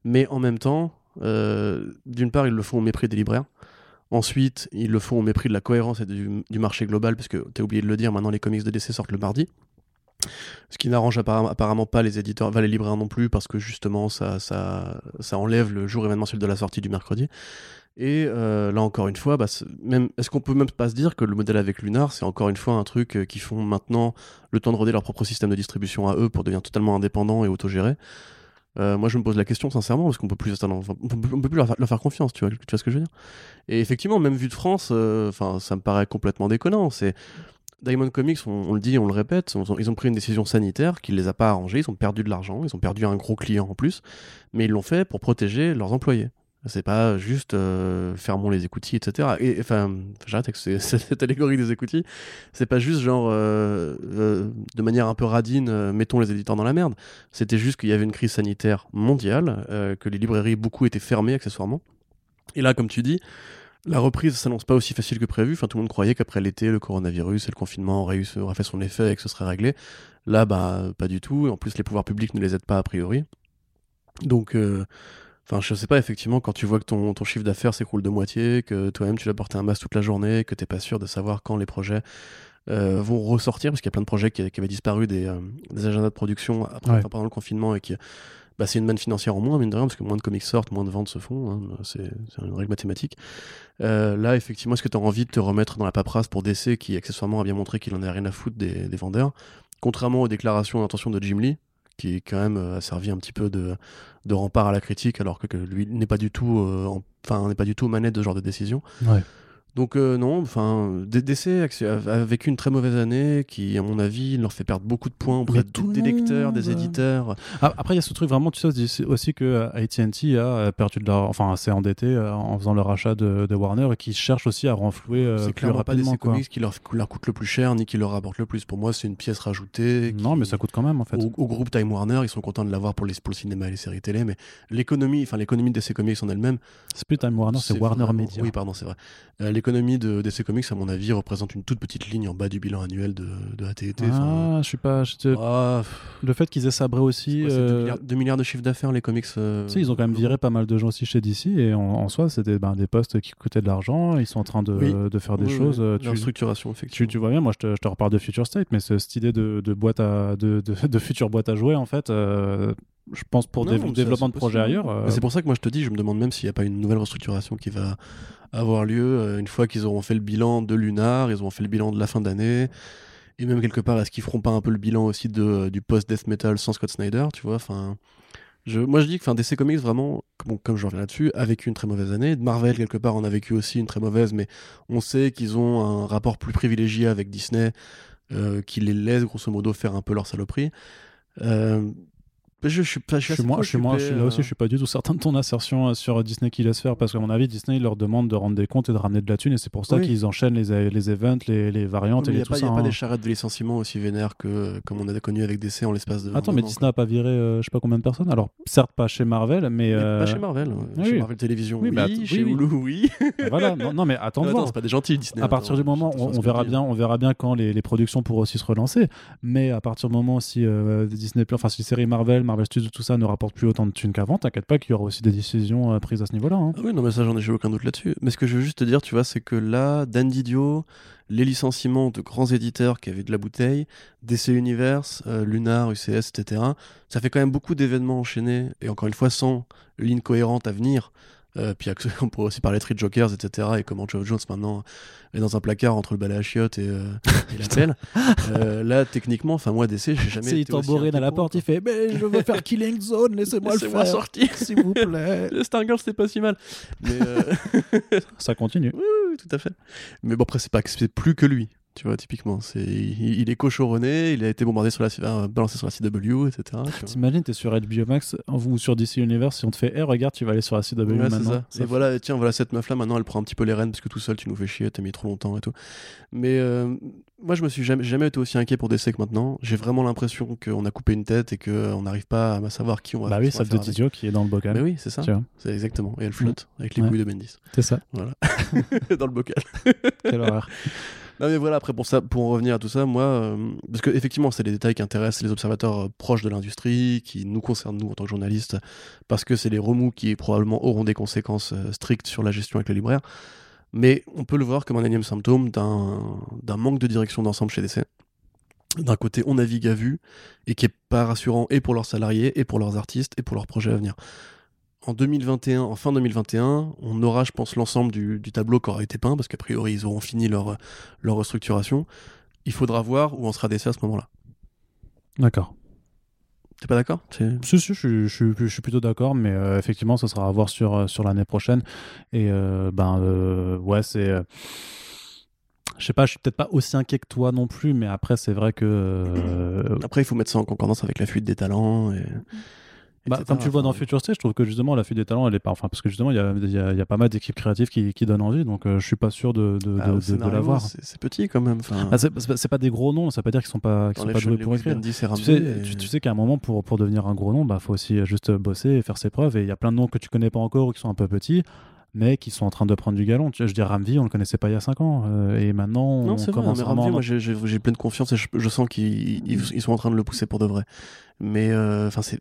Mais en même temps, euh, d'une part, ils le font au mépris des libraires. Ensuite, ils le font au mépris de la cohérence et du, marché global, parce que tu as oublié de le dire, maintenant les comics de DC sortent le mardi. Ce qui n'arrange apparemment, pas les éditeurs, les libraires non plus, parce que justement, ça, enlève le jour événementiel de la sortie du mercredi. Et euh, là encore une fois, bah, même, est-ce qu'on peut même pas se dire que le modèle avec Lunar, c'est encore une fois un truc euh, qui font maintenant le temps de roder leur propre système de distribution à eux pour devenir totalement indépendants et autogérés? Euh, moi, je me pose la question sincèrement parce qu'on peut plus, peut, plus leur, faire confiance, tu vois, tu vois ce que je veux dire? Et effectivement, même vu de France, enfin, ça me paraît complètement déconnant. Diamond Comics, on, le dit, on le répète, ils ont pris une décision sanitaire qui ne les a pas arrangés, ils ont perdu de l'argent, ils ont perdu un gros client en plus, mais ils l'ont fait pour protéger leurs employés. C'est pas juste euh, fermons les écoutilles, etc. Et enfin, j'arrête avec cette allégorie des écoutilles. C'est pas juste genre euh, euh, de manière un peu radine, mettons les éditeurs dans la merde. C'était juste qu'il y avait une crise sanitaire mondiale, que les librairies beaucoup étaient fermées accessoirement. Et là, comme tu dis, la reprise s'annonce pas aussi facile que prévu. Enfin, tout le monde croyait qu'après l'été, le coronavirus et le confinement auraient, auraient fait son effet et que ce serait réglé. Là, bah, pas du tout. Et en plus, les pouvoirs publics ne les aident pas a priori. Donc, Enfin, je sais pas, effectivement, quand tu vois que ton, ton chiffre d'affaires s'écroule de moitié, que toi-même tu dois porter un masque toute la journée, que t'es pas sûr de savoir quand les projets euh, vont ressortir, parce qu'il y a plein de projets qui, avaient disparu des, euh, des, agendas de production après, pendant le confinement et qui. Bah, c'est une manne financière en moins, mine de rien, parce que moins de comics sortent, moins de ventes se font, hein, c'est une règle mathématique. Euh, là, effectivement, est-ce que tu as envie de te remettre dans la paperasse pour DC, qui accessoirement a bien montré qu'il en a rien à foutre des, des vendeurs? Contrairement aux déclarations d'intention de Jim Lee, qui quand même euh, a servi un petit peu de, rempart à la critique, alors que, lui n'est pas du tout, euh, n'est pas du tout aux manettes de ce genre de décision. Donc euh, non, enfin, DC a vécu une très mauvaise année qui, à mon avis, leur fait perdre beaucoup de points auprès des lecteurs, des éditeurs. Ah, après, il y a ce truc vraiment, tu sais aussi que euh, AT&T a perdu de leur, enfin, s'est endetté euh, en faisant le rachat de, Warner et qui cherche aussi à renflouer euh, C'est clairement pas DC Comics qui leur, leur, coûte le plus cher ni qui leur rapporte le plus. Pour moi, c'est une pièce rajoutée. Non, mais ça coûte quand même en fait. Au, groupe Time Warner, ils sont contents de l'avoir pour, les, pour le cinéma et les séries télé, mais l'économie, enfin l'économie de DC Comics en elle-même. C'est plus Time Warner, c'est Warner Media. Oui, pardon, c'est vrai. L'économie de DC Comics, à mon avis, représente une toute petite ligne en bas du bilan annuel de, de AT&T. Ah, je suis pas. Ah, le fait qu'ils aient sabré aussi. 2 euh, milliards, de chiffre d'affaires, les comics. Euh, ils ont quand même viré pas mal de gens aussi chez DC, et en, soi, c'était ben, des postes qui coûtaient de l'argent. Ils sont en train de, de faire des choses. Euh, tu, structuration, effectivement. Tu, vois bien, moi, je te, je te, reparle de Future State, mais cette idée de, de boîte à, de, de, future boîte à jouer, en fait, je pense pour des développement de projets ailleurs. C'est pour ça que moi je te dis, je me demande même s'il n'y a pas une nouvelle restructuration qui va avoir lieu euh, une fois qu'ils auront fait le bilan de Lunar, ils auront fait le bilan de la fin d'année. Et même quelque part, est-ce qu'ils feront pas un peu le bilan aussi de, euh, du post-death metal sans Scott Snyder, tu vois enfin, je, Moi je dis que DC Comics, vraiment, comme je reviens là-dessus, a vécu une très mauvaise année. Marvel, quelque part, en a vécu aussi une très mauvaise, mais on sait qu'ils ont un rapport plus privilégié avec Disney qui les laisse grosso modo faire un peu leur saloperie. Euh, je, suis pas, je suis, moi, je suis, moi, je suis là aussi, je suis pas du tout certain de ton assertion euh, sur Disney qui laisse faire parce qu'à mon avis, Disney leur demande de rendre des comptes et de ramener de la thune et c'est pour ça qu'ils enchaînent les, les events, les, les variantes et les tout ça. Il n'y a pas des charrettes de licenciement aussi vénères que comme on a connu avec DC en l'espace de. Attends, mais Disney n'a pas viré euh, je sais pas combien de personnes Alors, certes, pas chez Marvel, mais. Pas chez Marvel, chez Marvel Télévision, oui, bah, chez Hulu, oui. voilà, non, mais attends, attends c'est pas des gentils Disney. À partir du moment, on, verra bien, on verra bien quand les, productions pourront aussi se relancer, mais à partir du moment si Disney, enfin si les séries Marvel, Marvel Studios, tout ça ne rapporte plus autant de thunes qu'avant, t'inquiète pas qu'il y aura aussi des décisions euh, prises à ce niveau-là. Hein. Ah oui, non, mais ça, j'en ai aucun doute là-dessus. Mais ce que je veux juste te dire, tu vois, c'est que là, Dan Didio, les licenciements de grands éditeurs qui avaient de la bouteille, DC Universe, euh, Lunar, UCS, etc., ça fait quand même beaucoup d'événements enchaînés, et encore une fois, sans ligne cohérente à venir. Euh, puis on pourrait aussi parler de Three Jokers, etc. Et comment Joe Jones maintenant est dans un placard entre le balai à chiottes et, euh, la pelle. Euh, là, techniquement, enfin moi DC, j'ai jamais. il tambourine à la porte, il fait Mais je veux faire Killing Zone, laissez-moi le faire. sortir, s'il vous plaît. le Stargirl, c'était pas si mal. Mais Ça continue. Oui, oui, tout à fait. Mais bon, après, c'est pas c'est plus que lui. Tu vois, typiquement, c'est il, est cochoronné, il a été bombardé sur la, euh, balancé sur la CW, etc. T'imagines, t'es sur HBO Max ou sur DC Universe, si on te fait, hey, regarde, tu vas aller sur la CW maintenant. Ça. et voilà, tiens, voilà cette meuf là, maintenant elle prend un petit peu les rênes parce que tout seul tu nous fais chier, t'as mis trop longtemps et tout. Mais euh, moi, je me suis jamais, jamais été aussi inquiet pour DC que maintenant. J'ai vraiment l'impression qu'on a coupé une tête et qu'on n'arrive pas à savoir qui on va Bah oui, celle de Didio qui est dans le bocal. Mais oui, c'est ça. C'est exactement. Et elle flotte mm. avec les couilles de Bendis. C'est ça. Voilà. dans le bocal. Quelle horreur. Mais voilà, après pour ça, pour en revenir à tout ça, moi, euh, parce que effectivement, c'est des détails qui intéressent les observateurs euh, proches de l'industrie, qui nous concernent nous en tant que journalistes, parce que c'est les remous qui probablement auront des conséquences euh, strictes sur la gestion avec les libraires. Mais on peut le voir comme un énième symptôme d'un manque de direction d'ensemble chez DC. D'un côté, on navigue à vue et qui est pas rassurant et pour leurs salariés, et pour leurs artistes, et pour leurs projets à venir en 2021, en fin 2021, on aura, je pense, l'ensemble du, tableau qui aura été peint, parce qu'a priori, ils auront fini leur, leur restructuration. Il faudra voir où on sera DC à ce moment-là. D'accord. T'es pas d'accord? Si, si, je, je, suis plutôt d'accord, mais euh, effectivement, ça sera à voir sur, euh, sur l'année prochaine. Et euh, ben, ouais, c'est. je sais pas, je suis peut-être pas aussi inquiet que toi non plus, mais après, c'est vrai que. Après, il faut mettre ça en concordance avec la fuite des talents. Et... Bah, comme tu le vois dans Future State, je trouve que justement la fuite des talents, elle est pas. Enfin, parce que justement, il y a, y, y a, pas mal d'équipes créatives qui, qui, donnent envie, donc euh, je suis pas sûr de, de, ah, de, de l'avoir. C'est petit quand même. Ah, c'est pas des gros noms, ça veut pas dire qu'ils sont pas, sont pas doués pour écrire. Tu sais, tu, sais qu'à un moment, pour, pour devenir un gros nom, bah faut aussi juste bosser et faire ses preuves. Et il y a plein de noms que tu connais pas encore ou qui sont un peu petits mais qui sont en train de prendre du galon. Je veux dire, Ramvi, on le connaissait pas il y a 5 ans, euh, et maintenant, non, on commence vrai, mais moi, j'ai plein de confiance et je, sens qu'ils sont en train de le pousser pour de vrai. Mais euh, enfin, c'est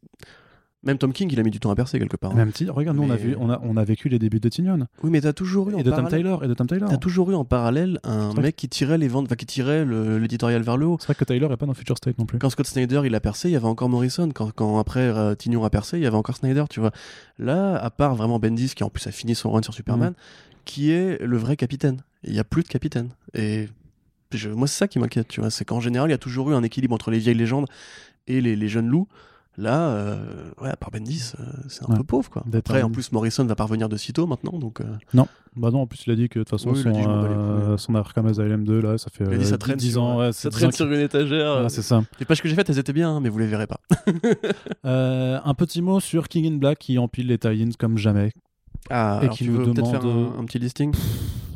même Tom King, il a mis du temps à percer quelque part. Hein. Même regarde, nous on a vu, on a, on a vécu les débuts de Tignon. Oui, mais t'as toujours eu et de Tom Taylor et de Tom Taylor. T'as toujours eu en parallèle un mec qui tirait les ventes, enfin qui tirait l'éditorial vers le haut. C'est vrai que Taylor est pas dans Future State non plus. Quand Scott Snyder il a percé, il y avait encore Morrison. Quand, quand après euh, Tignon a percé, il y avait encore Snyder, tu vois. Là, à part vraiment Bendis qui en plus a fini son run sur Superman, mm. qui est le vrai capitaine. Il y a plus de capitaine. Et moi c'est ça qui m'inquiète, tu vois. C'est qu'en général, il y a toujours eu un équilibre entre les vieilles légendes et les, les jeunes loups. Là, euh, ouais, à part Bendis, euh, c'est un peu pauvre. Quoi. Après, en plus, Morrison va pas revenir de sitôt maintenant. Donc, euh. Non, bah non, en plus, il a dit que de toute façon, son, euh, son LM2, là, ça fait dit, ça traîne 10 ans. Ouais, ça traîne sur une étagère. c'est ça. Les pages que j'ai faites, elles étaient bien, hein, mais vous les verrez pas. un petit mot sur King in Black qui empile les tie comme jamais. Ah, et qui nous demande faire un petit listing?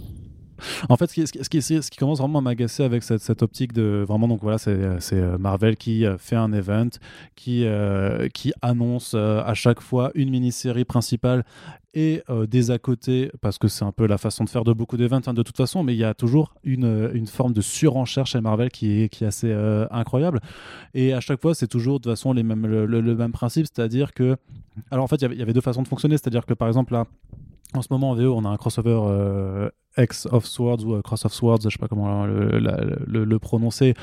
en fait, ce qui, ce qui, ce qui commence vraiment à m'agacer avec cette, optique de vraiment, donc voilà, c'est euh, Marvel qui euh, fait un event, qui, euh, annonce à chaque fois une mini-série principale et des à côté, parce que c'est un peu la façon de faire de beaucoup d'événements hein, de toute façon, mais il y a toujours une, forme de surenchère chez Marvel qui est, assez incroyable. Et à chaque fois, c'est toujours de toute façon le, même principe, c'est-à-dire que. Alors en fait, il y avait deux façons de fonctionner, c'est-à-dire que par exemple, là, en ce moment en VO, on a un crossover X of Swords ou Cross of Swords, je sais pas comment le, le, prononcer,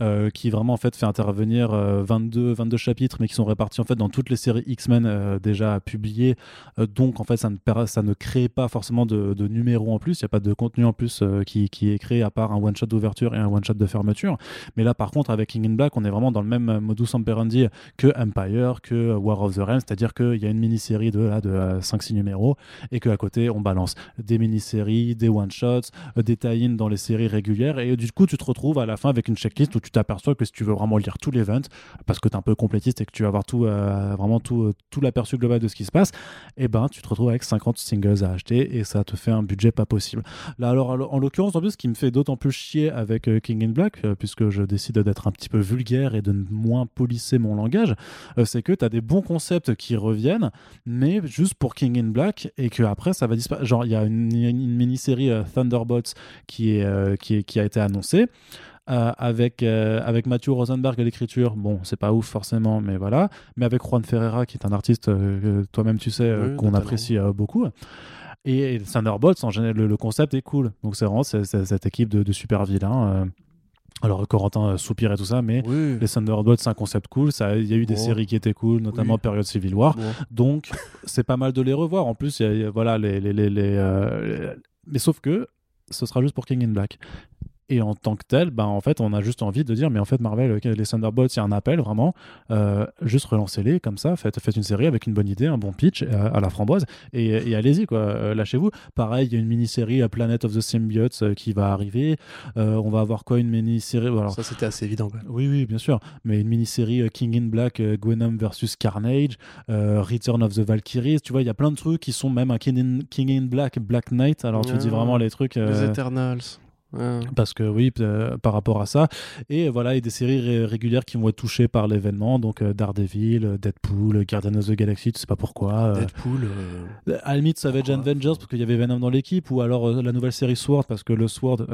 euh, qui vraiment en fait fait intervenir 22, euh, 22 chapitres, mais qui sont répartis en fait dans toutes les séries X-Men euh, déjà publiées. donc en fait, ça ne, ça ne crée pas forcément de, de numéros en plus. Il n'y a pas de contenu en plus qui, est créé à part un one shot d'ouverture et un one shot de fermeture. Mais là, par contre, avec King in Black, on est vraiment dans le même modus operandi que Empire, que War of the Realms, c'est-à-dire qu'il y a une mini-série de, de 5-6 numéros et qu'à côté, on balance des mini-séries, des one-shots, des tie dans les séries régulières. Et du coup, tu te retrouves à la fin avec une checklist où tu t'aperçois que si tu veux vraiment lire tout l'event, parce que tu es un peu complétiste et que tu vas avoir tout, vraiment tout, tout l'aperçu global de ce qui se passe, et eh ben tu te retrouves avec 50 singles à acheter et ça te fait un budget pas possible. Là, alors, en l'occurrence, en plus, ce qui me fait d'autant plus chier avec King in Black, puisque je décide d'être un petit peu vulgaire et de moins polisser mon langage, c'est que tu as des bons concepts qui reviennent, mais juste pour King in Black, et que après ça va disparaître. Genre, il y a une, mini-série euh, Thunderbolts qui, est, euh, qui, qui a été annoncée. Euh, avec, avec Matthew Rosenberg à l'écriture, bon, c'est pas ouf forcément, mais voilà. Mais avec Juan Ferreira, qui est un artiste toi-même tu sais qu'on apprécie beaucoup. Et, Thunderbolts, en général, le, concept est cool. Donc c'est vraiment cette équipe de, de super vilains. Alors Corentin euh, soupire et tout ça, mais les Thunderbolts c'est un concept cool. Ça, il y a eu des séries qui étaient cool, notamment période Civil War. Donc c'est pas mal de les revoir. En plus, il y a, voilà les, les, les, euh, mais sauf que ce sera juste pour King in Black. Et en tant que tel, ben, en fait, on a juste envie de dire, mais en fait, Marvel, euh, les Thunderbolts, il y a un appel vraiment, euh, juste relancez-les comme ça, faites, faites une série avec une bonne idée, un bon pitch euh, à, la framboise, et, allez-y, quoi, lâchez-vous. Pareil, il y a une mini-série Planet of the Symbiotes qui va arriver. on va avoir quoi, une mini-série alors, Ça, c'était assez évident, quoi. Oui, oui, bien sûr, mais une mini-série King in Black, Gwenom versus Carnage, Return of the Valkyries, tu vois, il y a plein de trucs qui sont même un King in, King in Black, Black Knight, alors tu dis vraiment les trucs. Les Eternals. Parce que oui, euh, par rapport à ça. Et voilà, il y a des séries régulières qui vont être touchées par l'événement. Donc euh, Daredevil, Deadpool, Guardians of the Galaxy, tu sais pas pourquoi. Euh. Deadpool. À la limite, Savage Avengers parce qu'il y avait Venom dans l'équipe. Ou alors la nouvelle série Sword parce que le Sword,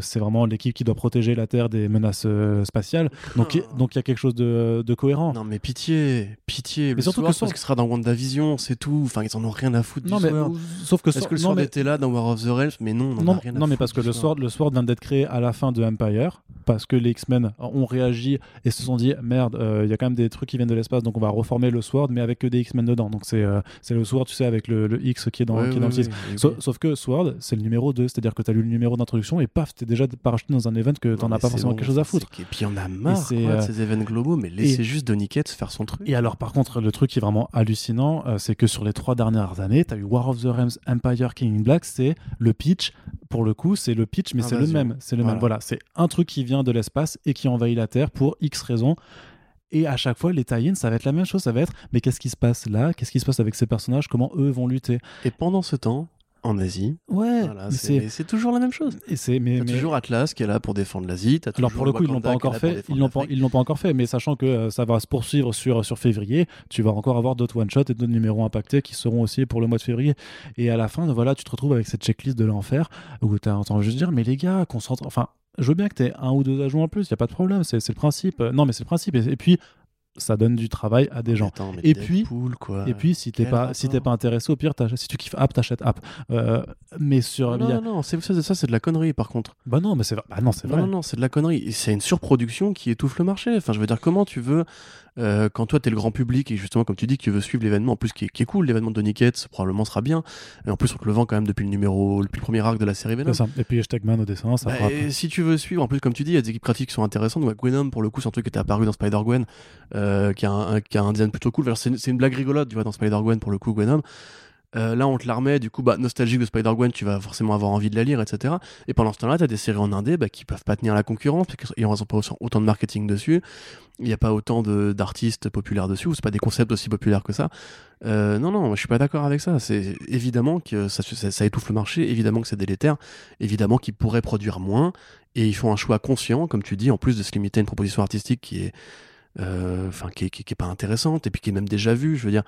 c'est vraiment l'équipe qui doit protéger la Terre des menaces spatiales. Donc ah. donc il y a quelque chose de, de, cohérent. Non mais pitié, pitié. Mais surtout que Sword, parce qu'il sera dans WandaVision, c'est tout. Enfin, ils en ont rien à foutre non, du mais, Sauf que Est-ce que le Sword était là dans War of the Realms? Mais non, on non, a rien à non mais parce que le Sword, le Sword vient d'être créé à la fin de Empire parce que les X-Men ont réagi et se sont dit merde, euh, il y a quand même des trucs qui viennent de l'espace donc on va reformer le Sword mais avec que des X-Men dedans. Donc c'est euh, c'est le Sword, tu sais, avec le, X qui est dans, qui est dans le 6. sauf que Sword, c'est le numéro 2, c'est-à-dire que tu as lu le numéro d'introduction et paf, t'es déjà parachuté dans un event que t'en as pas forcément quelque chose à foutre. Et puis on a marre quoi, de euh, ces événements globaux, mais laissez juste Donny Cates faire son truc. Et alors par contre, le truc qui est vraiment hallucinant, c'est que sur les trois dernières années, tu as eu War of the Realms, Empire, King in Black, c'est le pitch pour le coup, c'est le pitch, mais c'est le même. C'est le même. Voilà, c'est un truc qui vient de l'espace et qui envahit la Terre pour X raisons. Et à chaque fois, les tie ça va être la même chose. Ça va être, mais qu'est-ce qui se passe là? Qu'est-ce qui se passe avec ces personnages? Comment eux vont lutter? Et pendant ce temps, en Asie. Ouais, c'est toujours la même chose. Et c'est mais, toujours Atlas qui est là pour défendre l'Asie. Alors pour le coup, ils l'ont pas encore fait. Ils l'ont pas, ils l'ont pas encore fait, mais sachant que euh, ça va se poursuivre sur sur février, tu vas encore avoir d'autres one shot et d'autres numéros impactés qui seront aussi pour le mois de février. Et à la fin, voilà, tu te retrouves avec cette checklist de l'enfer où tu entends juste dire, mais les gars, concentre. Enfin, je veux bien que tu aies un ou deux ajouts en plus, il y a pas de problème, c'est le principe. Non, mais c'est le principe. et puis ça donne du travail à des gens. et puis, et puis, si t'es pas, si pas intéressé, au pire, si tu kiffes App, t'achètes App. Euh, mais sur non, non, non, c'est ça, ça c'est de la connerie par contre. Bah non, mais c'est, bah non, c'est vrai. Non, non, c'est de la connerie. C'est une surproduction qui étouffe le marché. Enfin, je veux dire, comment tu veux euh, quand toi, tu es le grand public et justement, comme tu dis, que tu veux suivre l'événement, en plus qui est, cool, l'événement de Nickets probablement sera bien. Et en plus, on te le vend quand même depuis le numéro, depuis le premier arc de la série Venom. Et puis Man au dessin, ça bah, Et si tu veux suivre, en plus, comme tu dis, il y a des équipes pratiques qui sont intéressantes. Donc, Gwenom, pour le coup, c'est un truc qui était apparu dans Spider-Gwen, euh, qui, a un, qui a un design plutôt cool. C'est une blague rigolote, tu vois, dans Spider-Gwen, pour le coup, Gwenom. Euh, là, on te la du coup, bah, nostalgique de Spider-Gwen, tu vas forcément avoir envie de la lire, etc. Et pendant ce temps-là, tu as des séries en indé bah, qui peuvent pas tenir la concurrence, parce qu'ils n'ont pas autant de marketing dessus, il n'y a pas autant d'artistes populaires dessus, ou c'est pas des concepts aussi populaires que ça. Euh, non, non, je suis pas d'accord avec ça. C'est évidemment que ça, étouffe le marché, évidemment que c'est délétère, évidemment qu'ils pourraient produire moins, et ils font un choix conscient, comme tu dis, en plus de se limiter à une proposition artistique qui est, euh, qui, est pas intéressante, et puis qui est même déjà vue. Je veux dire,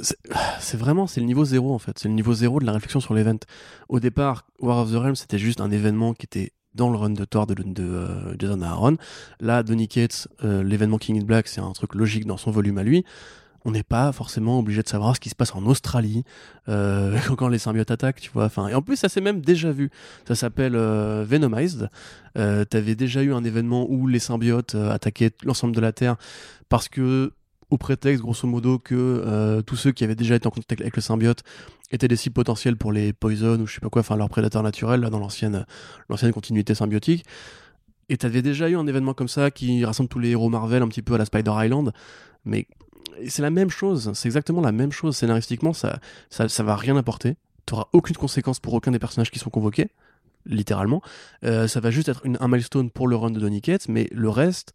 c'est vraiment c'est le niveau zéro en fait c'est le niveau zéro de la réflexion sur l'event au départ War of the Realms c'était juste un événement qui était dans le run de Thor de, de, euh, Jason Aaron là Donny Cates euh, l'événement King in Black c'est un truc logique dans son volume à lui on n'est pas forcément obligé de savoir ce qui se passe en Australie quand les symbiotes attaquent, tu vois. Enfin, et en plus, ça s'est même déjà vu. Ça s'appelle Venomized. T'avais déjà eu un événement où les symbiotes attaquaient l'ensemble de la Terre parce que au prétexte, grosso modo, que euh, tous ceux qui avaient déjà été en contact avec le symbiote étaient des cibles potentielles pour les poison ou je sais pas quoi, enfin leurs prédateurs naturels, là, dans l'ancienne, continuité symbiotique. Et t'avais déjà eu un événement comme ça qui rassemble tous les héros Marvel un petit peu à la Spider Island, mais c'est la même chose, c'est exactement la même chose scénaristiquement, ça, ça, ça va rien apporter t'auras aucune conséquence pour aucun des personnages qui sont convoqués, littéralement. Euh, ça va juste être un milestone pour le run de Donny Cates, mais le reste,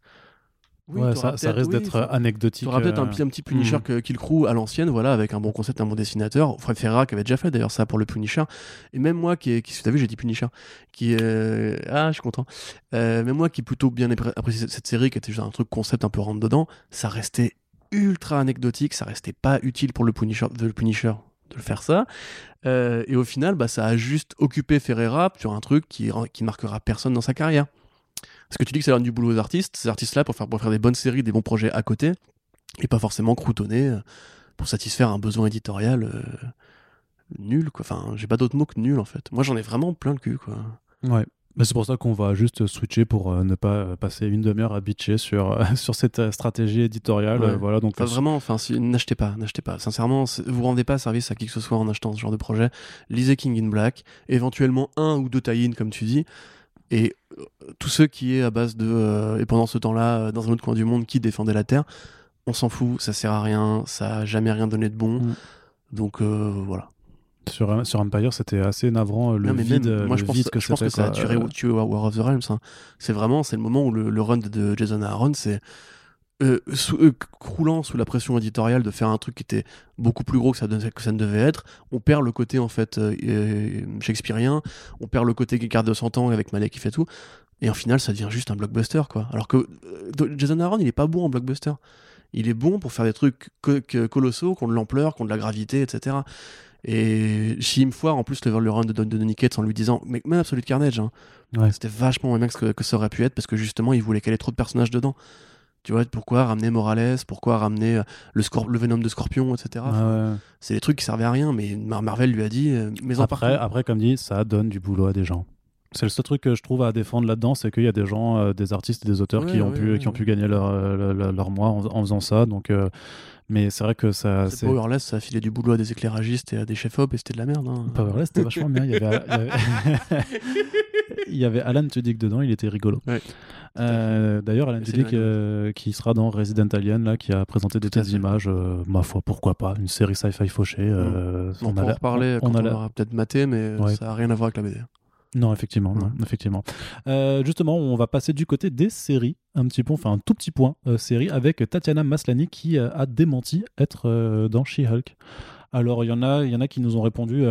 ouais, ça, ça, risque d'être anecdotique. Tu auras peut-être un, euh, un, petit Punisher que Kill Crew à l'ancienne, voilà, avec un bon concept, un bon dessinateur. Fred Ferrara qui avait déjà fait d'ailleurs ça pour le Punisher. Et même moi qui, qui tu as vu, j'ai dit Punisher, qui euh... ah, je suis content. Euh, même moi qui plutôt bien apprécié cette série, qui était juste un truc concept un peu rentre dedans, ça restait ultra anecdotique, ça restait pas utile pour le Punisher, le Punisher de le faire ça. Euh, et au final, bah, ça a juste occupé Ferreira sur un truc qui, qui marquera personne dans sa carrière. Parce que tu dis que ça donne du boulot aux artistes, ces artistes-là, pour faire, pour faire des bonnes séries, des bons projets à côté, et pas forcément croutonner euh, pour satisfaire un besoin éditorial euh, nul, quoi. Enfin, j'ai pas d'autre mot que nul, en fait. Moi, j'en ai vraiment plein le cul, quoi. Ouais. Mais c'est pour ça qu'on va juste switcher pour euh, ne pas passer une demi-heure à bitcher sur, sur cette stratégie éditoriale. voilà, donc vraiment, enfin, si, n'achetez pas, n'achetez pas. Sincèrement, vous rendez pas service à qui que ce soit en achetant ce genre de projet. Lisez King in Black, éventuellement un ou deux tie comme tu dis. Et euh, tous ceux qui est à base de euh, et pendant ce temps-là euh, dans un autre coin du monde qui défendait la Terre, on s'en fout, ça sert à rien, ça a jamais rien donné de bon. Mm. Donc voilà. Sur, sur Empire, c'était assez navrant le vide, moi, je pense, que, je pense que ça a tué, War of the Realms. Hein. C'est vraiment c'est le moment où le, le run de Jason Aaron, c'est euh, euh, croulant sous la pression éditoriale de faire un truc qui était beaucoup plus gros que ça, que ça ne devait être, on perd le côté en fait euh, shakespearien, on perd le côté qui garde de 100 ans avec Malek qui fait tout, et en final ça devient juste un blockbuster quoi. Alors que Jason Aaron il est pas bon en blockbuster, il est bon pour faire des trucs colossaux, qui ont de l'ampleur, qui ont de la gravité, etc. Et si me foire en plus le, le run de Donny Cates en lui disant, mais même Absolute Carnage, hein, c'était vachement moins bien que, que ça aurait pu être parce que justement il voulait qu'elle ait trop de personnages dedans. Tu vois, pourquoi ramener Morales Pourquoi ramener euh, le, le Venom de Scorpion, etc. C'est des trucs qui servaient à rien, mais Marvel lui a dit euh, mais après, après, comme dit, ça donne du boulot à des gens. C'est le seul truc que je trouve à défendre là-dedans, c'est qu'il y a des gens, euh, des artistes et des auteurs qui, ont pu, qui ont pu gagner leur, leur, mois en, faisant ça. Donc, mais c'est vrai que ça. Powerless, ça a filé du boulot à des éclairagistes et à des chefs-op et c'était de la merde. Hein. Powerless, c'était vachement bien. Il y avait, il y avait Alan Tudyk dedans, il était rigolo. Euh, d'ailleurs, Alan Tudyk euh, qui sera dans Resident Alien, là, qui a présenté des têtes d'images, euh, ma foi, pourquoi pas, une série sci-fi fauchée. Mm. on, on en reparler on, quand on, aura peut-être maté, mais ça n'a rien à voir avec la BD. Non, effectivement, non, effectivement. justement, on va passer du côté des séries, un petit point, enfin un tout petit point série avec Tatiana Maslany qui a démenti être dans She-Hulk. Alors il y en a, il y en a qui nous ont répondu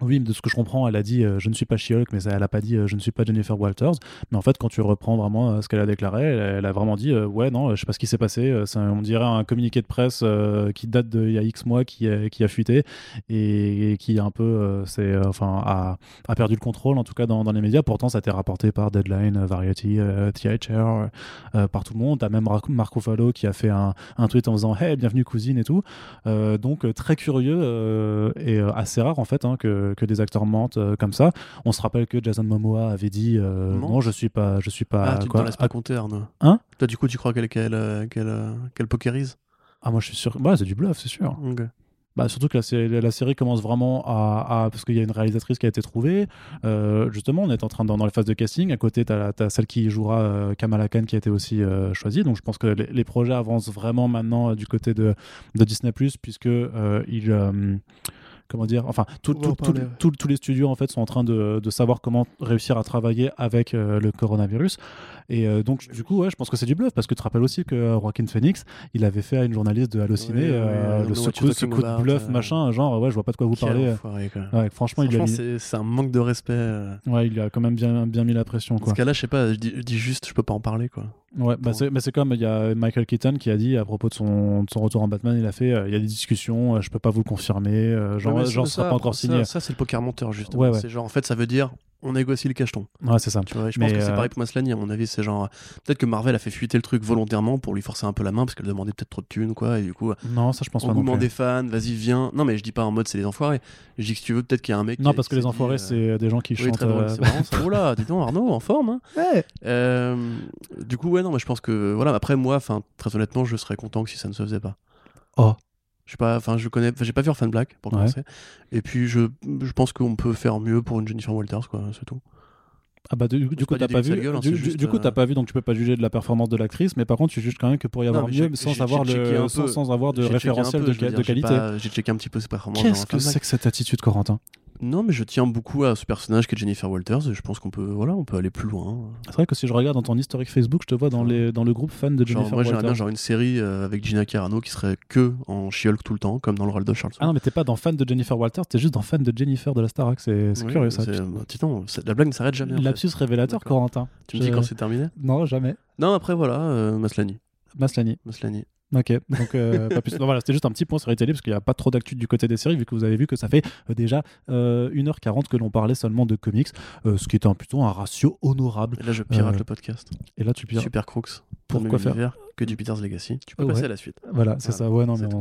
oui, de ce que je comprends, elle a dit euh, je ne suis pas She-Hulk, mais elle a pas dit euh, je ne suis pas Jennifer Walters. Mais en fait, quand tu reprends vraiment euh, ce qu'elle a déclaré, elle, a vraiment dit ouais, non, je sais pas ce qui s'est passé. on dirait un communiqué de presse qui date d'il y a X mois qui, a fuité et, qui un peu c'est, enfin, a, a, perdu le contrôle, en tout cas dans, dans les médias. Pourtant, ça a été rapporté par Deadline, Variety, THR, par tout le monde. T'as même Marco Fallo qui a fait un, un, tweet en faisant hey, bienvenue cousine et tout. donc, très curieux et assez rare en fait hein, que que, des acteurs mentent euh, comme ça. On se rappelle que Jason Momoa avait dit euh, non, je suis pas, je suis pas. Ah, tu quoi, ne laisses pas compter, Arnaud. Hein? Toi, du coup, tu crois qu'elle qu'elle euh, qu'elle pokerise? Ah, moi, je suis sûr. Bah, c'est du bluff, c'est sûr. Bah, surtout que la, la, série commence vraiment à, parce qu'il y a une réalisatrice qui a été trouvée. justement, on est en train dans, dans les phases de casting. À côté, tu as, celle qui jouera Kamala Khan qui a été aussi choisie. Donc, je pense que les, projets avancent vraiment maintenant du côté de, de Disney puisque ils comment dire, enfin, tous les studios en fait sont en train de, savoir comment réussir à travailler avec euh, le coronavirus. Et euh, donc, du coup, ouais, je pense que c'est du bluff parce que tu te rappelles aussi que euh, Joaquin Phoenix, il avait fait à une journaliste de Halluciné le ce, coup, ce coup de bluff, machin, genre, ouais, je vois pas de quoi vous parlez. franchement, franchement c'est un manque de respect. Ouais, il a quand même bien, bien mis la pression. Quoi. Parce qu'à là, je sais pas, je dis, juste, je peux pas en parler, quoi. Ouais, bah c'est comme il y a Michael Keaton qui a dit à propos de son, de son retour en Batman, il a fait il y a des discussions, je peux pas vous le confirmer, genre genre, sera pas encore signé. Ça, c'est le poker monteur, justement. C'est genre, en fait, ça veut dire, on négocie le cacheton. Ouais, c'est ça. Tu vois, je pense que c'est euh, pareil pour Maslany, à mon avis. C'est genre, peut-être que Marvel a fait fuiter le truc volontairement pour lui forcer un peu la main parce qu'elle demandait peut-être trop de thunes ou quoi. Et du coup, non, ça, je pense pas. des fans, vas-y, viens. Non, mais je dis pas en mode c'est les enfoirés. Je dis que si tu veux, peut-être qu'il y a un mec. Non, parce que les enfoirés, c'est euh, des gens qui chantent. Très drôle, euh, Oh là, dis donc, Arnaud, en forme. Hein. Ouais. du coup, ouais, non, mais je pense que, voilà, après, moi, très honnêtement, je serais content que si ça ne se faisait pas. Oh. Je sais pas, enfin je connais, j'ai pas vu Orphan Black pour commencer. Et puis je, je pense qu'on peut faire mieux pour une Jennifer Walters quoi, c'est tout. Ah bah du, coup t'as pas vu. Gueule, hein, du, juste, du, coup t'as euh, pas vu donc tu peux pas juger de la performance de l'actrice mais par contre tu juges quand même que pour y avoir mieux sans avoir le sans, avoir de référentiel peu, de, de qualité. J'ai checké un petit peu ses performances. Qu'est-ce que c'est que cette attitude Corentin? Non, mais je tiens beaucoup à ce personnage qui est Jennifer Walters et je pense qu'on peut, voilà, on peut aller plus loin. C'est vrai que si je regarde dans ton historique Facebook je te vois dans, les, dans le groupe fan de Genre, Jennifer moi, j'aimerais Walters. bien genre une série euh, avec Gina Carano qui serait que en She-Hulk tout le temps, comme dans le rôle de Charles. Ah non mais t'es pas dans fan de Jennifer Walters t'es juste dans fan de Jennifer de la Starac c'est Oui, curieux ça. bah, Titan, c'est- la blague ne s'arrête jamais. en fait. Lapsus révélateur. Corentin. Tu me dis quand c'est terminé? Non jamais. Non, après voilà, euh, Maslany. Maslany. Maslany. Ok, donc euh, pas plus. Non, voilà, c'était juste un petit point sur les télé parce qu'il n'y a pas trop d'actu du côté des séries, vu que vous avez vu que ça fait euh, déjà euh, 1h40 que l'on parlait seulement de comics, euh, ce qui est un, plutôt un ratio honorable. Et là, je pirate le podcast. Et là, tu pires. Super Crooks. Pourquoi faire Que Jupiter's Legacy. Tu peux passer à la suite. Voilà, c'est Voilà, ça. Ouais, non, c'est mais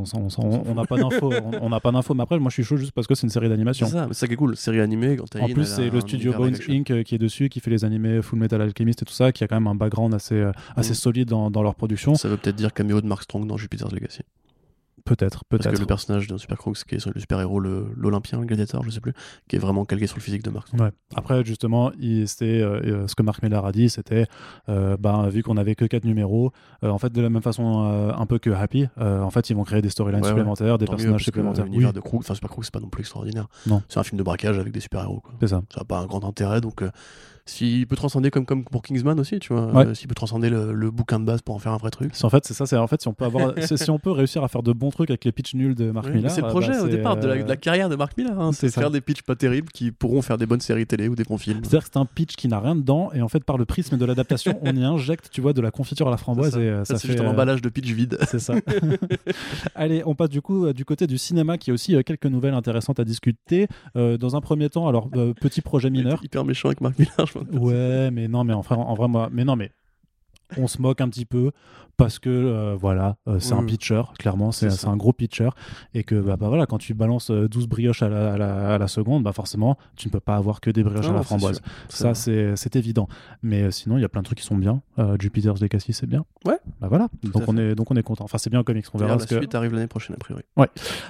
on n'a pas d'infos. on n'a pas d'infos. Mais après, moi, je suis chaud juste parce que c'est une série C'est d'animation. ça, mais c'est ça qui est cool. Série animée, quand En plus, c'est le studio Bones Inc. qui est dessus, qui fait les animés Full Metal Alchemist et tout ça, qui a quand même un background assez, assez Mm. solide dans, dans leur production. Ça veut peut-être dire caméo de Mark Strong dans Jupiter's Legacy. Peut-être, Parce que peut-être. le personnage de Super Crooks, qui est le super-héros, le- l'Olympien, le gladiateur, je sais plus, qui est vraiment calqué sur le physique de Mark Strong. Ouais. Après, justement, il- euh, euh, ce que Mark Millar a dit, c'était, euh, ben, vu qu'on avait que quatre numéros, euh, en fait, de la même façon, un peu que Happy, en fait, ils vont créer des storylines Ouais, ouais. supplémentaires, des mieux, personnages supplémentaires. L'univers Oui, de Crooks, enfin Super Crooks, c'est pas non plus extraordinaire. Non. C'est un film de braquage avec des super-héros. c'est ça. Ça n'a pas un grand intérêt, donc s'il peut transcender comme, comme pour Kingsman aussi, tu vois, Ouais. euh, s'il peut transcender le, le bouquin de base pour en faire un vrai truc. En fait, c'est ça. C'est en fait, si on peut avoir, si on peut réussir à faire de bons trucs avec les pitchs nuls de Mark Ouais, Millar. c'est le euh, projet bah, au départ de la, de la carrière de Mark Millar, hein, c'est faire des pitchs pas terribles qui pourront faire des bonnes séries télé ou des bons films. C'est-à-dire que c'est un pitch qui n'a rien dedans, et en fait, par le prisme de l'adaptation, on y injecte, tu vois, de la confiture à la framboise, ça. et euh, Ça, ça, c'est fait. juste un emballage de pitch vide. C'est ça. Allez, on passe du coup du côté du cinéma qui a aussi quelques nouvelles intéressantes à discuter. Euh, dans un premier temps, alors euh, petit projet mineur. Hyper méchant avec Mark Millar, Ouais, mais non, mais en vrai, en vrai, moi, mais non, mais on se moque un petit peu parce que euh, voilà, euh, c'est un oui. pitcher, clairement, c'est un gros pitcher et que bah, bah, voilà, quand tu balances euh, 12 brioches à la, à la- à la seconde, bah forcément, tu ne peux pas avoir que des brioches à la framboise. Ça, c'est évident. Mais euh, sinon, il y a plein de trucs qui sont bien. Euh, Jupiter's Legacy, c'est bien. Ouais. Bah voilà. Donc on fait. est donc on est content. Enfin, c'est bien en comics. On verra la que. suite arrive l'année prochaine, a priori.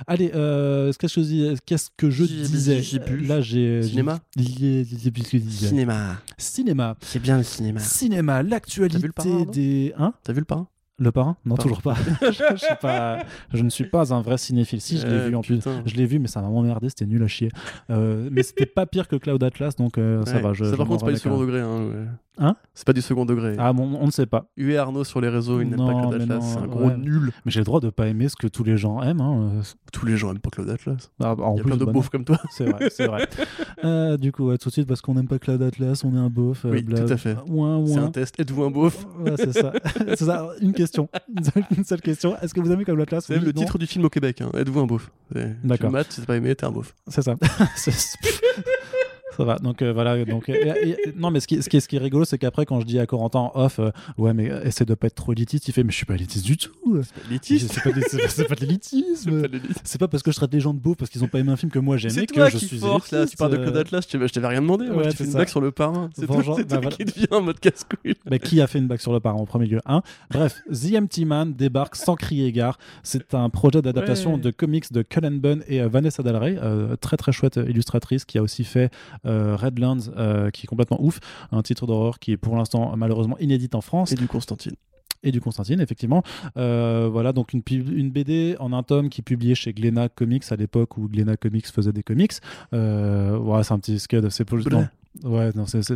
Allez, euh, qu'est-ce que que je disais? Là, j'ai Cinéma? Cinéma. Cinéma. C'est bien le cinéma. Cinéma, l'actualité parrain, des. Hein? T'as vu le parrain? Le parrain? Non, toujours pas. je, je suis pas. Je ne suis pas un vrai cinéphile. Si, je l'ai Euh, vu en plus. Je l'ai vu, mais ça m'a emmerdé, c'était nul à chier. Euh, mais c'était pas pire que Cloud Atlas, donc euh, ça va. Je, ça, je par contre, c'est pas du second degré. Hein, ouais. Hein C'est pas du second degré. Ah, bon, on ne sait pas. UA Arnaud sur les réseaux, il n'aime Non, pas Claude Atlas. C'est un gros ouais. nul. Mais j'ai le droit de pas aimer ce que tous les gens aiment. hein. Tous les gens aiment pas Claude Atlas. ah, bah, en Il y a plus, plein de bah, beaufs comme toi. C'est vrai, c'est vrai. Euh, du coup, ouais, tout de suite, parce qu'on n'aime pas Cloud Atlas, on est un beauf. euh, Oui, blab. tout à fait. C'est un test. Êtes-vous un beauf? Ouais, c'est ça. c'est ça. Une question. Une seule, question. Est-ce que vous aimez Cloud Atlas? C'est même Oui, le titre du film au Québec. Hein. Êtes-vous un beauf? Tu D'accord. le mates, si t'as pas aimé, t'es un beauf. C'est ça. Ça va, donc euh, voilà. Donc, euh, et- et- non, mais ce qui, ce qui est, ce qui est rigolo, c'est qu'après, quand je dis à Corentin en off, euh, ouais, mais essaie de pas être trop élitiste, il fait, mais je suis pas élitiste du tout. C'est pas, c'est pas- de l'élitisme. C'est pas parce que je traite les gens de beaux parce qu'ils ont pas aimé un film que moi j'ai aimé que je suis force là, tu parles de Claude Atlas, je t'avais rien demandé, moi Ouais, te fais une ça. blague sur le parrain. C'est toi, bah toi voilà. qui devient en mode casse-couille. Bah, qui a fait une blague sur le parent en premier lieu? Hein Bref, The Empty Man débarque sans crier gare. C'est un projet d'adaptation Ouais. de comics de Cullen Bunn et Vanessa Del Rey, très très chouette illustratrice qui a aussi fait Redlands, euh, qui est complètement ouf, un titre d'horreur qui est pour l'instant malheureusement inédit en France Et du Constantine. et du Constantine, effectivement. Euh, voilà, donc une, BD en un tome qui est publiée chez Glénat Comics à l'époque où Glénat Comics faisait des comics. Euh, voilà, c'est un petit scud, c'est pour Bleh. Ouais, non, c'est c'est-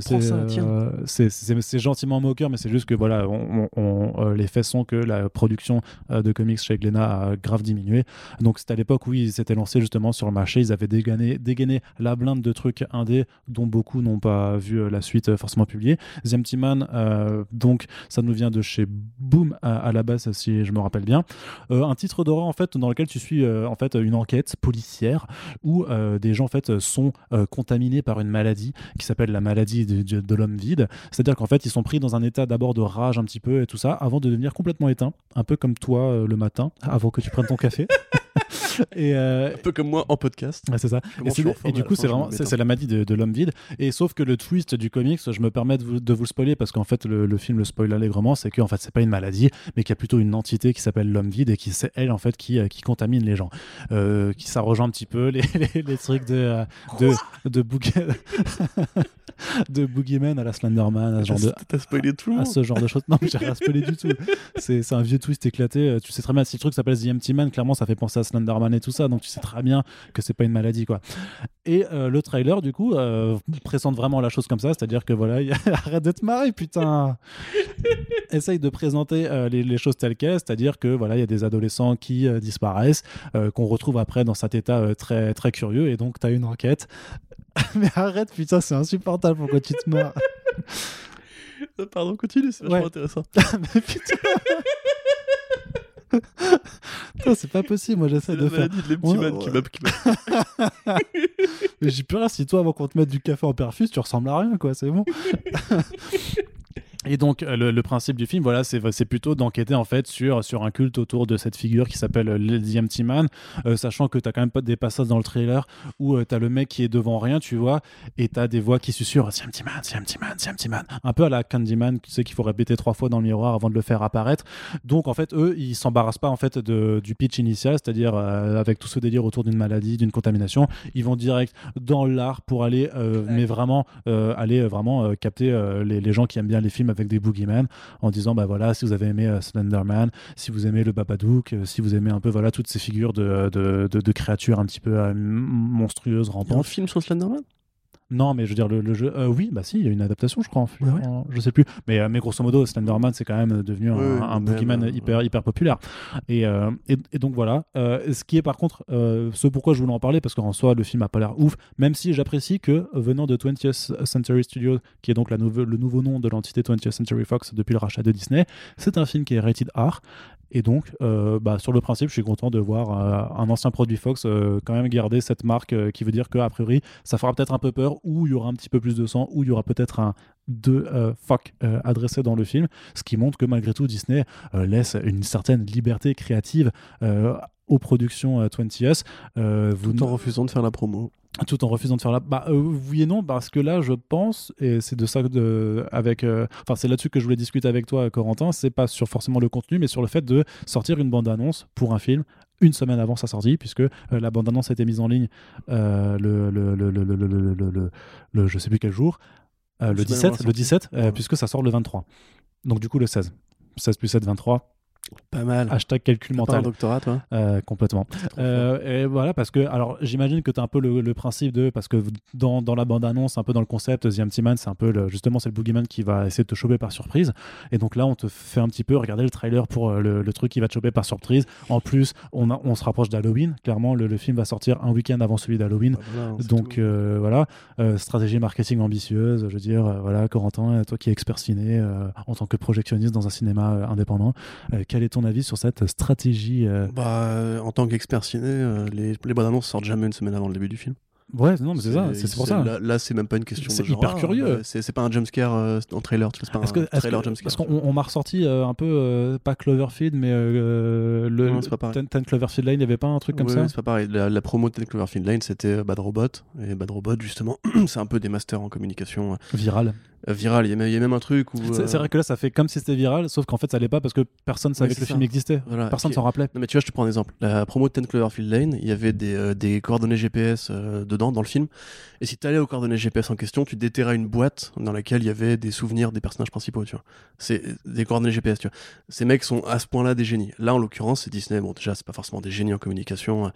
euh, c'est- c'est- gentiment moqueur, mais c'est juste que voilà, on, on- on- euh, les faits sont que la production euh, de comics chez Glénat a grave diminué. Donc c'était à l'époque où ils s'étaient lancés justement sur le marché, ils avaient dégainé, dégainé la blinde de trucs indés dont beaucoup n'ont pas vu la suite forcément publiée. The Empty Man, euh, donc ça nous vient de chez Boom à, à la base, si je me rappelle bien. Euh, un titre d'horreur en fait dans lequel tu suis euh, en fait une enquête policière où des gens en fait sont contaminés par une maladie qui s'appelle la maladie de, l'homme vide. C'est-à-dire qu'en fait ils sont pris dans un état d'abord de rage un petit peu et tout ça avant de devenir complètement éteints, un peu comme toi euh, le matin avant que tu prennes ton café. et, un peu comme moi en podcast. c'est ça. Et, du coup, c'est vraiment c'est la maladie de, l'homme vide. Et sauf que le twist du comics, je me permets de vous, de vous le spoiler parce qu'en fait, le, film le spoil allègrement, c'est qu'en fait, c'est pas une maladie, mais qu'il y a plutôt une entité qui s'appelle l'homme vide et qui c'est elle en fait qui, qui contamine les gens. qui ça rejoint un petit peu les, les, trucs de de, de, de Boogeyman à la Slenderman, à ce genre de, tout à ce genre de choses. Non, j'ai rien spoilé du tout. C'est un vieux twist éclaté. Euh, tu sais très bien si le truc s'appelle The Empty Man, clairement ça fait penser à Slenderman et tout ça, donc tu sais très bien que c'est pas une maladie quoi. Et euh, le trailer du coup euh, présente vraiment la chose comme ça, c'est-à-dire que voilà, arrête de te marrer putain. Essaye de présenter les, les, choses telles quelles, c'est-à-dire que voilà, il y a des adolescents qui disparaissent, qu'on retrouve après dans cet état très très curieux, et donc tu as une enquête mais arrête, putain, c'est insupportable. Pourquoi tu te marres? Pardon, continue, c'est vachement intéressant. mais putain c'est pas possible, moi j'essaie de faire. de ouais, qui m'a. mais j'ai plus rien si toi, avant qu'on te mette du café en perfus, tu ressembles à rien, quoi, c'est bon. Et donc euh, le, principe du film, voilà, c'est plutôt d'enquêter en fait sur, sur un culte autour de cette figure qui s'appelle euh, The Empty Man, euh, sachant que tu as quand même pas des passages dans le trailer où tu as le mec qui est devant rien, tu vois, et tu as des voix qui susurrent The Empty Man, The Empty Man, The Empty Man, un peu à la Candyman, tu sais qu'il faut répéter trois fois dans le miroir avant de le faire apparaître. Donc en fait, eux, ils s'embarrassent pas en fait de, du pitch initial, c'est-à-dire avec tout ce délire autour d'une maladie, d'une contamination, ils vont direct dans l'art pour aller, mais vraiment aller vraiment capter les, les gens qui aiment bien les films avec des boogeymen en disant bah voilà si vous avez aimé euh, Slenderman si vous aimez le Babadook euh, si vous aimez un peu voilà toutes ces figures de, de, de, créatures un petit peu euh, monstrueuses rampantes. un film sur Slenderman? Non, mais je veux dire, le, jeu. Euh, oui, bah si, il y a une adaptation, je crois. En, je sais plus. Mais, euh, mais grosso modo, Slenderman, c'est quand même devenu un, un boogeyman hyper, hyper populaire. Et, euh, et, donc voilà. ce qui est par contre, ce pourquoi je voulais en parler, parce qu'en soi, le film a pas l'air ouf, même si j'apprécie que venant de 20th Century Studios, qui est donc la le nouveau nom de l'entité 20th Century Fox depuis le rachat de Disney, c'est un film qui est rated R. Et donc, euh, bah, sur le principe, je suis content de voir euh, un ancien produit Fox euh, quand même garder cette marque qui veut dire qu'a priori, ça fera peut-être un peu peur, ou il y aura un petit peu plus de sang, ou il y aura peut-être un de fuck adressé dans le film, ce qui montre que malgré tout, Disney laisse une certaine liberté créative aux productions 20S. vous Tout en refusant de faire la promo tout en refusant de faire la bah euh, oui et non parce que là je pense et c'est de ça de avec euh, enfin c'est là-dessus que je voulais discuter avec toi Corentin c'est pas sur forcément le contenu mais sur le fait de sortir une bande annonce pour un film une semaine avant sa sortie puisque euh, la bande annonce a été mise en ligne le, le, le, le, le, je sais plus quel jour le 17 le 17 puisque ça sort le 23 donc du coup le 16 16 plus 7 23 pas mal. Hashtag calcul mental. Pas un doctorat, toi? Euh, Complètement. Euh, et voilà, parce que, alors, j'imagine que tu as un peu le, principe de. Parce que dans, dans la bande-annonce, un peu dans le concept, The Empty Man, c'est un peu. Le, justement, c'est le boogeyman qui va essayer de te choper par surprise. Et donc là, on te fait un petit peu regarder le trailer pour euh, le, truc qui va te choper par surprise. En plus, on, on se rapproche d'Halloween. Clairement, le, film va sortir un week-end avant celui d'Halloween. Ah, donc voilà, stratégie marketing ambitieuse. Je veux dire, voilà, Corentin, toi qui es expert ciné en tant que projectionniste dans un cinéma indépendant, quel est ton avis sur cette stratégie euh bah, En tant qu'expert ciné, euh, les, les bandes annonces sortent jamais une semaine avant le début du film. Ouais, non, mais c'est ça, c'est pour ça. Là, c'est même pas une question. C'est hyper ah, curieux. C'est pas un jumpscare euh, en trailer, tu vois, c'est pas un trailer jumpscare. Parce qu'on m'a ressorti euh, un peu, euh, pas Cloverfield, mais le, Ten, Cloverfield Lane, il n'y avait pas un truc comme ça C'est pas pareil. La, promo de Ten Cloverfield Lane, c'était Bad Robot. Et Bad Robot, justement, c'est un peu des masters en communication. Viral. Viral, il y, a même un truc où. C'est vrai que là, ça fait comme si c'était viral, sauf qu'en fait, ça l'est pas parce que personne savait que le film existait. Personne s'en rappelait. Non, mais tu vois, je te prends un exemple. La promo de Ten Cloverfield Lane, il y avait des, des coordonnées GPS dedans, dans le film. Et si tu allais aux coordonnées GPS en question, tu déterrais une boîte dans laquelle il y avait des souvenirs des personnages principaux, tu vois. C'est des coordonnées GPS, tu vois. Ces mecs sont à ce point-là des génies. Là, en l'occurrence, c'est Disney. Bon, déjà, c'est pas forcément des génies en communication.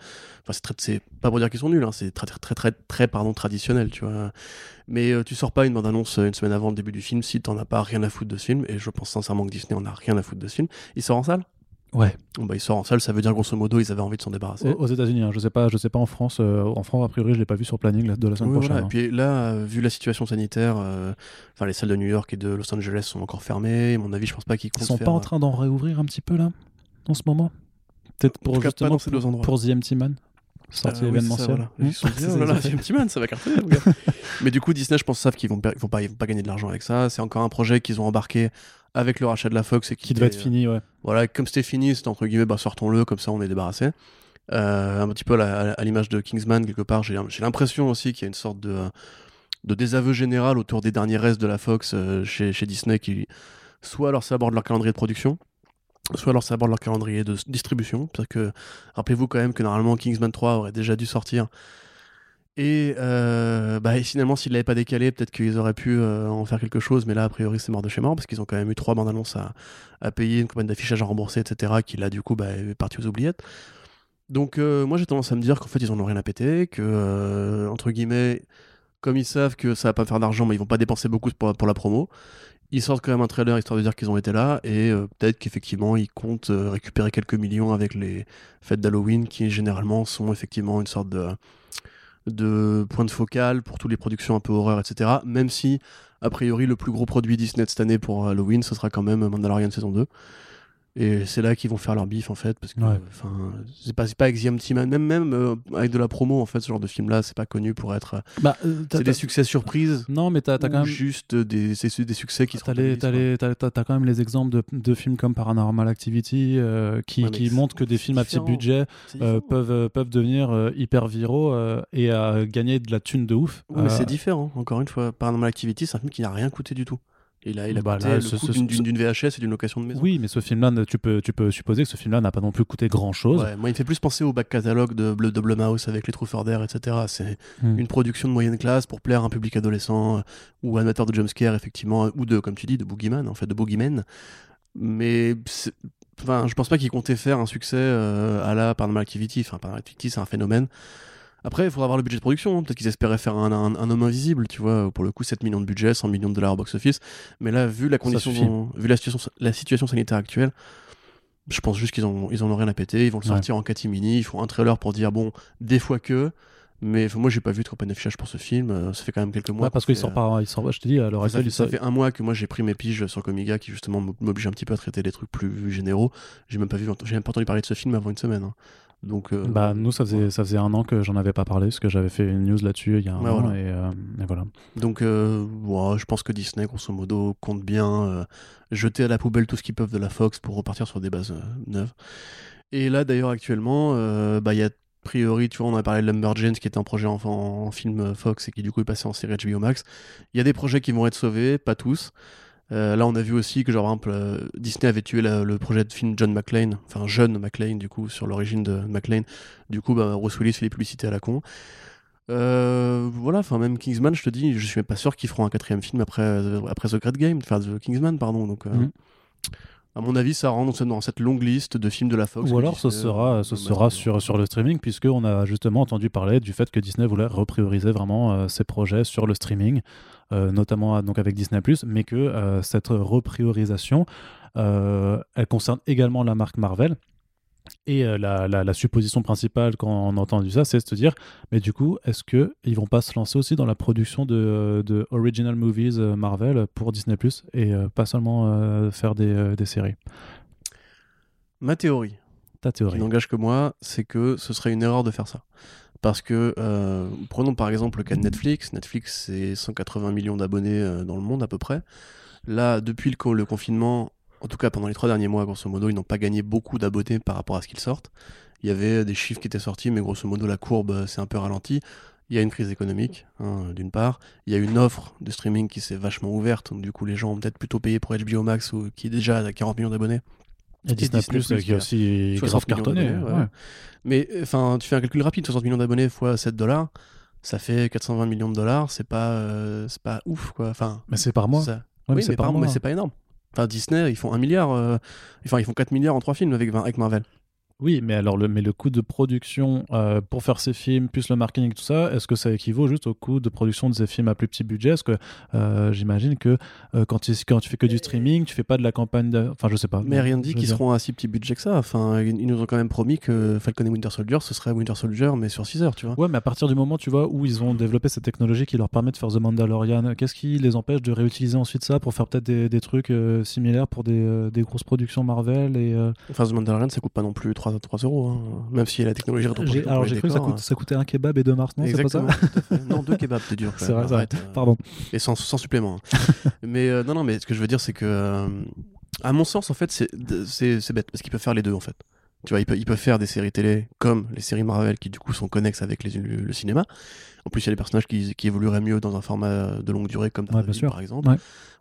Enfin, c'est pas pour dire qu'ils sont nuls, hein. c'est très, très, très, très, pardon, traditionnel, tu vois. Mais euh, tu sors pas une bande-annonce euh, une semaine avant le début du film si t'en as pas rien à foutre de ce film. Et je pense sincèrement que Disney en a rien à foutre de ce film. Il sort en salle? Ouais. Bon, bah, il sort en salle, ça veut dire grosso modo ils avaient envie de s'en débarrasser. Aux, États-Unis, hein, je sais pas, je sais pas en France. Euh, en France, a priori, je l'ai pas vu sur planning de la semaine prochaine. Et hein. puis là, vu la situation sanitaire, euh, enfin les salles de New York et de Los Angeles sont encore fermées. À mon avis, je pense pas qu'ils Ils sont pas en train d'en réouvrir un petit peu là, en ce moment? Peut-être pour justement ces deux endroits. pour The Empty Man sortie événementielle. Ils sont dit, oh Empty Man, ça va cartonner. Mais du coup, Disney, je pense, savent qu'ils vont, ils vont, pas, ils vont pas gagner de l'argent avec ça. C'est encore un projet qu'ils ont embarqué avec le rachat de la Fox et qui, devait être fini, ouais. Voilà, comme c'était fini, c'était entre guillemets, bah, sortons-le, comme ça on est débarrassé. un petit peu à, l'image de Kingsman quelque part. J'ai l'impression aussi qu'il y a une sorte de, de désaveu général autour des derniers restes de la Fox chez, chez Disney qui soit alors ça aborde leur calendrier de production, soit alors ça aborde leur calendrier de distribution. Parce que rappelez-vous quand même que normalement Kingsman 3 aurait déjà dû sortir. Et, euh, bah, finalement, s'ils ne l'avaient pas décalé, peut-être qu'ils auraient pu euh, en faire quelque chose, mais là, a priori, c'est mort de chez mort, parce qu'ils ont quand même eu trois bandes annonces à, payer, une campagne d'affichage à rembourser, etc., qui là, du coup, bah, est parti aux oubliettes. Donc, euh, moi, j'ai tendance à me dire qu'en fait, ils en ont rien à péter, que, entre guillemets, comme ils savent que ça va pas faire d'argent, mais ils vont pas dépenser beaucoup pour la promo, ils sortent quand même un trailer histoire de dire qu'ils ont été là et euh, peut-être qu'effectivement ils comptent euh, récupérer quelques millions avec les fêtes d'Halloween qui généralement sont effectivement une sorte de, point de focal pour toutes les productions un peu horreur, etc. Même si, a priori, le plus gros produit Disney de cette année pour Halloween, ce sera quand même Mandalorian saison 2. Et c'est là qu'ils vont faire leur bif en fait, parce que enfin c'est pas, pas Man, même, même euh, avec de la promo en fait, ce genre de film là, c'est pas connu pour être. Euh, bah, euh, c'est des succès surprises. Non, mais t'as, as quand même. Juste des, des succès qui t'as sont. T'as, quand même les exemples de, de, films comme Paranormal Activity qui, qui montrent que des films à petit budget peuvent, peuvent devenir hyper viraux et gagner de la thune de ouf. mais c'est différent, encore une fois. Paranormal Activity, c'est un film qui n'a rien coûté du tout. Et là, il a bah coûté le d'une VHS et d'une location de maison. Oui, mais ce film-là, tu peux, tu peux supposer que ce film-là n'a pas non plus coûté grand-chose. moi, il me fait plus penser au back catalogue de, de Blumhouse avec les Trufforders, etc. C'est hmm. une production de moyenne classe pour plaire à un public adolescent euh, ou amateur de jumpscare, effectivement, ou de, comme tu dis, de Boogeyman, en fait, de Boogeyman. Mais enfin, je pense pas qu'il comptait faire un succès euh, à la Paranormal Activity. Enfin, Paranormal Activity, c'est un phénomène. Après, il faudra voir le budget de production. Hein. Peut-être qu'ils espéraient faire un, homme invisible, tu vois. Pour le coup, 7 millions de budget, 100 millions de dollars au box-office. Mais là, vu la condition, vu la situation, la situation sanitaire actuelle, je pense juste qu'ils en, ils en ont rien à péter. Ils vont le sortir en catimini. Ils font un trailer pour dire, bon, des fois que. Mais moi, j'ai pas vu de campagne d'affichage pour ce film. Euh, ça fait quand même quelques mois. parce qu'il sort pas. Il sort, je te dis, à l'heure actuelle. Ça, fait un mois que moi j'ai pris mes piges sur Comiga qui justement m'oblige un petit peu à traiter des trucs plus généraux. J'ai même pas vu, j'ai même pas entendu parler de ce film avant une semaine. Hein. Donc, euh, bah, nous, ça faisait, ça faisait un an que j'en avais pas parlé, parce que j'avais fait une news là-dessus il y a un an, euh, Et, voilà. Donc, euh, je pense que Disney, grosso modo, compte bien jeter à la poubelle tout ce qu'ils peuvent de la Fox pour repartir sur des bases neuves. Et là, d'ailleurs, actuellement, bah, il y a a priori, tu vois, on a parlé de Lumberjanes qui était un projet en, en, film Fox et qui du coup est passé en série HBO Max. Il y a des projets qui vont être sauvés, pas tous. Euh, là, on a vu aussi que, genre, par exemple, euh, Disney avait tué le projet de film John McClane, enfin, jeune McClane, du coup, sur l'origine de McClane. Du coup, bah, Bruce Willis fait les publicités à la con. Euh, voilà, enfin, même Kingsman, je te dis, je suis même pas sûr qu'ils feront un quatrième film après, après The Great Game, enfin, The Kingsman, pardon. Donc, mhm. À mon avis, ça rentre dans cette longue liste de films de la Fox. Ou alors, ce sera, ce sera sur, sur le streaming, puisqu'on a justement entendu parler du fait que Disney voulait reprioriser vraiment ses projets sur le streaming. Euh, notamment donc avec Disney+, mais que euh, cette repriorisation, euh, elle concerne également la marque Marvel. Et la, la, supposition principale quand on a entendu ça, c'est de se dire, mais du coup, est-ce qu'ils vont pas se lancer aussi dans la production de, de original movies Marvel pour Disney ⁇ et pas seulement faire des, des, séries? Ma théorie, ta théorie, qui n'engage que moi, c'est que ce serait une erreur de faire ça. Parce que, euh, prenons par exemple le cas de Netflix. Netflix, c'est 180 millions d'abonnés euh, dans le monde à peu près. Là, depuis le, confinement, en tout cas pendant les trois derniers mois, grosso modo, ils n'ont pas gagné beaucoup d'abonnés par rapport à ce qu'ils sortent. Il y avait des chiffres qui étaient sortis, mais grosso modo, la courbe euh, s'est un peu ralentie. Il y a une crise économique, hein, d'une part. Il y a une offre de streaming qui s'est vachement ouverte. Donc, du coup, les gens ont peut-être plutôt payé pour HBO Max, ou, qui est déjà à 40 millions d'abonnés. Et Disney, Plus, qui a aussi grave cartonné. Mais enfin, tu fais un calcul rapide 60 millions d'abonnés fois 7 dollars, ça fait 420 millions de dollars. C'est pas, euh, c'est pas ouf, quoi. Enfin, mais c'est par mois. oui, mais, c'est par mois, mais c'est pas énorme. Enfin, Disney, ils font 1 milliard. Euh, enfin, ils font 4 milliards en 3 films avec, avec Marvel. Oui, mais alors le, mais le coût de production euh, pour faire ces films, plus le marketing, tout ça, est-ce que ça équivaut juste au coût de production de ces films à plus petit budget? Est-ce que euh, j'imagine que euh, quand, tu, quand tu fais que du streaming, tu fais pas de la campagne, de... enfin je sais pas. Mais rien ne dit qu'ils seront à si petit budget que ça. Enfin, ils nous ont quand même promis que Falcon et Winter Soldier, ce serait Winter Soldier, mais sur 6 heures, tu vois. Ouais, mais à partir du moment, tu vois, où ils ont développé cette technologie qui leur permet de faire The Mandalorian, qu'est-ce qui les empêche de réutiliser ensuite ça pour faire peut-être des, des, trucs similaires pour des, des, grosses productions Marvel et Enfin, The Mandalorian, ça coûte pas non plus 3, 3 euros. Hein même si la technologie Alors j'ai cru que ça, coûte, ça, coûtait un kebab et deux mars, non C'est pas ça Non, deux kebabs, c'est dur. C'est vrai, pardon. Et sans, sans supplément. Hein. mais euh, non, non, mais ce que je veux dire, c'est que, euh, à mon sens, en fait, c'est bête, parce qu'ils peuvent faire les deux, en fait. Tu vois, ils peuvent, faire des séries télé comme les séries Marvel qui du coup sont connexes avec les, le, cinéma. En plus, il y a des personnages qui, qui, évolueraient mieux dans un format de longue durée comme ouais, par exemple,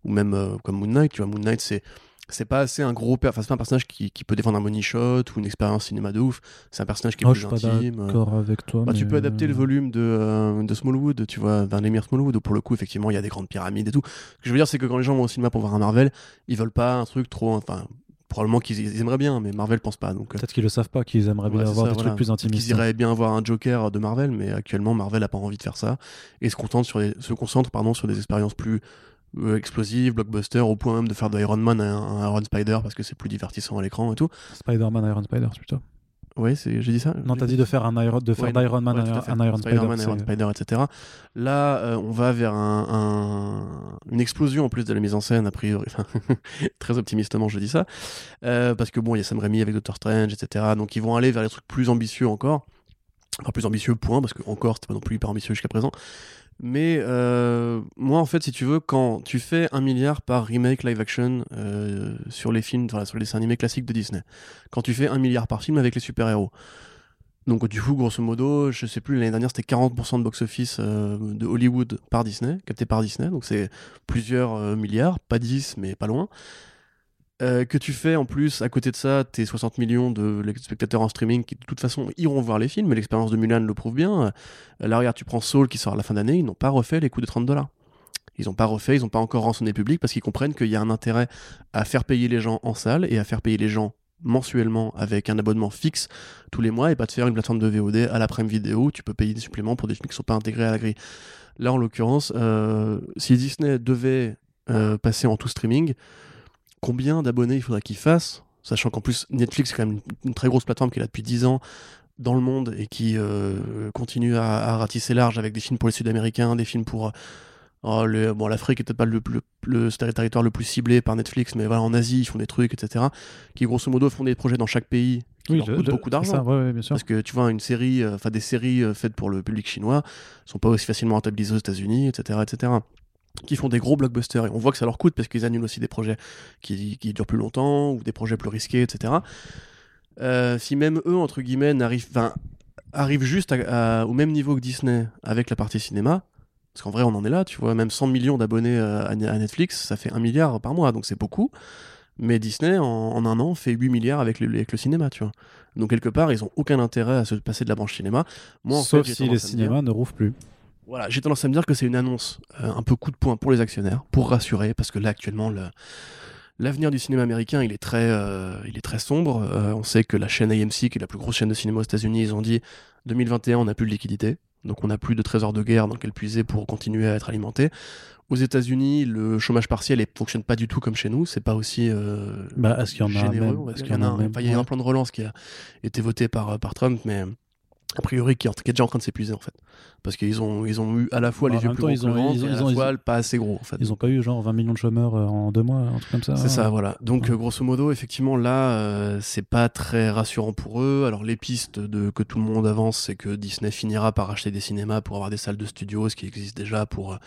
ou même euh, comme Moon Knight. Tu vois, Moon Knight c'est c'est pas assez un gros enfin, c'est pas un personnage qui, qui, peut défendre un money shot ou une expérience cinéma de ouf c'est un personnage qui est oh, plus je suis intime pas d'accord avec toi bah, tu peux adapter le volume de, euh, de Smallwood tu vois d'un émir Smallwood où pour le coup effectivement il y a des grandes pyramides et tout ce que je veux dire c'est que quand les gens vont au cinéma pour voir un Marvel ils veulent pas un truc trop enfin probablement qu'ils aimeraient bien, mais Marvel pense pas. Donc euh. peut-être qu'ils le savent pas, qu'ils aimeraient bien avoir des trucs plus intimistes. Ils iraient bien avoir un Joker de Marvel, mais actuellement Marvel a pas envie de faire ça et se concentre sur se concentre pardon sur des expériences plus euh, explosives, blockbuster, au point même de faire de Iron Man un, un Iron Spider parce que c'est plus divertissant à l'écran et tout. Spider-Man Iron Spider plutôt. Oui, j'ai dit ça? Non, t'as dit de faire un Iron, de faire d'Iron Man un, Iron Spider, Man, Iron Spider, etc. Là, euh, on va vers un, une explosion en plus de la mise en scène, a priori. très optimistement, je dis ça, euh, parce que bon, il y a Sam Raimi avec Doctor Strange, etc. Donc, ils vont aller vers des trucs plus ambitieux encore. Enfin, plus ambitieux, point, parce que encore, c'était pas non plus hyper ambitieux jusqu'à présent. Mais euh, moi, en fait, si tu veux, quand tu fais un milliard par remake live action euh, sur les films, sur les dessins animés classiques de Disney, quand tu fais un milliard par film avec les super-héros, donc du coup, grosso modo, je sais plus, l'année dernière, c'était 40% de box-office euh, de Hollywood par Disney, capté par Disney, donc c'est plusieurs milliards, pas 10, mais pas loin. Euh, que tu fais en plus, à côté de ça, tes 60 millions de spectateurs en streaming qui de toute façon iront voir les films, l'expérience de Mulan le prouve bien. Euh, là, regarde, tu prends Soul qui sort à la fin d'année, ils n'ont pas refait les coûts de 30 dollars. Ils n'ont pas refait, ils n'ont pas encore rançonné public parce qu'ils comprennent qu'il y a un intérêt à faire payer les gens en salle et à faire payer les gens mensuellement avec un abonnement fixe tous les mois et pas de faire une plateforme de VOD à la prime vidéo tu peux payer des suppléments pour des films qui ne sont pas intégrés à la grille. Là, en l'occurrence, euh, si Disney devait passer en tout streaming, combien d'abonnés il faudrait qu'il fasse, sachant qu'en plus Netflix est quand même une, très grosse plateforme qui est là depuis 10 ans dans le monde et qui euh, continue à, ratisser large avec des films pour les Sud-Américains, des films pour... Oh, bon, l'Afrique est peut-être pas le, le, territoire le plus ciblé par Netflix, mais voilà, en Asie, ils font des trucs, etc. Qui, grosso modo, font des projets dans chaque pays qui leur coûtent beaucoup d'argent. Parce que, tu vois, une série, euh, enfin, des séries euh, faites pour le public chinois sont pas aussi facilement rentabilisées aux États-Unis, etc., etc qui font des gros blockbusters et on voit que ça leur coûte parce qu'ils annulent aussi des projets qui, qui, durent plus longtemps ou des projets plus risqués, etc. Euh, si même eux, entre guillemets, arrivent juste au même niveau que Disney avec la partie cinéma, parce qu'en vrai on en est là, tu vois, même 100 millions d'abonnés euh, à, Netflix, ça fait 1 milliard par mois, donc c'est beaucoup. Mais Disney, en, un an, fait 8 milliards avec le, avec le cinéma, tu vois. Donc quelque part, ils ont aucun intérêt à se passer de la branche cinéma. Moi, Sauf si les cinémas ne rouvrent plus. Voilà, j'ai tendance à me dire que c'est une annonce euh, un peu coup de poing pour les actionnaires, pour rassurer, parce que là actuellement l'avenir du cinéma américain il est très, euh, il est très sombre. Euh, on sait que la chaîne AMC, qui est la plus grosse chaîne de cinéma aux États-Unis, ils ont dit 2021 on n'a plus de liquidité, donc on n'a plus de trésor de guerre dans lequel puiser pour continuer à être alimenté. Aux États-Unis, le chômage partiel ne fonctionne pas du tout comme chez nous. C'est pas aussi bah, est-ce qu'il y en a généreux? il y, a, y a un plan de relance qui a été voté par, par Trump, mais a priori qui, est déjà en train de s'épuiser en fait. Parce qu'ils ont ils ont eu à la fois bah, les yeux plus gros ils ont, ils ont, et pas assez gros en fait. ils ont pas eu genre 20 millions de chômeurs euh, en deux mois un truc comme ça c'est ça voilà. Donc euh, grosso modo effectivement là euh, c'est pas très rassurant pour eux. Alors les pistes de que tout le monde avance c'est que Disney finira par acheter des cinémas pour avoir des salles de studio ce qui existe déjà pour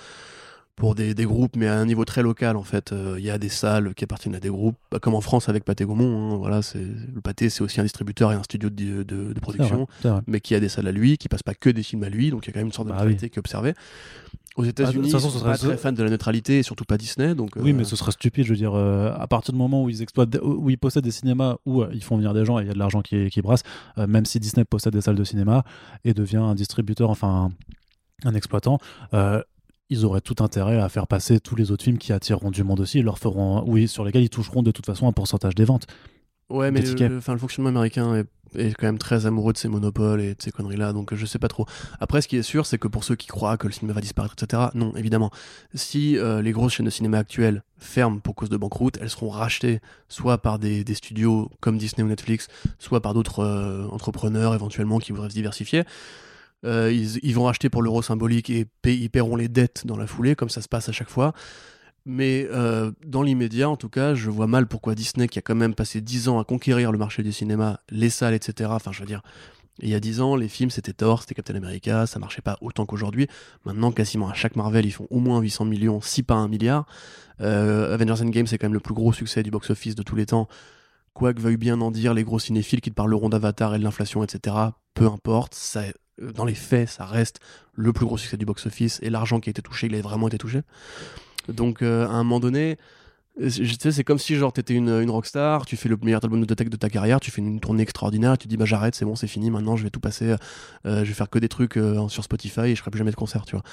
pour des, des, groupes, mais à un niveau très local en fait. Euh, il y a des salles qui appartiennent à des groupes, bah, comme en France avec Pathé Gaumont. Hein, voilà, c'est le Pâté, c'est aussi un distributeur et un studio de, de, production, mais qui a des salles à lui, qui passe pas que des films à lui, donc il y a quand même une sorte de bah neutralité qui est observée. Aux États-Unis, bah, ils sont pas très fans de la neutralité et surtout pas Disney. Donc, oui, mais euh, ce serait stupide, je veux dire, euh, à partir du moment où ils exploitent, où ils possèdent des cinémas, où ils font venir des gens et il y a de l'argent qui, qui brasse, même si Disney possède des salles de cinéma et devient un distributeur, enfin un exploitant, ils auraient tout intérêt à faire passer tous les autres films qui attireront du monde aussi, leur feront, oui, sur lesquels ils toucheront de toute façon un pourcentage des ventes. Ouais, mais le, le, le, fonctionnement américain est, est, quand même très amoureux de ces monopoles et de ces conneries-là, donc je sais pas trop. Après, ce qui est sûr, c'est que pour ceux qui croient que le cinéma va disparaître, etc., non, évidemment. Si euh, les grosses chaînes de cinéma actuelles ferment pour cause de banqueroute, elles seront rachetées soit par des, des studios comme Disney ou Netflix, soit par d'autres euh, entrepreneurs éventuellement qui voudraient se diversifier. Euh, ils, vont acheter pour l'euro symbolique et ils paieront les dettes dans la foulée, comme ça se passe à chaque fois. Mais euh, dans l'immédiat, en tout cas, je vois mal pourquoi Disney, qui a quand même passé 10 ans à conquérir le marché du cinéma, les salles, etc. Enfin, je veux dire, il y a 10 ans, les films, c'était Thor, c'était Captain America, ça marchait pas autant qu'aujourd'hui. Maintenant, quasiment à chaque Marvel, ils font au moins 800 millions, si pas un milliard. Euh, Avengers Endgame, c'est quand même le plus gros succès du box-office de tous les temps quoi que veuillent bien en dire les gros cinéphiles qui te parleront d'Avatar et de l'inflation, etc., peu importe, ça, dans les faits, ça reste le plus gros succès du box-office et l'argent qui a été touché, il a vraiment été touché. Donc, euh, à un moment donné, euh, c'est comme si genre t'étais une, rockstar, tu fais le meilleur album de ta, de ta carrière, tu fais une, tournée extraordinaire, tu dis bah j'arrête, c'est bon, c'est fini, maintenant je vais tout passer, je vais faire que des trucs sur Spotify et je ferai plus jamais de concert, tu vois.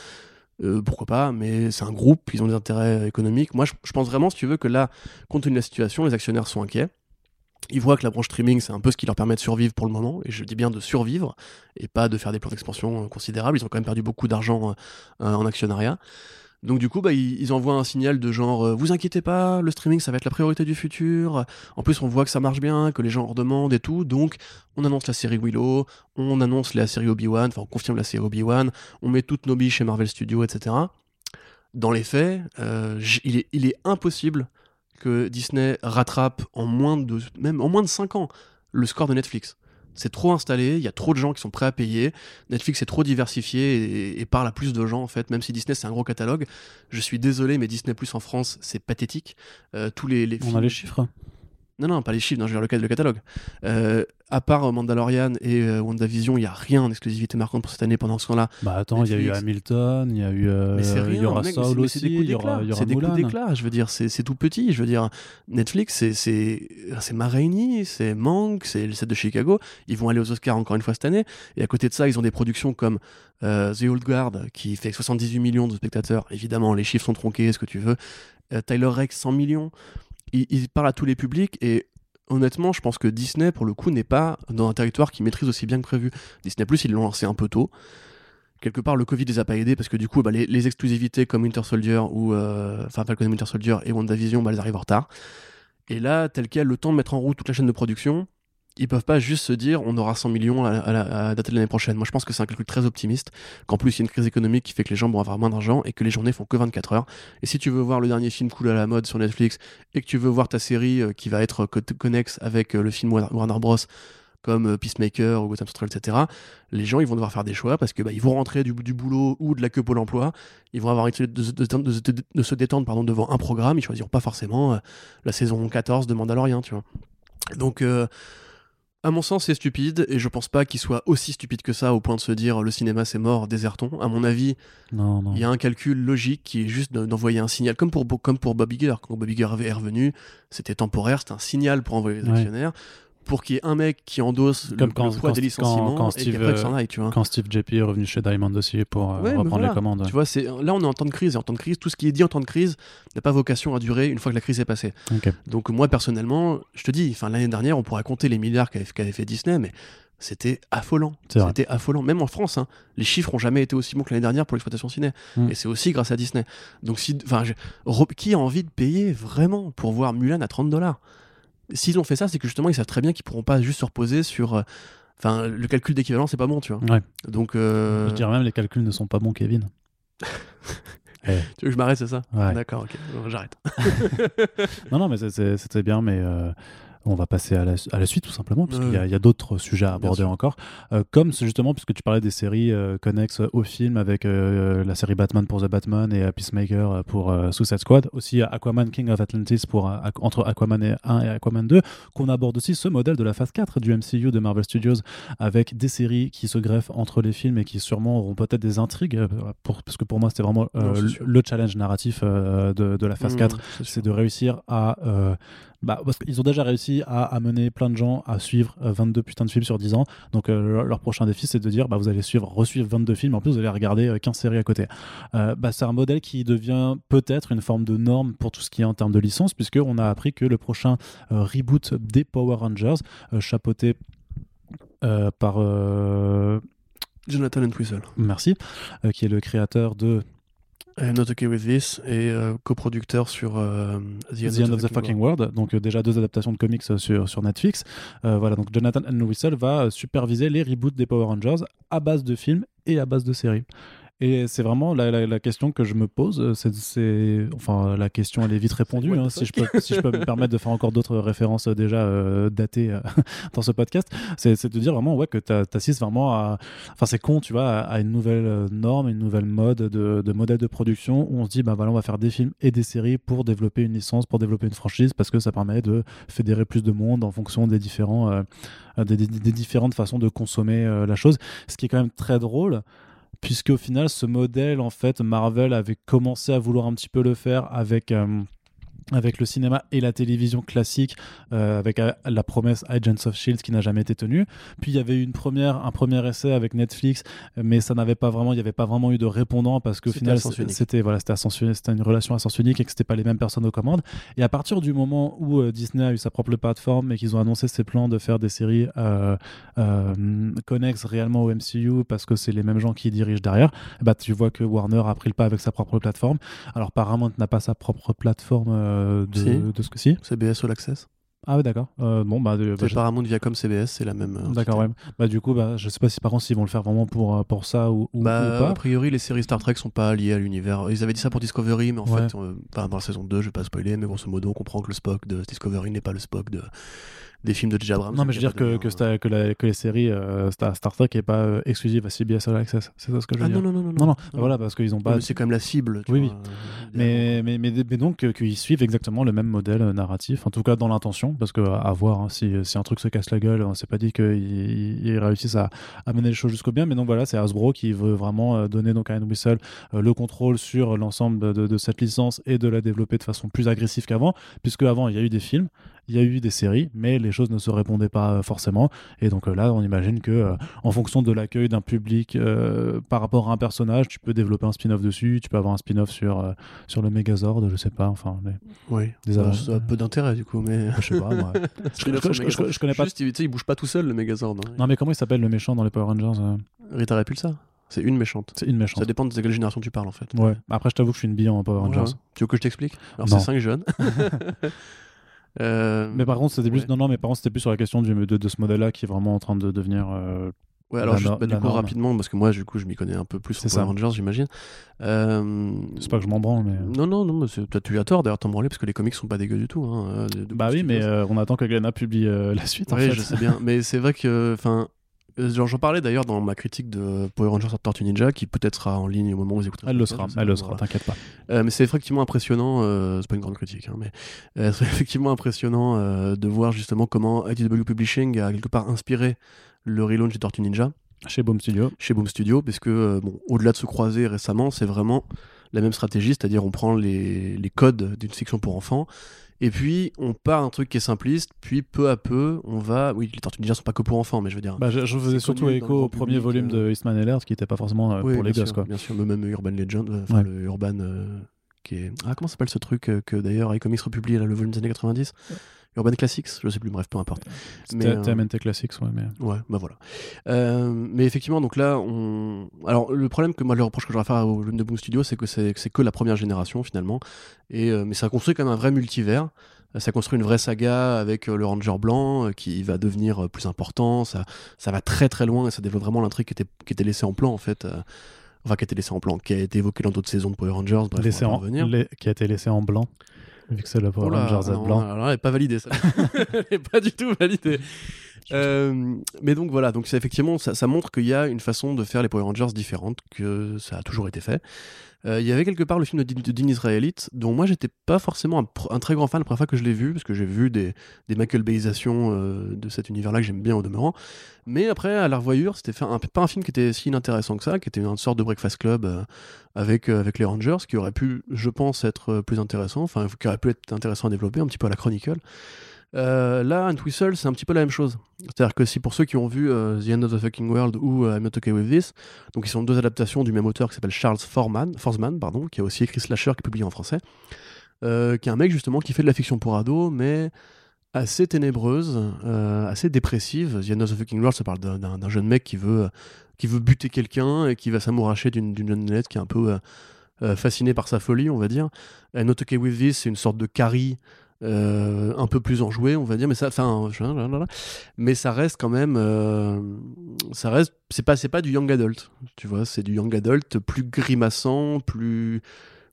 Euh, pourquoi pas, mais c'est un groupe, ils ont des intérêts économiques. Moi, je, pense vraiment, si tu veux, que là, compte tenu de la situation, les actionnaires sont inquiets. Ils voient que la branche streaming, c'est un peu ce qui leur permet de survivre pour le moment, et je dis bien de survivre, et pas de faire des plans d'expansion euh, considérables. Ils ont quand même perdu beaucoup d'argent euh, en actionnariat. Donc du coup, bah, ils, envoient un signal de genre, euh, vous inquiétez pas, le streaming, ça va être la priorité du futur. En plus, on voit que ça marche bien, que les gens en redemandent et tout. Donc, on annonce la série Willow, on annonce la série Obi-Wan, enfin, on confirme la série Obi-Wan, on met toutes nos billes chez Marvel Studios, etc. Dans les faits, euh, il est impossible que Disney rattrape en moins de, même en moins de 5 ans le score de Netflix. C'est trop installé, il y a trop de gens qui sont prêts à payer. Netflix est trop diversifié et, parle à plus de gens en fait. Même si Disney c'est un gros catalogue, je suis désolé, mais Disney Plus en France c'est pathétique. Euh, tous les, les On a les chiffres. Non, non, pas les chiffres, non, je veux dire le, catalogue. Euh, à part Mandalorian et euh, WandaVision, il n'y a rien en exclusivité marquante pour cette année pendant ce temps-là. Bah attends, il y a eu Hamilton, il y a eu. Euh, mais c'est rien, il y aura Saul aussi, il y aura, C'est des coups d'éclat, je veux dire, c'est tout petit. Je veux dire, Netflix, c'est Ma c'est Mank, c'est le set de Chicago. Ils vont aller aux Oscars encore une fois cette année. Et à côté de ça, ils ont des productions comme The Old Guard, qui fait 78 millions de spectateurs. Évidemment, les chiffres sont tronqués, ce que tu veux. Tyler Rex, 100 millions il, parle à tous les publics et honnêtement, je pense que Disney, pour le coup, n'est pas dans un territoire qui maîtrise aussi bien que prévu. Disney Plus, ils l'ont lancé un peu tôt. Quelque part, le Covid les a pas aidés parce que du coup, bah, les, exclusivités comme Winter Soldier ou euh, Falcon Winter Soldier et WandaVision, bah, elles arrivent en retard. Et là, tel quel, le temps de mettre en route toute la chaîne de production, ils peuvent pas juste se dire on aura 100 millions à, la, date de l'année prochaine. Moi, je pense que c'est un calcul très optimiste. Qu'en plus, il y a une crise économique qui fait que les gens vont avoir moins d'argent et que les journées font que 24 heures. Et si tu veux voir le dernier film cool à la mode sur Netflix et que tu veux voir ta série euh, qui va être connexe avec euh, le film Warner Bros comme euh, Peacemaker ou Gotham Central, etc., les gens ils vont devoir faire des choix parce que bah, ils vont rentrer du, boulot ou de la queue Pôle emploi, ils vont avoir envie de, se détendre devant un programme, ils choisiront pas forcément la saison 14 de Mandalorian, tu vois. Donc, à mon sens, c'est stupide et je pense pas qu'il soit aussi stupide que ça au point de se dire le cinéma c'est mort, désertons. À mon avis, il y a un calcul logique qui est juste d'envoyer un signal, comme pour, comme pour Bobby Gare. Quand Bobby Gare est revenu, c'était temporaire, c'était un signal pour envoyer les actionnaires pour qu'il y ait un mec qui endosse le, quand, poids des licenciements quand, Steve, et s'en aille, tu vois. Quand Steve JP est revenu chez Diamond aussi pour euh, reprendre les commandes. Tu vois, c'est là on est en temps de crise et en temps de crise, tout ce qui est dit en temps de crise n'a pas vocation à durer une fois que la crise est passée. Donc moi personnellement, je te dis, enfin l'année dernière, on pourrait compter les milliards qu'avait fait Disney, mais c'était affolant. C'était affolant. Même en France, hein, les chiffres ont jamais été aussi bons que l'année dernière pour l'exploitation ciné. Mm. Et c'est aussi grâce à Disney. Donc, si, qui a envie de payer vraiment pour voir Mulan à 30 dollars? S'ils ont fait ça, c'est que justement, ils savent très bien qu'ils pourront pas juste se reposer sur. Euh, enfin, le calcul d'équivalent, c'est pas bon, tu vois. Ouais. Donc. Euh... Je dirais même les calculs ne sont pas bons, Kevin. Tu veux que je m'arrête, c'est ça? D'accord, ok, j'arrête. non, non, mais c'était bien, mais euh, on va passer à la, suite tout simplement, parce qu'il y a, d'autres sujets à aborder encore. Euh, comme justement, puisque tu parlais des séries euh, connexes au film avec euh, la série Batman pour The Batman et Peacemaker pour Suicide Squad, aussi Aquaman King of Atlantis pour, entre Aquaman 1 et Aquaman 2, qu'on aborde aussi ce modèle de la phase 4 du MCU de Marvel Studios avec des séries qui se greffent entre les films et qui sûrement auront peut-être des intrigues, pour, parce que pour moi c'était vraiment le challenge narratif de, la phase 4, mmh, c'est de réussir à bah, parce qu'ils ont déjà réussi à amener plein de gens à suivre 22 euh, putains de films sur 10 ans. Donc euh, leur prochain défi, c'est de dire bah, vous allez suivre, re-suivre 22 films, en plus vous allez regarder 15 euh, séries à côté. bah, c'est un modèle qui devient peut-être une forme de norme pour tout ce qui est en termes de licence, puisqu'on a appris que le prochain reboot des Power Rangers, chapeauté par... Jonathan Entwistle. Merci, qui est le créateur de Not Okay With This et euh, coproducteur sur euh, The, End, of, the, Fucking World. Donc euh, déjà deux adaptations de comics sur, sur Netflix. voilà, donc Jonathan N. Whistle va superviser les reboots des Power Rangers à base de films et à base de séries. Et c'est vraiment la, question que je me pose. C'est, enfin, la question elle est vite répondue. Hein, si, je peux, si je peux me permettre de faire encore d'autres références déjà datées dans ce podcast, c'est, de dire vraiment ouais que tu assistes vraiment à, enfin c'est con, tu vois, à, une nouvelle norme, une nouvelle mode de, de modèle de production où on se dit bah voilà on va faire des films et des séries pour développer une licence, pour développer une franchise parce que ça permet de fédérer plus de monde en fonction des différents des, des, différentes façons de consommer la chose. Ce qui est quand même très drôle puisque au final ce modèle en fait Marvel avait commencé à vouloir un petit peu le faire avec euh, avec le cinéma et la télévision classique, euh, avec euh, la promesse Agents of Shield qui n'a jamais été tenue. Puis il y avait eu une première, un premier essai avec Netflix, mais ça n'avait pas vraiment, il n'y avait pas vraiment eu de répondant parce qu'au final c'était voilà, c'était c'était une relation à sens unique et que c'était pas les mêmes personnes aux commandes. Et à partir du moment où euh, Disney a eu sa propre plateforme et qu'ils ont annoncé ses plans de faire des séries connexes réellement au MCU parce que c'est les mêmes gens qui dirigent derrière, bah tu vois que Warner a pris le pas avec sa propre plateforme. Alors Paramount n'a pas sa propre plateforme euh, de, de, ce que si CBS All Access. Ah ouais d'accord. Euh, bon bah, bah Paramount Viacom CBS c'est la même. Euh, d'accord ouais. Bah du coup bah je sais pas si par contre s'ils vont le faire vraiment pour pour ça ou, ou, bah, pas. A priori les séries Star Trek sont pas liées à l'univers. Ils avaient dit ça pour Discovery mais en fait dans la saison 2 je vais pas spoiler mais grosso modo on comprend que le Spock de Discovery n'est pas le Spock de des films de J.J. Abrams. Non, mais je veux dire que, que, que, que, les séries euh, Star, Trek n'est pas euh, exclusive à CBS All Access. C'est ça ce que je veux ah, dire non, non, non, non. Non, voilà, parce qu'ils ont pas. C'est quand même la cible. oui, oui. mais, mais, mais, mais, donc qu'ils suivent exactement le même modèle narratif, en tout cas dans l'intention, parce que à voir hein, si, si, un truc se casse la gueule, on s'est pas dit qu'ils réussissent à, à, mener les choses jusqu'au bien. Mais donc voilà, c'est Hasbro qui veut vraiment euh, donner donc à Anne Whistle le contrôle sur l'ensemble de, de, cette licence et de la développer de façon plus agressive qu'avant, puisque avant il y a eu des films il y a eu des séries, mais les choses ne se répondaient pas euh, forcément. Et donc euh, là, on imagine que euh, en fonction de l'accueil d'un public par rapport à un personnage, tu peux développer un spin-off dessus, tu peux avoir un spin-off sur, sur le Megazord, je sais pas. Enfin, mais oui, bah, ça a peu d'intérêt du coup, mais je sais pas. Moi. je, connais pas. Juste, il, bouge pas tout seul le Megazord. Hein. Non, mais comment il s'appelle le méchant dans les Power Rangers Rita Repulsa. C'est une méchante. C'est une méchante. Ça dépend de quelle génération tu parles en fait. Ouais. Après, je t'avoue que je suis une bille en Power Rangers. Tu veux que je t'explique? Alors, c'est 5 jeunes. Euh, mais par contre, c'était plus. Non, non, mais par contre, c'était plus sur la question du, de, de ce modèle-là qui est vraiment en train de devenir. Euh, ouais, alors juste, bah, du coup, rapidement, parce que moi, du coup, je m'y connais un peu plus sur Power Rangers, j'imagine. Euh... C'est pas que je m'en branle, mais. Non, non, non, toi, tu as tort d'ailleurs t'en branler parce que les comics sont pas dégueux du tout. Hein, bah oui, mais on attend que Glenna publie la suite. Oui, je sais bien. mais c'est vrai que. Enfin, J'en parlais d'ailleurs dans ma critique de Power Rangers Tortue Ninja, qui peut-être sera en ligne au moment où vous écoutez. Elle le sera, elle le sera, t'inquiète pas. Euh, mais c'est effectivement impressionnant, euh, c'est pas une grande critique, hein, mais c'est effectivement impressionnant de voir justement comment IDW Publishing a quelque part inspiré le relaunch de Tortue Ninja. Chez Boom Studio. Chez Boom Studio, parce que, bon, au-delà de se croiser récemment, c'est vraiment la même stratégie, c'est-à-dire on prend les, les codes d'une fiction pour enfants et puis, on part un truc qui est simpliste, puis peu à peu, on va. Oui, les Tortues Ninja sont pas que pour enfants, mais je veux dire. Bah, je, faisais surtout écho au premier volume de euh, Eastman Ehlers, qui n'était pas forcément euh, pour les gosses, quoi. Bien sûr, même Urban Legend, euh, enfin, le Urban. qui est... Ah, comment s'appelle ce truc que d'ailleurs iComics republie, là, le volume des années 90 Urban Classics, je sais plus, bref, peu importe. Mais euh... TMNT Classics, ouais, mais. Ouais, bah voilà. Euh, mais effectivement, donc là, on. Alors, le problème que moi, le reproche que je vais faire au Boom Studio, c'est que c'est que la première génération finalement. Et, mais ça construit quand même un vrai multivers ça construit une vraie saga avec euh, le Ranger blanc euh, qui va devenir euh, plus important. Ça, ça va très très loin et ça développe vraiment l'intrigue qui était, qui était laissée en plan en fait. Enfin, qui a été laissé en plan, qui a été évoqué dans d'autres saisons de Power Rangers. Bref, laissé en, qui a été laissé en blanc. Vu que c'est le Power Rangers blanc. Alors, elle n'est pas validée, ça. elle n'est pas du tout validée. mais donc voilà, donc effectivement, ça, ça montre qu'il y a une façon de faire les Power Rangers différente, que ça a toujours été fait. Euh, il y avait quelque part le film de, de Dean Israelite, dont moi j'étais pas forcément un, très grand fan la première fois que je l'ai vu, parce que j'ai vu des, des Michael euh, de cet univers-là que j'aime bien au demeurant. Mais après, à la revoyure, c'était pas un film qui était si inintéressant que ça, qui était une sorte de Breakfast Club euh, avec, avec les Rangers, qui aurait pu, je pense, être plus intéressant, enfin, qui aurait pu être intéressant à développer, un petit peu à la Chronicle. Euh, là, Whistle, c'est un petit peu la même chose. C'est-à-dire que si pour ceux qui ont vu euh, The End of the Fucking World ou euh, I'm Not Okay With This, donc ils sont deux adaptations du même auteur qui s'appelle Charles Forman, Forsman, pardon, qui a aussi écrit Slasher, qui est publié en français, qui est un mec justement qui fait de la fiction pour ados, mais assez ténébreuse, assez dépressive. The End of the Fucking World, ça parle d'un jeune mec qui veut, qui veut buter quelqu'un et qui va s'amouracher d'une jeune nette qui est un peu fascinée par sa folie, on va dire. I'm Not Okay With This, c'est une sorte de Carrie euh, un peu plus enjoué, on va dire, mais ça, enfin, mais ça reste quand même, euh, ça reste, c'est pas, c'est pas du young adult, tu vois, c'est du young adult plus grimaçant, plus,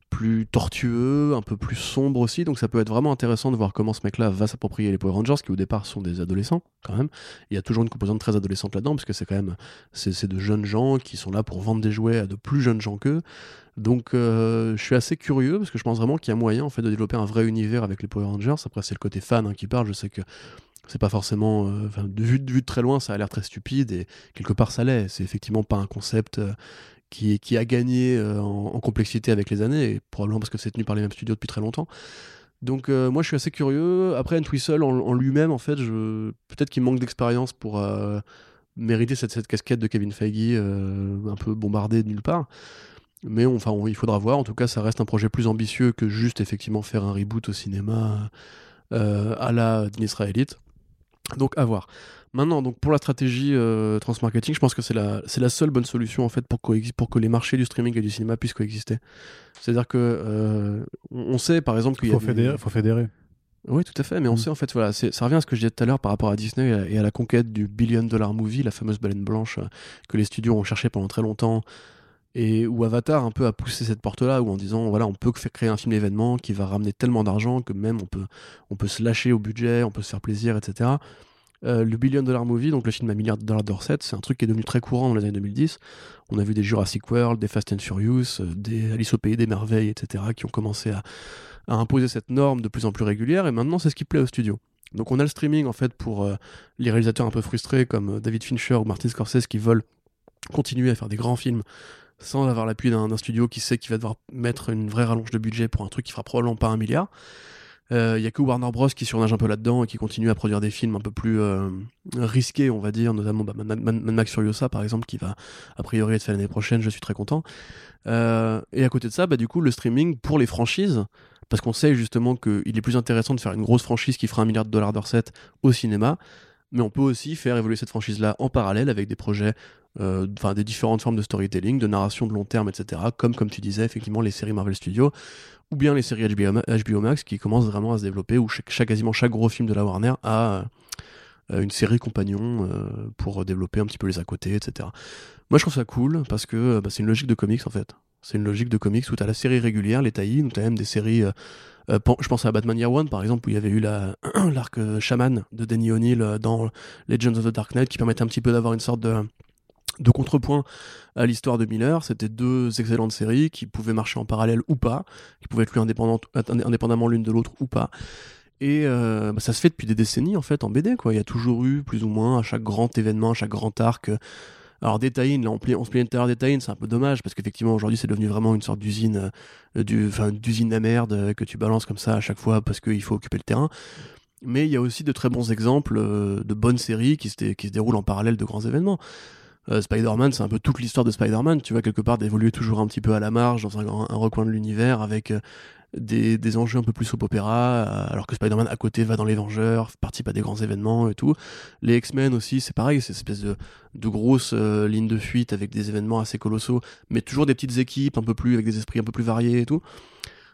plus tortueux, un peu plus sombre aussi. Donc ça peut être vraiment intéressant de voir comment ce mec-là va s'approprier les Power Rangers, qui au départ sont des adolescents quand même. Il y a toujours une composante très adolescente là-dedans, parce que c'est quand même c'est, de jeunes gens qui sont là pour vendre des jouets à de plus jeunes gens qu'eux. Donc euh, je suis assez curieux parce que je pense vraiment qu'il y a moyen en fait de développer un vrai univers avec les Power Rangers. Après c'est le côté fan hein, qui parle. Je sais que c'est pas forcément euh, de, vue, de, très loin ça a l'air très stupide et quelque part ça l'est. C'est effectivement pas un concept euh, qui, a gagné en, complexité avec les années probablement parce que c'est tenu par les mêmes studios depuis très longtemps. Donc moi je suis assez curieux. Après Entwistle en, en lui-même en fait, peut-être qu'il manque d'expérience pour mériter cette, casquette de Kevin Feige un peu bombardé de nulle part. Mais enfin, il faudra voir. En tout cas, ça reste un projet plus ambitieux que juste effectivement faire un reboot au cinéma euh, à la israélite. Donc à voir. Maintenant, donc pour la stratégie euh, transmarketing, je pense que c'est la, c'est la seule bonne solution en fait pour, pour que les marchés du streaming et du cinéma puissent coexister. C'est-à-dire que euh, on sait par exemple qu'il faut, fédérer, faut fédérer. Oui, tout à fait. Mais on mm. sait en fait, voilà, ça revient à ce que je disais tout à l'heure par rapport à Disney et à, la conquête du billion dollar movie, la fameuse baleine blanche que les studios ont cherché pendant très longtemps et où Avatar un peu a poussé cette porte-là, où en disant voilà, on peut créer un film d'événement qui va ramener tellement d'argent que même on peut, on peut se lâcher au budget, on peut se faire plaisir, etc. Euh, le Billion Dollar Movie, donc le film à milliard de dollars de recettes, c'est un truc qui est devenu très courant dans les années 2010. On a vu des Jurassic World, des Fast and Furious, euh, des Alice au Pays des Merveilles, etc., qui ont commencé à, à, imposer cette norme de plus en plus régulière, et maintenant c'est ce qui plaît au studio. Donc on a le streaming en fait pour euh, les réalisateurs un peu frustrés comme David Fincher ou Martin Scorsese qui veulent continuer à faire des grands films sans avoir l'appui d'un studio qui sait qu'il va devoir mettre une vraie rallonge de budget pour un truc qui fera probablement pas un milliard. Il euh, y a que Warner Bros qui surnage un peu là-dedans et qui continue à produire des films un peu plus euh, risqués, on va dire, notamment bah, Mad, Max Furiosa par exemple, qui va a priori être fait l'année prochaine. Je suis très content. Euh, et à côté de ça, bah, du coup, le streaming pour les franchises, parce qu'on sait justement qu'il est plus intéressant de faire une grosse franchise qui fera un milliard de dollars de recettes au cinéma, mais on peut aussi faire évoluer cette franchise-là en parallèle avec des projets euh, enfin des différentes formes de storytelling, de narration de long terme, etc. Comme, comme tu disais, effectivement, les séries Marvel Studios ou bien les séries HBO, Max qui commencent vraiment à se développer, où chaque, quasiment chaque gros film de la Warner a euh, une série compagnon euh, pour développer un petit peu les à côté, etc. Moi je trouve ça cool parce que bah, c'est une logique de comics en fait. C'est une logique de comics où tu as la série régulière, les taillis, où tu as même des séries. je pense à Batman Year One par exemple, où il y avait eu l'arc Shaman de Danny O'Neill dans Legends of the Dark Knight qui permettait un petit peu d'avoir une sorte de contrepoint à l'histoire de Miller. C'était deux excellentes séries qui pouvaient marcher en parallèle ou pas, qui pouvaient être lues indépendamment l'une de l'autre ou pas. Et euh, bah, ça se fait depuis des décennies en fait en BD. Il y a toujours eu plus ou moins à chaque grand événement, à chaque grand arc. Alors des là on, on se plaignait tout à l'heure c'est un peu dommage parce qu'effectivement aujourd'hui c'est devenu vraiment une sorte d'usine, euh, d'usine à merde euh, que tu balances comme ça à chaque fois parce qu'il faut occuper le terrain. Mais il y a aussi de très bons exemples de bonnes séries qui se, déroulent en parallèle de grands événements. Euh, Spider-Man, c'est un peu toute l'histoire de Spider-Man, tu vois, quelque part d'évoluer toujours un petit peu à la marge, dans un, recoin de l'univers, avec euh, des, des, enjeux un peu plus soap opéra, euh, alors que Spider-Man à côté va dans les Vengeurs, participe à des grands événements et tout. Les X-Men aussi, c'est pareil, c'est une espèce de, de grosse ligne de fuite avec des événements assez colossaux, mais toujours des petites équipes un peu plus, avec des esprits un peu plus variés et tout.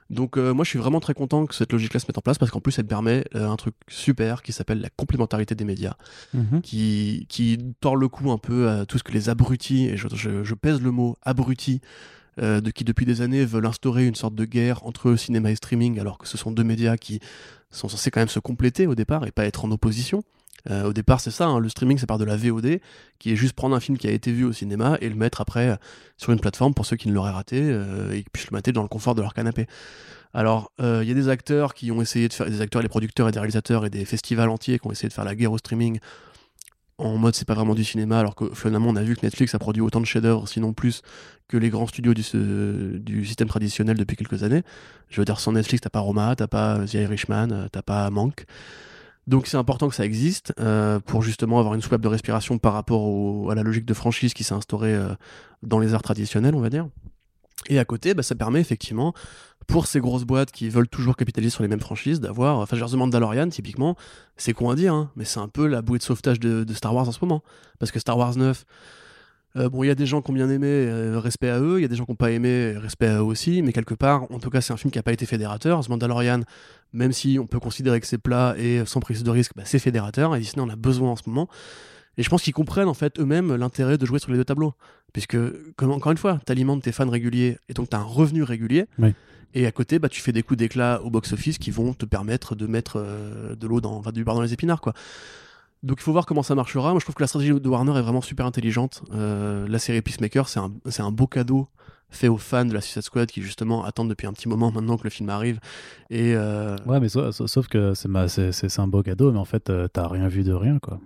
Donc euh, moi je suis vraiment très content que cette logique-là se mette en place parce qu'en plus elle permet euh, un truc super qui s'appelle la complémentarité des médias, mhm. qui, qui tord le cou un peu à tout ce que les abrutis, et je, je, pèse le mot abrutis, euh, de, qui depuis des années veulent instaurer une sorte de guerre entre cinéma et streaming alors que ce sont deux médias qui sont censés quand même se compléter au départ et pas être en opposition. Euh, au départ, c'est ça, hein, le streaming, ça part de la VOD, qui est juste prendre un film qui a été vu au cinéma et le mettre après euh, sur une plateforme pour ceux qui ne l'auraient raté et qui puissent le mater dans le confort de leur canapé. Alors, il y a des acteurs qui ont essayé de faire, des acteurs, des producteurs et des réalisateurs et des festivals entiers qui ont essayé de faire la guerre au streaming en mode c'est pas vraiment du cinéma, alors que finalement on a vu que Netflix a produit autant de chefs-d'œuvre, sinon plus, que les grands studios du, système traditionnel depuis quelques années. Je veux dire, sans Netflix, t'as pas Roma, t'as pas The Irishman, t'as pas Mank. Donc c'est important que ça existe euh, pour justement avoir une soupape de respiration par rapport à la logique de franchise qui s'est instaurée euh, dans les arts traditionnels, on va dire. Et à côté, bah, ça permet effectivement, pour ces grosses boîtes qui veulent toujours capitaliser sur les mêmes franchises, d'avoir, enfin je leur Mandalorian typiquement, c'est con à dire, hein, mais c'est un peu la bouée de sauvetage de, Star Wars en ce moment. Parce que Star Wars 9, Euh, bon, il y a des gens qui ont bien aimé, euh, respect à eux. Il y a des gens qui n'ont pas aimé, respect à eux aussi. Mais quelque part, en tout cas, c'est un film qui n'a pas été fédérateur. Ce Mandalorian, même si on peut considérer que c'est plat et sans prise de risque, bah, c'est fédérateur. Et Disney en a besoin en ce moment. Et je pense qu'ils comprennent en fait eux-mêmes l'intérêt de jouer sur les deux tableaux. Puisque, comme encore une fois, tu alimentes tes fans réguliers et donc tu as un revenu régulier. Et à côté, bah, tu fais des coups d'éclat au box-office qui vont te permettre de mettre euh, de l'eau dans, du beurre dans les épinards. quoi. Donc il faut voir comment ça marchera. Moi je trouve que la stratégie de Warner est vraiment super intelligente. Euh, la série Peacemaker, c'est un, un, beau cadeau fait aux fans de la Suicide Squad qui justement attendent depuis un petit moment maintenant que le film arrive. Et euh, Ouais, mais sauf, que c'est un beau cadeau, mais en fait, t'as rien vu de rien, quoi.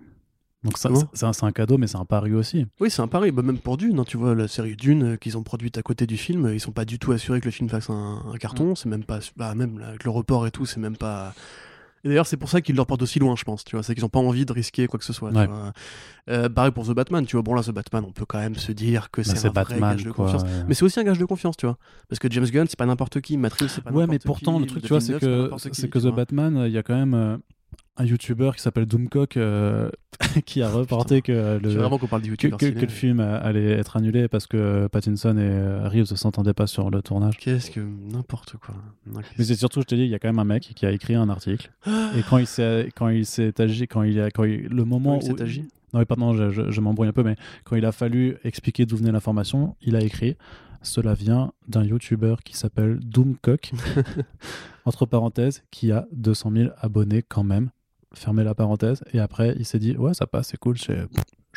Donc c'est un, cadeau, mais c'est un pari aussi. Oui, c'est un pari. Bah, même pour Dune, hein, tu vois, la série Dune qu'ils ont produite à côté du film, ils sont pas du tout assurés que le film fasse un, carton. C'est même pas, bah, même avec le report et tout, c'est même pas et d'ailleurs, c'est pour ça qu'ils leur portent aussi loin, je pense. Tu vois, c'est qu'ils n'ont pas envie de risquer quoi que ce soit. Euh, pareil pour The Batman, tu vois. Bon là, The Batman, on peut quand même se dire que bah, c'est un vrai gage de confiance. Mais c'est aussi un gage de confiance, tu vois. Parce que James Gunn, c'est pas n'importe qui. Matrix, c'est pas n'importe qui. Ouais, mais pourtant, le truc, tu vois, c'est que, c'est que The Batman, il y a quand même euh, un YouTuber qui s'appelle Doomcock euh, qui a reporté que le, que, le film allait être annulé parce que Pattinson et euh, Reeves ne s'entendaient pas sur le tournage. Qu'est-ce que n'importe quoi. Mais c'est surtout, je te dis, il y a quand même un mec qui a écrit un article et quand il s'est quand il s'est agi, quand il a quand le moment où agi non, pardon, je, je, je m'embrouille un peu, mais quand il a fallu expliquer d'où venait l'information, il a écrit cela vient d'un YouTuber qui s'appelle Doomcock, entre parenthèses, qui a 200 000 abonnés quand même fermer la parenthèse. Et après, il s'est dit, ouais, ça passe, c'est cool, je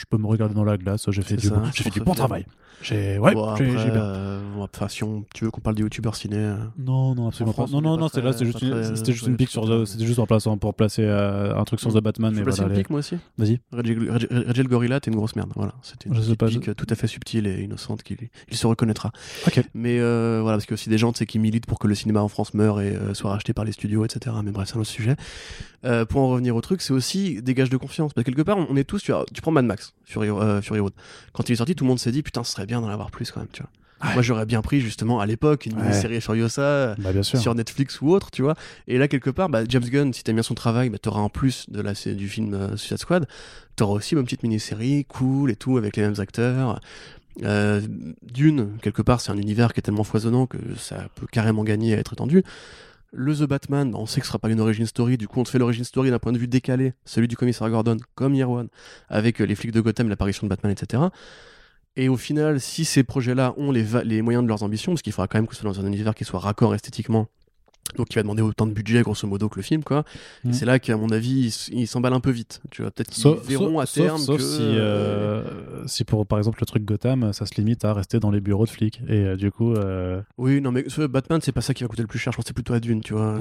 peux me regarder dans la glace, j'ai fait du, bon, fait du bon travail. J'ai ouais, j'ai bien. Euh, enfin, si tu veux qu'on parle des youtubeurs ciné. Euh, non, non, absolument pas. Non, non, non, c'est là, c'est juste, une, c'était juste une pique sur, c'était juste en plaçant pour placer euh, un truc sur The Batman. Je placer une pique moi aussi. Vas-y. Reggie Gorilla, t'es une grosse merde. Voilà, c'était une pique tout à fait subtile et innocente qu'il il se reconnaîtra. Mais voilà, parce qu'il y a aussi des gens, qui militent pour que le cinéma en France meure et soit racheté par les studios, etc. Mais bref, c'est un autre sujet. pour en revenir au truc, c'est aussi des gages de confiance. Parce que quelque part, on est tous, tu prends Mad Max, Fury Road. Quand il est sorti, tout le monde s'est dit, putain, ce serait bien d'en avoir plus quand même, tu vois. Moi, j'aurais bien pris justement à l'époque une série sur Yosa, bah, sur Netflix ou autre, tu vois. Et là, quelque part, bah, James Gunn, si t'aimes bien son travail, bah, t'auras en plus de la, du film euh, Suicide Squad, t'auras aussi une petite mini-série cool et tout avec les mêmes acteurs. Euh, Dune, quelque part, c'est un univers qui est tellement foisonnant que ça peut carrément gagner à être étendu. Le The Batman, on sait que ce sera pas une origin story, du coup on te fait l'origin story d'un point de vue décalé, celui du commissaire Gordon, comme Year avec euh, les flics de Gotham, l'apparition de Batman, etc. Et au final, si ces projets-là ont les, les, moyens de leurs ambitions, parce qu'il faudra quand même que ce soit dans un univers qui soit raccord esthétiquement donc il va demander autant de budget grosso modo que le film quoi. Et mm. c'est là qu'à mon avis il, s'emballe un peu vite. Tu vois peut-être qu'ils verront à terme sauf que, si, euh, si pour par exemple le truc Gotham ça se limite à rester dans les bureaux de flics. Et euh, du coup euh, oui non mais ce Batman c'est pas ça qui va coûter le plus cher. Je pense c'est plutôt à Dune tu vois.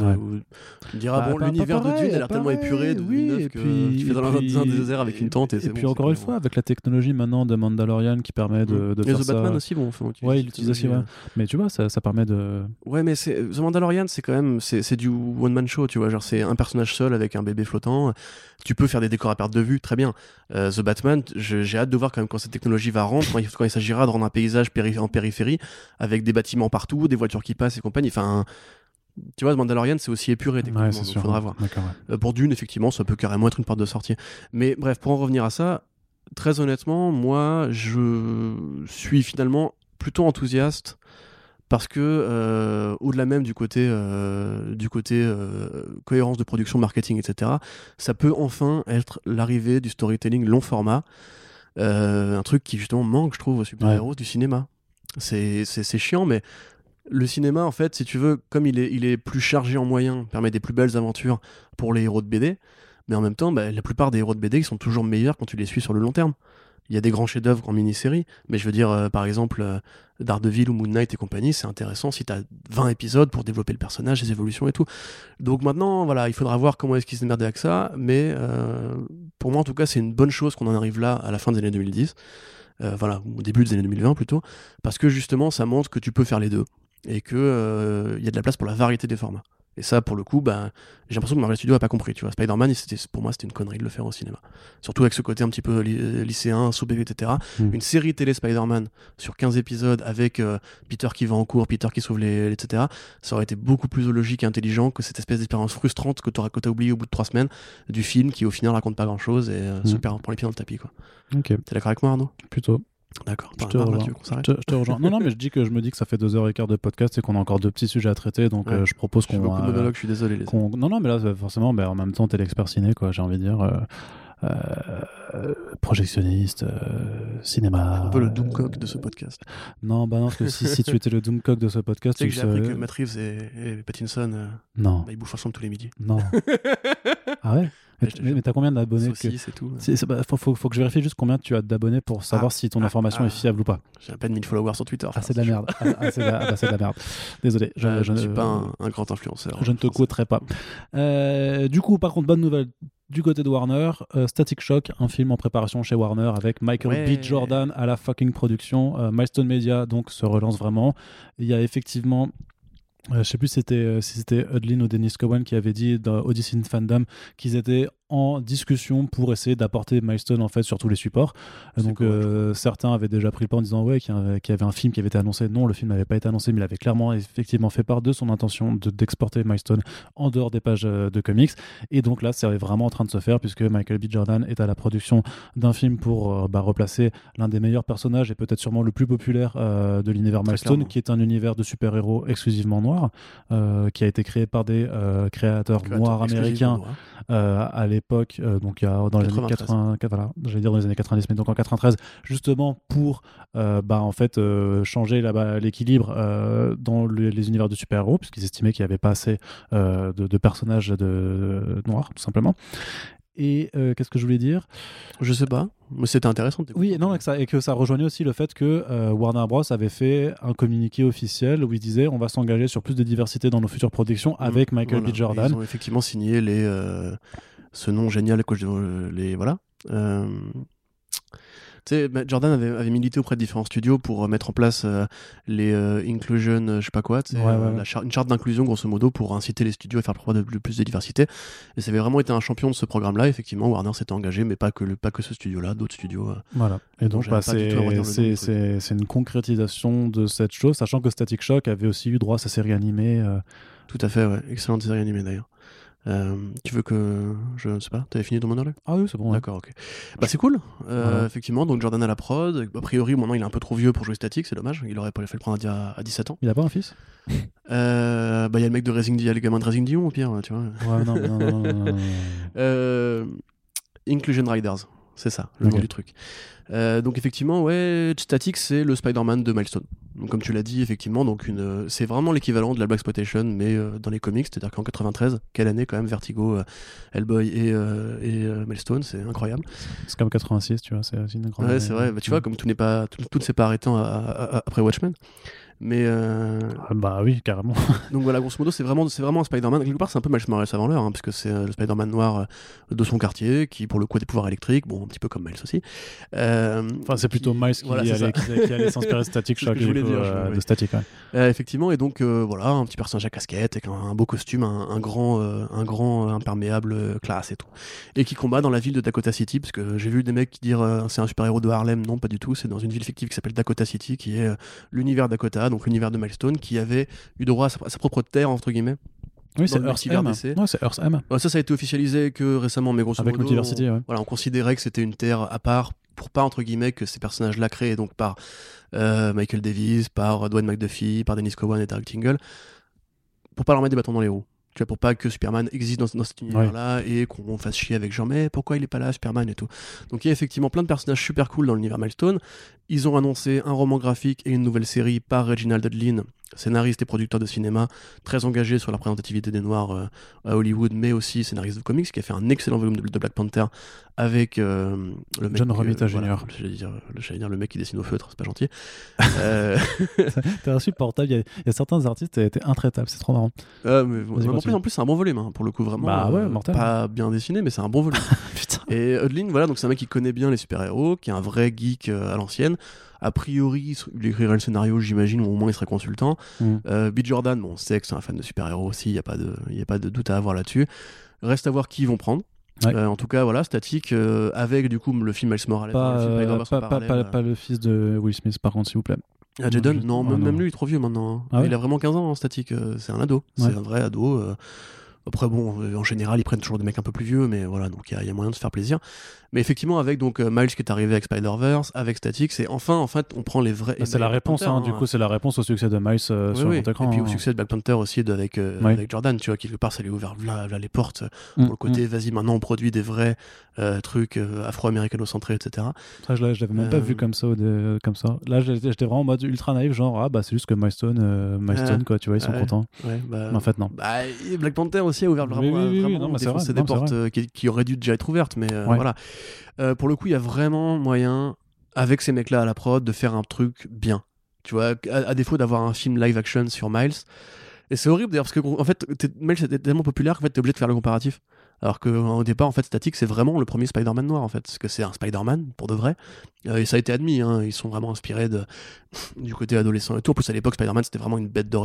Tu me diras bah, bon l'univers de Dune a l'air tellement épuré de oui, et puis, tu fais dans un désert avec une tente et, et puis encore une fois avec la technologie maintenant de Mandalorian qui permet de, de faire The Batman aussi bon ouais il utilise aussi mais tu vois ça permet de ouais mais The Mandalorian c'est quand même c'est du one man show, tu vois, genre c'est un personnage seul avec un bébé flottant. Tu peux faire des décors à perte de vue, très bien. Euh, The Batman, j'ai hâte de voir quand même quand cette technologie va rentrer, quand il, s'agira de rendre un paysage en périphérie avec des bâtiments partout, des voitures qui passent et compagnie. Enfin, tu vois, The Mandalorian, c'est aussi épuré, techniquement, il faudra voir. Euh, pour Dune, effectivement, ça peut carrément être une porte de sortie. Mais bref, pour en revenir à ça, très honnêtement, moi, je suis finalement plutôt enthousiaste parce que euh, au-delà même du côté euh, du côté euh, cohérence de production, marketing, etc., ça peut enfin être l'arrivée du storytelling long format, un truc qui justement manque, je trouve, aux super-héros du cinéma. C'est chiant, mais le cinéma, en fait, si tu veux, comme il est, il est plus chargé en moyens, permet des plus belles aventures pour les héros de BD, mais en même temps, bah, la plupart des héros de BD, ils sont toujours meilleurs quand tu les suis sur le long terme il y a des grands chefs-d'œuvre en mini-série, mais je veux dire, euh, par exemple, euh, Daredevil ou Moon Knight et compagnie, c'est intéressant si tu as 20 épisodes pour développer le personnage, les évolutions et tout. Donc maintenant, voilà, il faudra voir comment est-ce qu'ils se démerdent avec ça, mais euh, pour moi, en tout cas, c'est une bonne chose qu'on en arrive là à la fin des années 2010, voilà, au début des années 2020 plutôt, parce que justement, ça montre que tu peux faire les deux et qu'il il y a de la place pour la variété des formats. Et ça, pour le coup, bah, j'ai l'impression que Marvel Studios a pas compris. Tu vois, Spider-Man, pour moi, c'était une connerie de le faire au cinéma. Surtout avec ce côté un petit peu lycéen, sous bébé, etc. Hmm. Une série télé Spider-Man sur 15 épisodes avec euh, Peter qui va en cours, Peter qui sauve les, etc. Ça aurait été beaucoup plus logique et intelligent que cette espèce d'expérience frustrante que tu as, oublié au bout de trois semaines du film qui, au final, raconte pas grand chose et euh, se perd, prend les pieds dans le tapis. Quoi. Ok. T'es d'accord avec moi, Arnaud? Plutôt. D'accord. Je te rejoins. non, non, mais je dis que je me dis que ça fait deux heures et quart de podcast et qu'on a encore deux petits sujets à traiter, donc je propose qu'on. beaucoup de monologues, je suis désolé. Les non, non, mais là, forcément, mais en même temps, t'es l'expert ciné, quoi. J'ai envie de dire. Euh, projectionniste, euh, cinéma. Un peu le Doomcock de ce podcast. Non, bah non, parce que si, si tu étais le Doomcock de ce podcast, tu sais que j'ai appris que Matt Reeves et, Pattinson, euh, non. Bah, ils bouffent ensemble tous les midis. Non. ah ouais? Mais, t'as combien d'abonnés que... c'est tout. Bah, faut, faut, que je vérifie juste combien tu as d'abonnés pour savoir ah, si ton ah, information est ah. fiable ou pas. J'ai à peine 1000 followers sur Twitter. Ah, c'est de la merde. c'est de, la... de, la merde. Désolé. Je, ne suis pas un, grand influenceur. Je ne te coûterai pas. Euh, du coup, par contre, bonne nouvelle du côté de Warner, euh, Static Shock, un film en préparation chez Warner avec Michael B. Jordan à la fucking production. Euh, Milestone Media donc se relance vraiment. Il y a effectivement je sais plus si c'était si c'était Hudlin ou Dennis Cowan qui avait dit dans Odyssey Fandom qu'ils étaient en discussion pour essayer d'apporter Milestone en fait sur tous les supports. Donc euh, certains avaient déjà pris le pas en disant ouais qu'il y, avait un film qui avait été annoncé. Non, le film n'avait pas été annoncé, mais il avait clairement effectivement fait part de son intention d'exporter Milestone en dehors des pages euh, de comics. Et donc là, c'est vraiment en train de se faire puisque Michael B. Jordan est à la production d'un film pour euh, bah, replacer l'un des meilleurs personnages et peut-être sûrement le plus populaire de l'univers Milestone, qui est un univers de super-héros exclusivement noir, qui a été créé par des créateurs noirs américains à l'époque époque, euh, donc dans les années 80, voilà, j'allais dire dans les années 90, mais donc en 93, justement pour euh, bah, en fait euh, changer l'équilibre dans les univers de super-héros, puisqu'ils estimaient qu'il n'y avait pas assez de, personnages de, noirs, tout simplement. Et qu'est-ce que je voulais dire? Je sais pas, mais c'était intéressant. Oui, non, et que, ça, et que ça rejoignait aussi le fait que Warner Bros avait fait un communiqué officiel où il disait on va s'engager sur plus de diversité dans nos futures productions mmh, avec Michael B. Jordan. Ils ont effectivement signé les ce nom génial que je les voilà. Euh, Jordan avait, milité auprès de différents studios pour euh, mettre en place euh, les inclusion, je sais pas quoi, une charte d'inclusion grosso modo pour inciter les studios à faire preuve de, plus de diversité. Et ça avait vraiment été un champion de ce programme-là. Effectivement, Warner s'était engagé, mais pas que, le, pas que ce studio-là, d'autres studios. voilà. Et donc, bah, c'est une concrétisation de cette chose, sachant que Static Shock avait aussi eu droit à sa série animée. Tout à fait, ouais. excellente série animée d'ailleurs. Euh, tu veux que je ne sais pas, t'avais fini ton monologue? Ah oui, c'est bon. D'accord, ok. Bah c'est cool. Euh, effectivement, donc Jordan à la prod. A priori, maintenant il est un peu trop vieux pour jouer statique, c'est dommage. Il aurait pas fait le prendre à, à 17 ans. Il a pas un fils? Euh, Bah il y a le mec de Racing Dion, le gamin de Racing Dion au pire, tu vois. Ouais, non, non, non, non Inclusion Riders, c'est ça, le nom du truc. Euh, donc effectivement, ouais, Static c'est le Spider-Man de Milestone. Donc, comme tu l'as dit, effectivement, donc une, c'est vraiment l'équivalent de la Black Exploitation, mais euh, dans les comics, c'est-à-dire qu'en 93, quelle année quand même, Vertigo, euh, Hellboy et, et Milestone, c'est incroyable. C'est comme 86, tu vois, c'est une grande. Ouais, c'est vrai. Bah, tu vois, comme tout n'est pas, tout, ne s'est pas arrêté après Watchmen. Mais euh... Ah bah oui, carrément. donc voilà, grosso modo, c'est vraiment, c'est vraiment un Spider-Man. Quelque part, c'est un peu Miles Morales avant l'heure, hein, puisque c'est euh, le Spider-Man noir euh, de son quartier, qui pour le coup a des pouvoirs électriques, bon, un petit peu comme Miles aussi. Euh, enfin, c'est plutôt Miles qui, allait, qui, allait s'inspirer de Static Shock, dire, de Static. effectivement, et donc voilà, un petit personnage à casquette, avec un, beau costume, un, grand, un grand imperméable classe et tout, et qui combat dans la ville de Dakota City, parce que j'ai vu des mecs qui dire c'est un super-héros de Harlem, non, pas du tout, c'est dans une ville fictive qui s'appelle Dakota City, qui est l'univers Dakota donc l'univers de Milestone, qui avait eu droit à sa, propre terre, entre guillemets. Oui, c'est Earth M. Ouais, c'est Earth M. ça, ça a été officialisé que récemment, mais grosso Avec modo, Multiversity, on, voilà, on considérait que c'était une terre à part pour pas, entre guillemets, que ces personnages-là créés donc par euh, Michael Davis, par Dwayne McDuffie, par Dennis Cowan et Derek Tingle, pour pas leur mettre des bâtons dans les roues. Tu vois, pour pas que Superman existe dans, cet univers-là et qu'on fasse chier avec genre, mais pourquoi il est pas là, Superman et tout. Donc il y a effectivement plein de personnages super cool dans l'univers Milestone. Ils ont annoncé un roman graphique et une nouvelle série par Reginald Hudlin, scénariste et producteur de cinéma, très engagé sur la représentativité des Noirs euh, à Hollywood, mais aussi scénariste de comics, qui a fait un excellent volume de, Black Panther avec euh, le mec. John Romita Jr. J'allais dire, dire, le mec qui dessine au feutre, c'est pas gentil. euh... T'es insupportable. Il y, a, il y, a certains artistes qui été intraitables, c'est trop marrant. Mais, en, plus, en plus, c'est un bon volume, hein, pour le coup, vraiment. Bah ouais, mortel. Pas bien dessiné, mais c'est un bon volume. et Hudlin, voilà, donc c'est un mec qui connaît bien les super-héros, qui est un vrai geek euh, à l'ancienne a priori, il écrirait le scénario, j'imagine, ou au moins il serait consultant. Mm. Euh, Jordan, bon, on sait que c'est un fan de super-héros aussi, il n'y a, pas de, a pas de doute à avoir là-dessus. Reste à voir qui ils vont prendre. Euh, en tout cas, voilà, statique, euh, avec du coup le film Miles Morales. Pas, le, film pas, pas, le fils de Will Smith, par contre, s'il vous plaît. Ah, Jaden Non, même, lui, il est trop vieux maintenant. Hein. Ah il a vraiment 15 ans en statique. c'est un ado. C'est un vrai ado. Après, bon, en général, ils prennent toujours des mecs un peu plus vieux, mais voilà, donc il y, a moyen de se faire plaisir. Mais effectivement, avec donc euh, Miles qui est arrivé avec Spider-Verse, avec Static, c'est enfin, en fait, on prend les vrais. Bah, c'est la réponse, hein, du coup, c'est la réponse au succès de Miles euh, sur oui. écran. Et puis au hein. succès de Black Panther aussi avec, avec Jordan, tu vois, quelque part, ça lui a ouvert là, les portes pour le mm, côté, mm. vas-y, maintenant on produit des vrais trucs afro-américano-centrés, etc. Ça, je l'avais même pas vu comme ça, comme ça. Là, j'étais vraiment en mode ultra naïf, genre, ah bah c'est juste que Milestone, Milestone quoi, tu vois, ils sont contents. Bah, en fait, non. Bah, Black Panther aussi a ouvert vraiment, c'est des portes euh, qui, auraient dû déjà être ouvertes, mais euh, voilà. Euh, pour le coup, il y a vraiment moyen, avec ces mecs-là à la prod, de faire un truc bien. Tu vois, à, défaut d'avoir un film live action sur Miles. Et c'est horrible d'ailleurs, parce que en fait, Miles était tellement populaire qu'en fait, t'es obligé de faire le comparatif. Alors qu'au départ, en fait, Static, c'est vraiment le premier Spider-Man noir, en fait. Parce que c'est un Spider-Man, pour de vrai. et ça a été admis, hein, ils sont vraiment inspirés de, du côté adolescent et tout. En plus, à l'époque, Spider-Man, c'était vraiment une bête de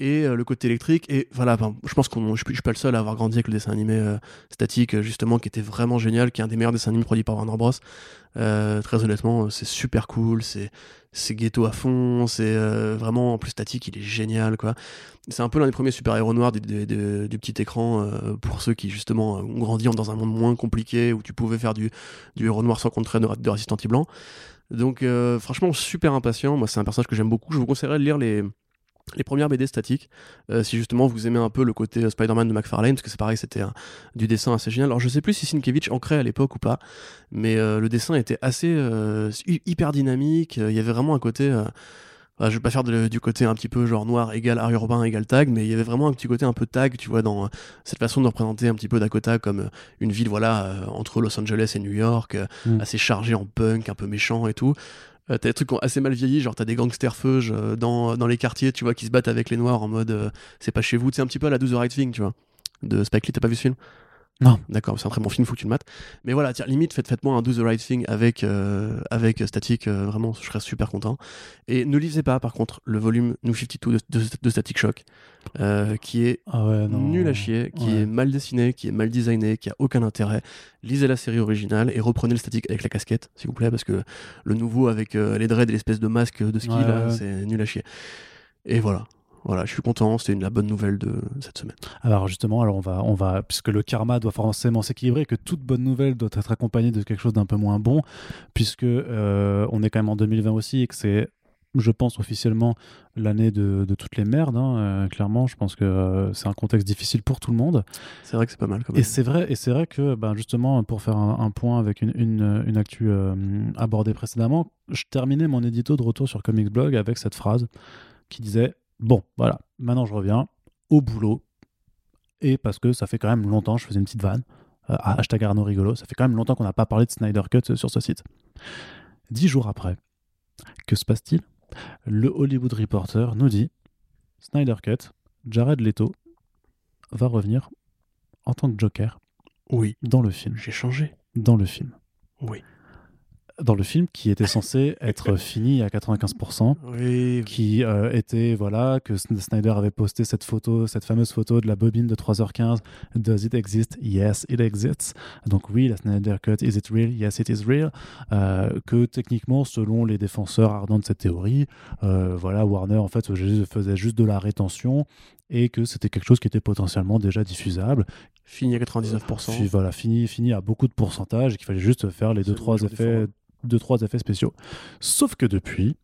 et euh, le côté électrique. Et voilà, je pense que je, je suis pas le seul à avoir grandi avec le dessin animé euh, statique, justement, qui était vraiment génial, qui est un des meilleurs dessins animés produits par Warner Bros. Euh, très honnêtement, c'est super cool, c'est ghetto à fond, c'est vraiment en plus statique, il est génial quoi. C'est un peu l'un des premiers super-héros noirs du, petit écran pour ceux qui justement ont grandi dans un monde moins compliqué où tu pouvais faire du, héros noir sans contraire de, de résistant blanc. Donc franchement super impatient, moi c'est un personnage que j'aime beaucoup, je vous conseillerais de lire les, les premières BD statiques, euh, si justement vous aimez un peu le côté euh, Spider-Man de McFarlane, parce que c'est pareil, c'était du dessin assez génial. Alors je sais plus si Sienkiewicz ancrait à l'époque ou pas, mais euh, le dessin était assez hyper dynamique, il y avait vraiment un côté... je vais pas faire du côté un petit peu genre noir égal art urbain égal tag, mais il y avait vraiment un petit côté un peu tag, tu vois, dans cette façon de représenter un petit peu Dakota comme une ville, voilà, entre Los Angeles et New York, mm. assez chargée en punk, un peu méchant et tout. Euh, t'as des trucs assez mal vieillis, genre t'as des gangsters feuges euh, dans, dans les quartiers, tu vois, qui se battent avec les noirs en mode euh, c'est pas chez vous, c'est un petit peu à la 12 The Right Thing, tu vois, de Spike Lee, t'as pas vu ce film? Non. D'accord, c'est un très bon film, faut que tu le mates. Mais voilà, tiens, limite, faites, faites-moi un Do the Right Thing avec, euh, avec Static, euh, vraiment, je serais super content. Et ne lisez pas, par contre, le volume New 52 de, de, Static Shock, euh, qui est ah nul à chier, qui est mal dessiné, qui est mal designé, qui a aucun intérêt. Lisez la série originale et reprenez le Static avec la casquette, s'il vous plaît, parce que le nouveau avec les dreads et l'espèce de masque de ski, là, c'est nul à chier. Et voilà, voilà, je suis content, c'était la bonne nouvelle de cette semaine. Alors justement, alors on va, on va, puisque le karma doit forcément s'équilibrer, que toute bonne nouvelle doit être accompagnée de quelque chose d'un peu moins bon, puisque euh, on est quand même en 2020 aussi et que c'est je pense officiellement l'année de, toutes les merdes. Hein, euh, clairement, je pense que euh, c'est un contexte difficile pour tout le monde. C'est vrai que c'est pas mal. Et c'est vrai, et c'est vrai que ben, justement, pour faire un, point avec une, une, une actu abordée précédemment, je terminais mon édito de retour sur Comics Blog avec cette phrase qui disait Bon, voilà, maintenant je reviens au boulot. Et parce que ça fait quand même longtemps, je faisais une petite vanne, euh, hashtag Arnaud rigolo, ça fait quand même longtemps qu'on n'a pas parlé de Snyder Cut sur ce site. Dix jours après, que se passe-t-il? Le Hollywood Reporter nous dit Snyder Cut, Jared Leto va revenir en tant que Joker. Oui. Dans le film. J'ai changé. Dans le film. Oui dans le film qui était censé être fini à 95%, qui euh, était voilà que Snyder avait posté cette photo, cette fameuse photo de la bobine de 3h15. Does it exist? Yes, it exists. Donc oui, la Snyder Cut, is it real? Yes, it is real. Euh, que techniquement, selon les défenseurs ardents de cette théorie, euh, voilà, Warner en fait faisait juste de la rétention et que c'était quelque chose qui était potentiellement déjà diffusable. Fini à 99%. voilà, fini, fini à beaucoup de pourcentage et qu'il fallait juste faire les deux trois effets deux, trois effets spéciaux. Sauf que depuis,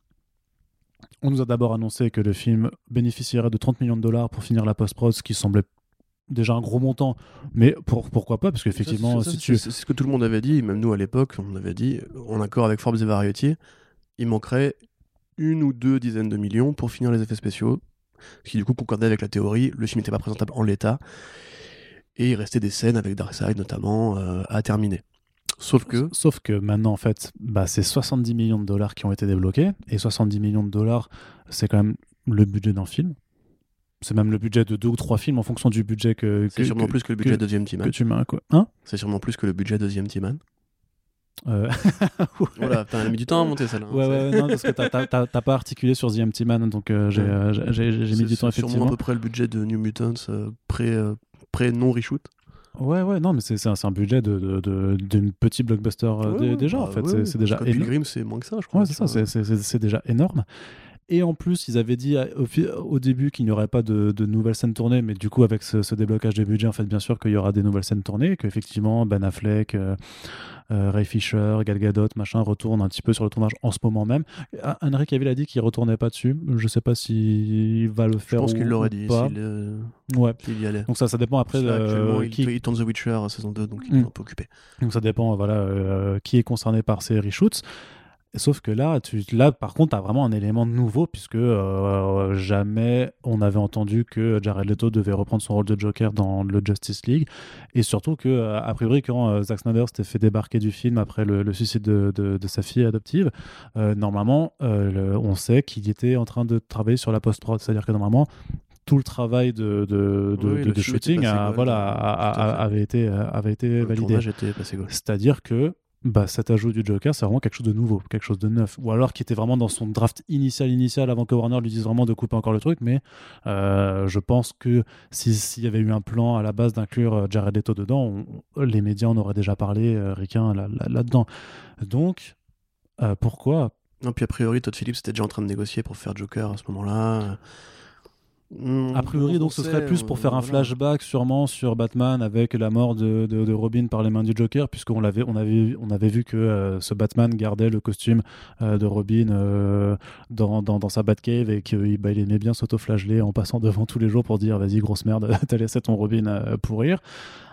on nous a d'abord annoncé que le film bénéficierait de 30 millions de dollars pour finir la post-prod, ce qui semblait déjà un gros montant, mais pour, pourquoi pas? Parce qu'effectivement, c'est ce que tout le monde avait dit, même nous à l'époque, on avait dit, en accord avec Forbes et Variety, il manquerait une ou deux dizaines de millions pour finir les effets spéciaux, ce qui du coup concordait avec la théorie, le film n'était pas présentable en l'état, et il restait des scènes avec Darkseid notamment euh, à terminer. Sauf que. Sauf que maintenant, en fait, bah, c'est 70 millions de dollars qui ont été débloqués. Et 70 millions de dollars, c'est quand même le budget d'un film. C'est même le budget de deux ou trois films en fonction du budget que. C'est sûrement plus que le budget de deuxième Que tu m'as, quoi. Hein? C'est sûrement plus que le budget de deuxième T-Man. Euh... voilà, t'as mis du temps à monter celle-là. Hein, ouais, ouais, non, parce que t'as pas articulé sur The Empty Man, donc euh, euh, j'ai mis du temps effectivement. C'est sûrement à peu près le budget de New Mutants euh, pré-non-reshoot. Ouais, ouais, non, mais c'est un, un, budget d'une de, de, petit blockbuster euh, déjà, en bah fait. c'est déjà énorme. c'est moins que ça, je crois. Ouais, c'est ça, c'est déjà énorme. Et en plus, ils avaient dit au, début qu'il n'y aurait pas de, nouvelles scènes tournées, mais du coup, avec ce, déblocage des budgets, en fait, bien sûr qu'il y aura des nouvelles scènes tournées, qu'effectivement, Ben Affleck, euh, euh, Ray Fisher, Gal Gadot, machin, retournent un petit peu sur le tournage en ce moment même. Henry Cavill a dit qu'il retournait pas dessus. Je sais pas s'il va le faire. Je pense qu'il l'aurait dit pas. ouais. y allait. Donc ça, ça dépend après. De, qui... il, tourne The Witcher saison 2, donc il est hmm. un peu occupé. Donc ça dépend, voilà, qui est concerné par ces reshoots. Sauf que là, tu, là par contre, tu as vraiment un élément nouveau, puisque euh, jamais on avait entendu que Jared Leto devait reprendre son rôle de Joker dans le Justice League. Et surtout que, euh, a priori, quand euh, Zack Snyder s'était fait débarquer du film après le, suicide de, de, sa fille adoptive, normalement, on sait qu'il était en train de travailler sur la post-prod. C'est-à-dire que normalement, tout le travail de, de, de, shooting voilà, avait été, avait été validé. C'est-à-dire que bah, cet ajout du Joker, c'est vraiment quelque chose de nouveau, quelque chose de neuf. Ou alors qui était vraiment dans son draft initial, initial, avant que Warner lui dise vraiment de couper encore le truc. Mais euh, je pense que s'il y avait eu un plan à la base d'inclure euh, Jared Leto dedans, les médias en auraient déjà parlé, euh, Ricain, là-dedans. Donc, pourquoi Non, puis a priori, Todd Phillips était déjà en train de négocier pour faire Joker à ce moment-là. Mmh, a priori, donc ce serait plus pour faire un flashback sûrement sur Batman avec la mort de, de, Robin par les mains du Joker, puisqu'on l'avait, on avait, on avait vu que euh, ce Batman gardait le costume euh, de Robin euh, dans, dans, dans, sa Batcave et qu'il bah, il aimait bien s'auto-flageller en passant devant tous les jours pour dire vas-y grosse merde, t'as laissé ton Robin pourrir.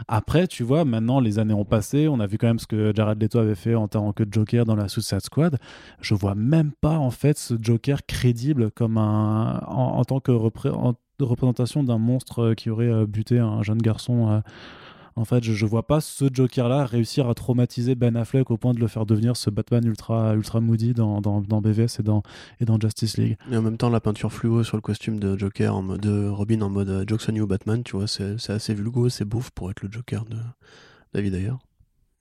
Après, tu vois, maintenant les années ont passé, on a vu quand même ce que Jared Leto avait fait en tant que Joker dans la Suicide Squad. Je vois même pas en fait ce Joker crédible comme un en, en tant que représentant de représentation d'un monstre euh, qui aurait euh, buté un jeune garçon. Euh. En fait, je, ne vois pas ce Joker-là réussir à traumatiser Ben Affleck au point de le faire devenir ce Batman ultra, ultra moody dans, dans, dans BVS et dans, et dans Justice League. Et en même temps, la peinture fluo sur le costume de Joker, en mode, de Robin en mode Jokes on You Batman, tu vois, c'est assez vulgo, c'est bouffe pour être le Joker de David d'ailleurs.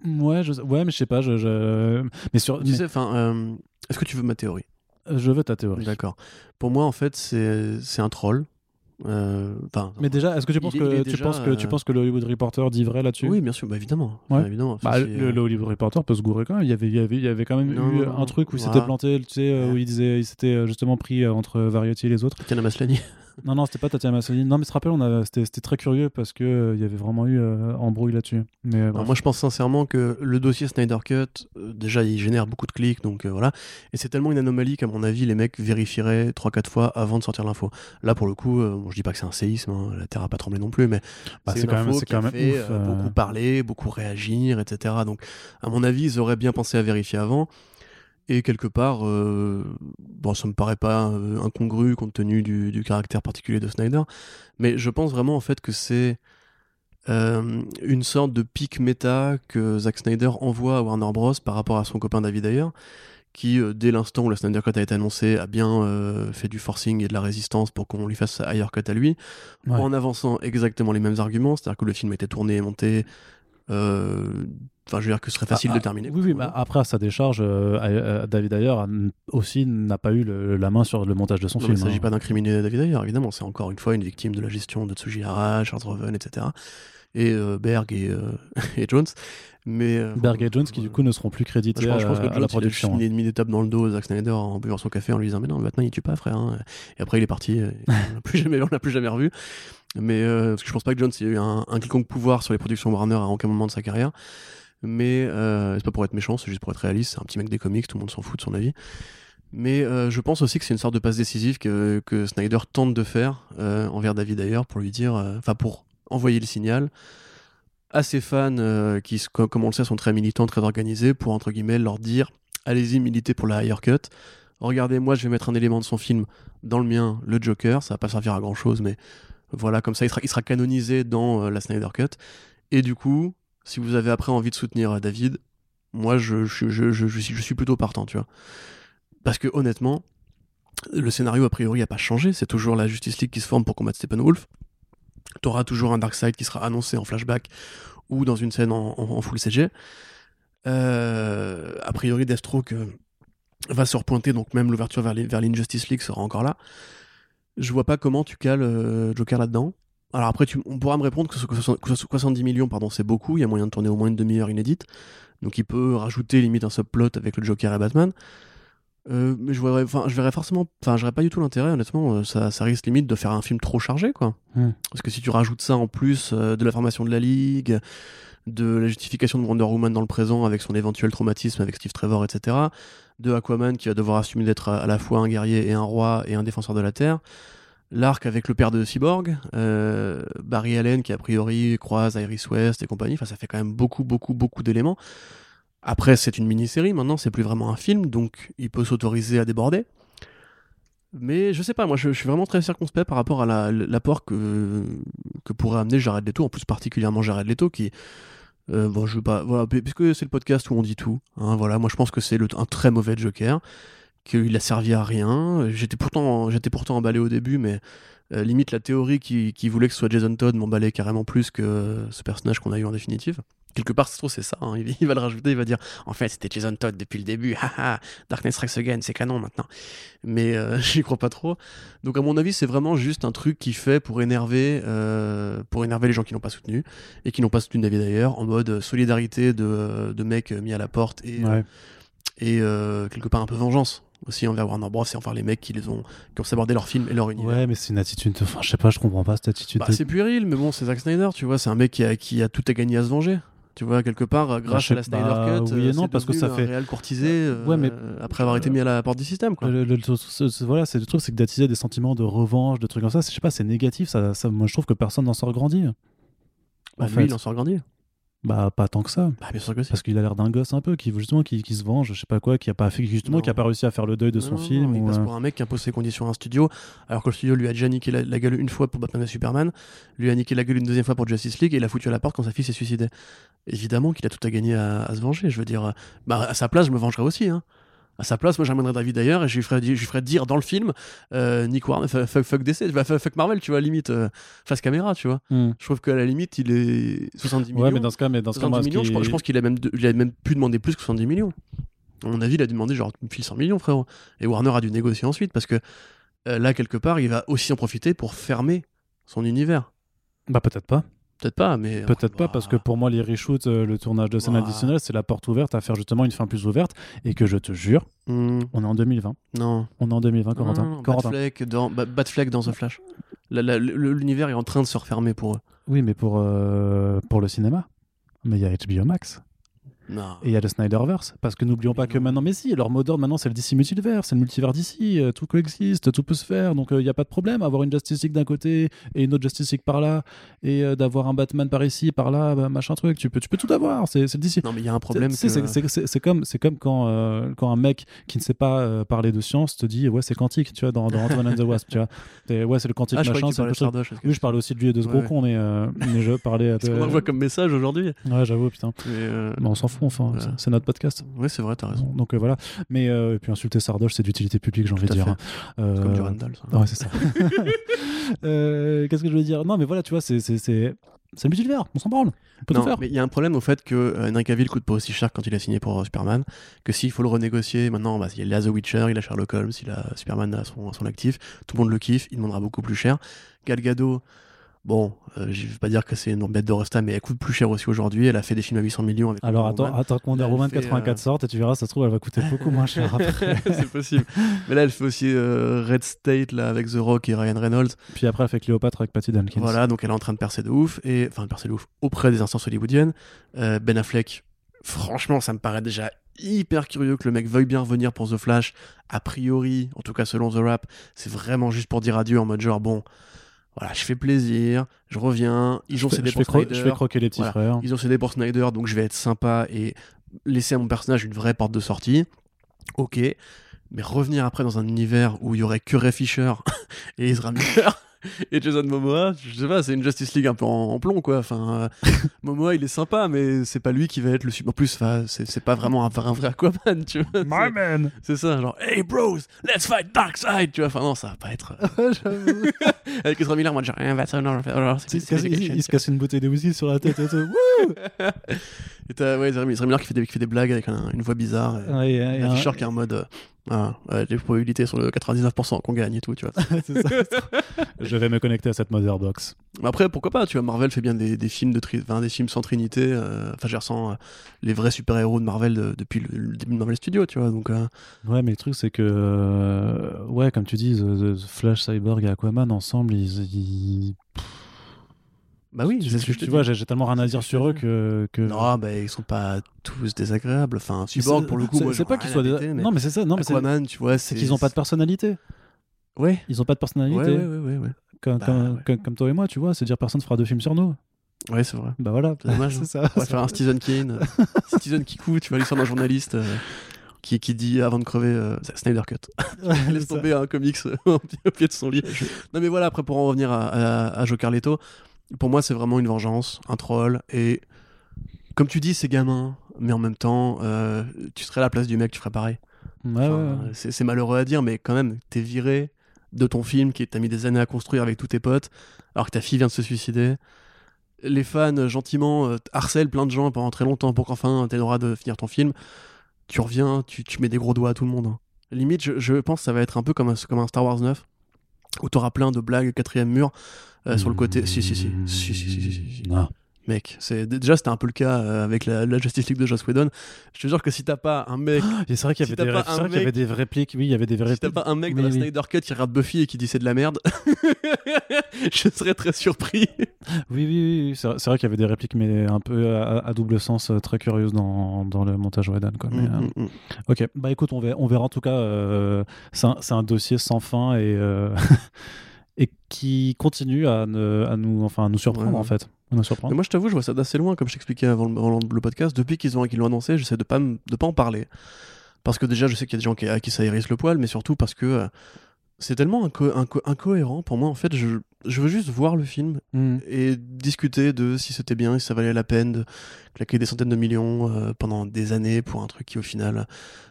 Ouais, je, ouais, mais je sais pas. Je, Mais sur. Tu enfin, est-ce que tu veux ma théorie? Je veux ta théorie. D'accord. Pour moi, en fait, c'est un troll euh, mais déjà, est-ce que tu penses que tu penses que tu euh, penses que le Hollywood Reporter dit vrai là-dessus? Oui, bien sûr, bah, évidemment. évidemment. Bah, le, Hollywood Reporter peut se gourer quand même. Il y avait, il y avait, il y avait quand même eu un truc où il s'était planté, tu sais, où il disait, il s'était justement pris entre Variety et les autres. Tatiana Maslany. Non, non, c'était pas Tatiana Maslany. Non, mais se rappelle, on c'était, très curieux parce que euh, il y avait vraiment eu euh, embrouille là-dessus. Mais euh, moi, je pense sincèrement que le dossier Snyder Cut, déjà, il génère beaucoup de clics, donc voilà. Et c'est tellement une anomalie qu'à mon avis, les mecs vérifieraient 3-4 fois avant de sortir l'info. Là, pour le coup, je dis pas que c'est un séisme, hein, la Terre a pas tremblé non plus, mais bah, c'est, quand même, quand même fait, beaucoup parler, beaucoup réagir, etc. Donc, à mon avis, ils auraient bien pensé à vérifier avant. Et quelque part, euh, bon, ça me paraît pas euh, incongru compte tenu du, caractère particulier de Snyder, mais je pense vraiment en fait que c'est euh, une sorte de pic méta que Zack Snyder envoie à Warner Bros par rapport à son copain David Ayer, qui dès l'instant où la Snyder Cut a été annoncé a bien fait du forcing et de la résistance pour qu'on lui fasse Ayer Cut à lui, en avançant exactement les mêmes arguments, c'est-à-dire que le film était tourné et monté Enfin, je veux dire que ce serait facile ah, de ah, terminer. Oui, oui, bah, après, à sa décharge, euh, euh, David Ayer aussi n'a pas eu la main sur le montage de son film. Il ne s'agit hein. pas d'incriminer David Ayer, évidemment. C'est encore une fois une victime de la gestion de Tsuji Hara, Charles Roven, etc. Et euh, Berg et, et, Jones. Mais, Berg et Jones qui, du coup, ne seront plus crédités je pense, que à, la production. Il a mis des tables dans le dos Zack Snyder en buvant son café en lui disant Mais non, maintenant, il tue pas, frère. Hein. Et après, il est parti. on l'a plus, jamais, plus jamais revu. Mais parce que je pense pas que Jones ait eu un, un quelconque pouvoir sur les productions Warner à aucun moment de sa carrière mais euh, c'est pas pour être méchant, c'est juste pour être réaliste. C'est un petit mec des comics, tout le monde s'en fout de son avis. Mais euh, je pense aussi que c'est une sorte de passe décisive que, que Snyder tente de faire euh, envers David d'ailleurs pour lui dire, enfin pour envoyer le signal à ses fans qui, comme on le sait, sont très militants, très organisés, pour entre guillemets leur dire allez-y, militez pour la higher cut. Regardez, moi je vais mettre un élément de son film dans le mien, le Joker, ça va pas servir à grand chose, mais voilà, comme ça il sera, canonisé dans la Snyder Cut. Et du coup, si vous avez après envie de soutenir euh, David, moi je, suis, plutôt partant, tu vois. Parce que honnêtement, le scénario a priori n'a pas changé, c'est toujours la Justice League qui se forme pour combattre Steppenwolf. T'auras toujours un Darkseid qui sera annoncé en flashback ou dans une scène en, full CG. Euh, a priori, Deathstroke euh, va se repointer, donc même l'ouverture vers l'Injustice League sera encore là. Je vois pas comment tu cales Joker là-dedans. Alors après, tu, on pourra me répondre que, 70 millions, pardon, c'est beaucoup. Il y a moyen de tourner au moins une demi-heure inédite. Donc il peut rajouter limite un subplot avec le Joker et Batman. Euh, mais je verrais, enfin, je verrais forcément, enfin, j'aurais pas du tout l'intérêt, honnêtement. Euh, ça, ça risque limite de faire un film trop chargé, quoi. Hmm. Parce que si tu rajoutes ça en plus euh, de la formation de la ligue, de la justification de Wonder Woman dans le présent avec son éventuel traumatisme avec Steve Trevor, etc., de Aquaman qui va devoir assumer d'être à, la fois un guerrier et un roi et un défenseur de la terre, l'arc avec le père de Cyborg, Barry Allen qui a priori croise Iris West et compagnie. Enfin, ça fait quand même beaucoup, beaucoup, beaucoup d'éléments. Après, c'est une mini-série, maintenant, c'est plus vraiment un film, donc il peut s'autoriser à déborder. Mais je sais pas, moi je, suis vraiment très circonspect par rapport à l'apport que, que pourrait amener Jared Leto, en plus particulièrement Jared Leto qui. Euh, bon, je veux pas. Voilà, puisque c'est le podcast où on dit tout. Hein, voilà, moi je pense que c'est un très mauvais Joker, qu'il a servi à rien. J'étais pourtant, j'étais pourtant emballé au début, mais limite la théorie qui, qui, voulait que ce soit Jason Todd m'emballait carrément plus que ce personnage qu'on a eu en définitive quelque part, c'est ça. Hein. Il, va le rajouter, il va dire en fait, c'était Jason Todd depuis le début. Haha, Darkness Strikes Again, c'est canon maintenant. Mais euh, j'y crois pas trop. Donc, à mon avis, c'est vraiment juste un truc qui fait pour énerver, euh, pour énerver les gens qui n'ont pas soutenu et qui n'ont pas soutenu David d'ailleurs, en mode solidarité de, de mecs mis à la porte et, et euh, quelque part un peu vengeance aussi envers Warner Bros et envers les mecs qui les ont qui ont sabordé leur film et leur univers. Ouais, mais c'est une attitude. Enfin, je sais pas, je comprends pas cette attitude. Bah, c'est puéril, mais bon, c'est Zack Snyder, tu vois, c'est un mec qui a, qui a tout à gagner à se venger. Tu vois, quelque part, euh, grâce à la Snyder bah, Cut, oui et euh, non, parce que ça fait. réel courtisé euh, ouais, mais... après avoir été mis à la porte du système. Quoi. voilà, c'est le truc, c'est que d'attiser des sentiments de revanche, de trucs comme ça, je sais pas, c'est négatif. Ça, ça, moi, je trouve que personne n'en sort grandi. Bah, lui, il en sort grandi. Bah pas tant que ça. Bah, bien sûr que Parce qu'il a l'air d'un gosse un peu qui justement qui, qui, se venge, je sais pas quoi, qui a pas fait justement qui a pas réussi à faire le deuil de son film. Il passe pour un mec qui impose ses conditions à un studio, alors que le studio lui a déjà niqué la, gueule une fois pour Batman et Superman, lui a niqué la gueule une deuxième fois pour Justice League et il a foutu à la porte quand sa fille s'est suicidée. Évidemment qu'il a tout à gagner à, à, se venger. Je veux dire, bah à sa place je me vengerai aussi. Hein à sa place, moi j'amènerais David d'ailleurs et je lui ferais, je lui ferais dire dans le film euh, Nick Warner, fuck, fuck DC, fuck Marvel, tu vois, limite, euh, face caméra, tu vois. Hmm. Je trouve qu'à la limite, il est 70 millions. Ouais, mais dans ce cas, mais dans ce cas, millions, je, pense qu'il a, même, il a même pu demander plus que 70 millions. À mon avis, il a demandé genre, file 100 millions, frérot. Et Warner a dû négocier ensuite parce que euh, là, quelque part, il va aussi en profiter pour fermer son univers. Bah, peut-être pas. Peut-être pas, mais. Peut-être pas, parce que pour moi, les reshoots, euh, le tournage de scène additionnelle, c'est la porte ouverte à faire justement une fin plus ouverte. Et que je te jure, hmm. on est en 2020. Non. On est en 2020, Corentin. Non, Batfleck dans, dans The Flash. L'univers est en train de se refermer pour eux. Oui, mais pour, euh, pour le cinéma. Mais il y a HBO Max. Et il y a le Snyderverse. Parce que n'oublions pas que maintenant, mais si, leur mot d'ordre maintenant, c'est le DC multivers, c'est le multivers d'ici, euh, tout coexiste, tout peut se faire. Donc il euh, n'y a pas de problème avoir une Justice League d'un côté et une autre Justice League par là, et euh, d'avoir un Batman par ici, par là, bah, machin truc. Tu peux, tu peux tout avoir, c'est le DC. Non, mais il y a un problème. C'est comme, comme quand, quand un mec qui ne sait pas parler de science te dit, ouais, c'est quantique, tu vois, dans, dans Ant-Man and the Wasp, tu vois. Ouais, c'est le quantique ah, machin. Je oui, je parlais aussi de lui et de ce gros con, mais, mais je parlais. À... Ce qu'on envoie comme message aujourd'hui. Ouais, j'avoue, putain. Mais, on s'en fout, enfin. C'est notre podcast. Oui, c'est vrai, t'as raison. Donc euh, voilà. Mais euh, et puis insulter Sardoche, c'est d'utilité publique, j'ai envie de dire. Hein. Comme du Randall. Ça. Ouais, c'est ça. Qu'est-ce que je veux dire? Non, mais voilà, tu vois, c'est c'est le multivers, on s'en branle. On peut non, tout faire. mais il y a un problème au fait que euh, Henry Cavill coûte pas aussi cher quand il a signé pour Superman, que s'il faut le renégocier, maintenant, bah, il a The Witcher, il a Sherlock Holmes, il a Superman à son, à son actif, tout le monde le kiffe, il demandera beaucoup plus cher. Gal Gadot, Bon, euh, je vais pas dire que c'est une bête de Resta, mais elle coûte plus cher aussi aujourd'hui. Elle a fait des films à 800 millions avec Alors attends, attends que Wonder Woman 84 euh, sorte et tu verras, ça se trouve, elle va coûter beaucoup moins cher après. c'est possible. Mais là, elle fait aussi euh, Red State là, avec The Rock et Ryan Reynolds. Puis après, elle fait Cléopâtre avec Patty Dunkins. Voilà, donc elle est en train de percer de ouf, et enfin, de percer de ouf auprès des instances hollywoodiennes. ben Affleck, franchement, ça me paraît déjà hyper curieux que le mec veuille bien revenir pour The Flash. A priori, en tout cas selon The Rap, c'est vraiment juste pour dire adieu en mode genre, bon voilà, je fais plaisir, je reviens, ils ont cédé pour Snyder. Je vais croquer les petits frères. Ils ont cédé pour Snyder, donc je vais être sympa et laisser à mon personnage une vraie porte de sortie. Ok, mais revenir après dans un univers où il y aurait que Ray Fisher et Ezra Miller et Jason Momoa, je sais pas, c'est une Justice League un peu en, plomb quoi. Enfin, euh, Momoa il est sympa, mais c'est pas lui qui va être le super. En plus, c'est pas vraiment un, un, vrai Aquaman, tu vois. My man. C'est ça, genre Hey bros, let's fight Darkseid, tu vois. Enfin non, ça va pas être. Avec Ezra Miller, moi j'ai rien non, il, se casse une bouteille de whisky sur la tête et tout. et t'as ouais, Ezra Miller qui fait des, qui fait des blagues avec une voix bizarre. Et, ouais, et, qui est en mode. Euh, ah, les probabilités sont de 99% qu'on gagne et tout, tu vois. ça. je vais me connecter à cette Motherbox. Après, pourquoi pas, tu vois, Marvel fait bien des, films de des films sans trinité, euh, enfin, je ressens les vrais super-héros de Marvel depuis le, début de Marvel Studios, tu vois, donc... Ouais, mais le truc, c'est que, ouais, comme tu dis, Flash, Cyborg et Aquaman, ensemble, ils... Bah oui, c'est ce que je tu vois, j'ai tellement rien à dire sur eux que, que... Non, bah ils sont pas tous désagréables. Enfin, Cyborg pour le coup, c'est pas qu'ils soient désagréables. Non, mais c'est ça. Non, mais Aquaman, tu vois, c'est qu'ils ont pas de personnalité. Ouais. Ils ont pas de personnalité. Ouais, ouais, ouais, ouais. Comme, bah, comme, comme, comme, toi et moi, tu vois, c'est dire personne fera deux films sur nous. Ouais, c'est vrai. Bah voilà. C'est dommage. c'est ça. On va faire un Citizen Kane. Citizen Kiku, tu vois, l'histoire d'un journaliste. Euh, qui, qui, dit avant de crever euh, Snyder Cut. Laisse tomber un comics au pied de son lit. Non mais voilà, après pour en revenir à, à, à Joe Carletto, pour moi, c'est vraiment une vengeance, un troll. Et comme tu dis, c'est gamin, mais en même temps, euh, tu serais à la place du mec, tu ferais pareil. C'est malheureux à dire, mais quand même, t'es viré de ton film qui t'a mis des années à construire avec tous tes potes, alors que ta fille vient de se suicider. Les fans, gentiment, euh, harcèlent plein de gens pendant très longtemps pour qu'enfin t'aies le droit de finir ton film. Tu reviens, tu, tu, mets des gros doigts à tout le monde. Hein. Limite, je, je, pense que ça va être un peu comme un, comme un Star Wars 9, où t'auras plein de blagues quatrième mur euh, sur le côté. Si, si, si. si, si, si, si, si. Ah. Mec, c'est déjà c'était un peu le cas euh, avec la, Justice League de Joss Whedon. Je te jure que si t'as pas un mec, c'est vrai qu'il y, avait des, y avait des répliques. Oui, il y avait des répliques. Si t'as pas un mec dans la Snyder Cut qui regarde Buffy et qui dit c'est de la merde, je serais très surpris. Oui, oui, oui. C'est vrai, qu'il y avait des répliques, mais un peu à, double sens, euh, très curieuses dans, dans le montage Whedon. Quoi. Mais, mm, mm, mm. Ok, bah écoute, on verra, on verra en tout cas. c'est un, un, dossier sans fin et et qui continue à, à, nous, enfin, à nous surprendre en fait. nous surprendre. moi je t'avoue, je vois ça d'assez loin, comme je t'expliquais avant, le podcast. Depuis qu'ils ont, qu'ils l'ont annoncé, j'essaie de pas, de pas en parler. Parce que déjà, je sais qu'il y a des gens qui, à qui ça hérisse le poil, mais surtout parce que euh, c'est tellement incohérent pour moi. En fait, je, je veux juste voir le film hmm. et discuter de si c'était bien, si ça valait la peine de claquer des centaines de millions euh, pendant des années pour un truc qui, au final,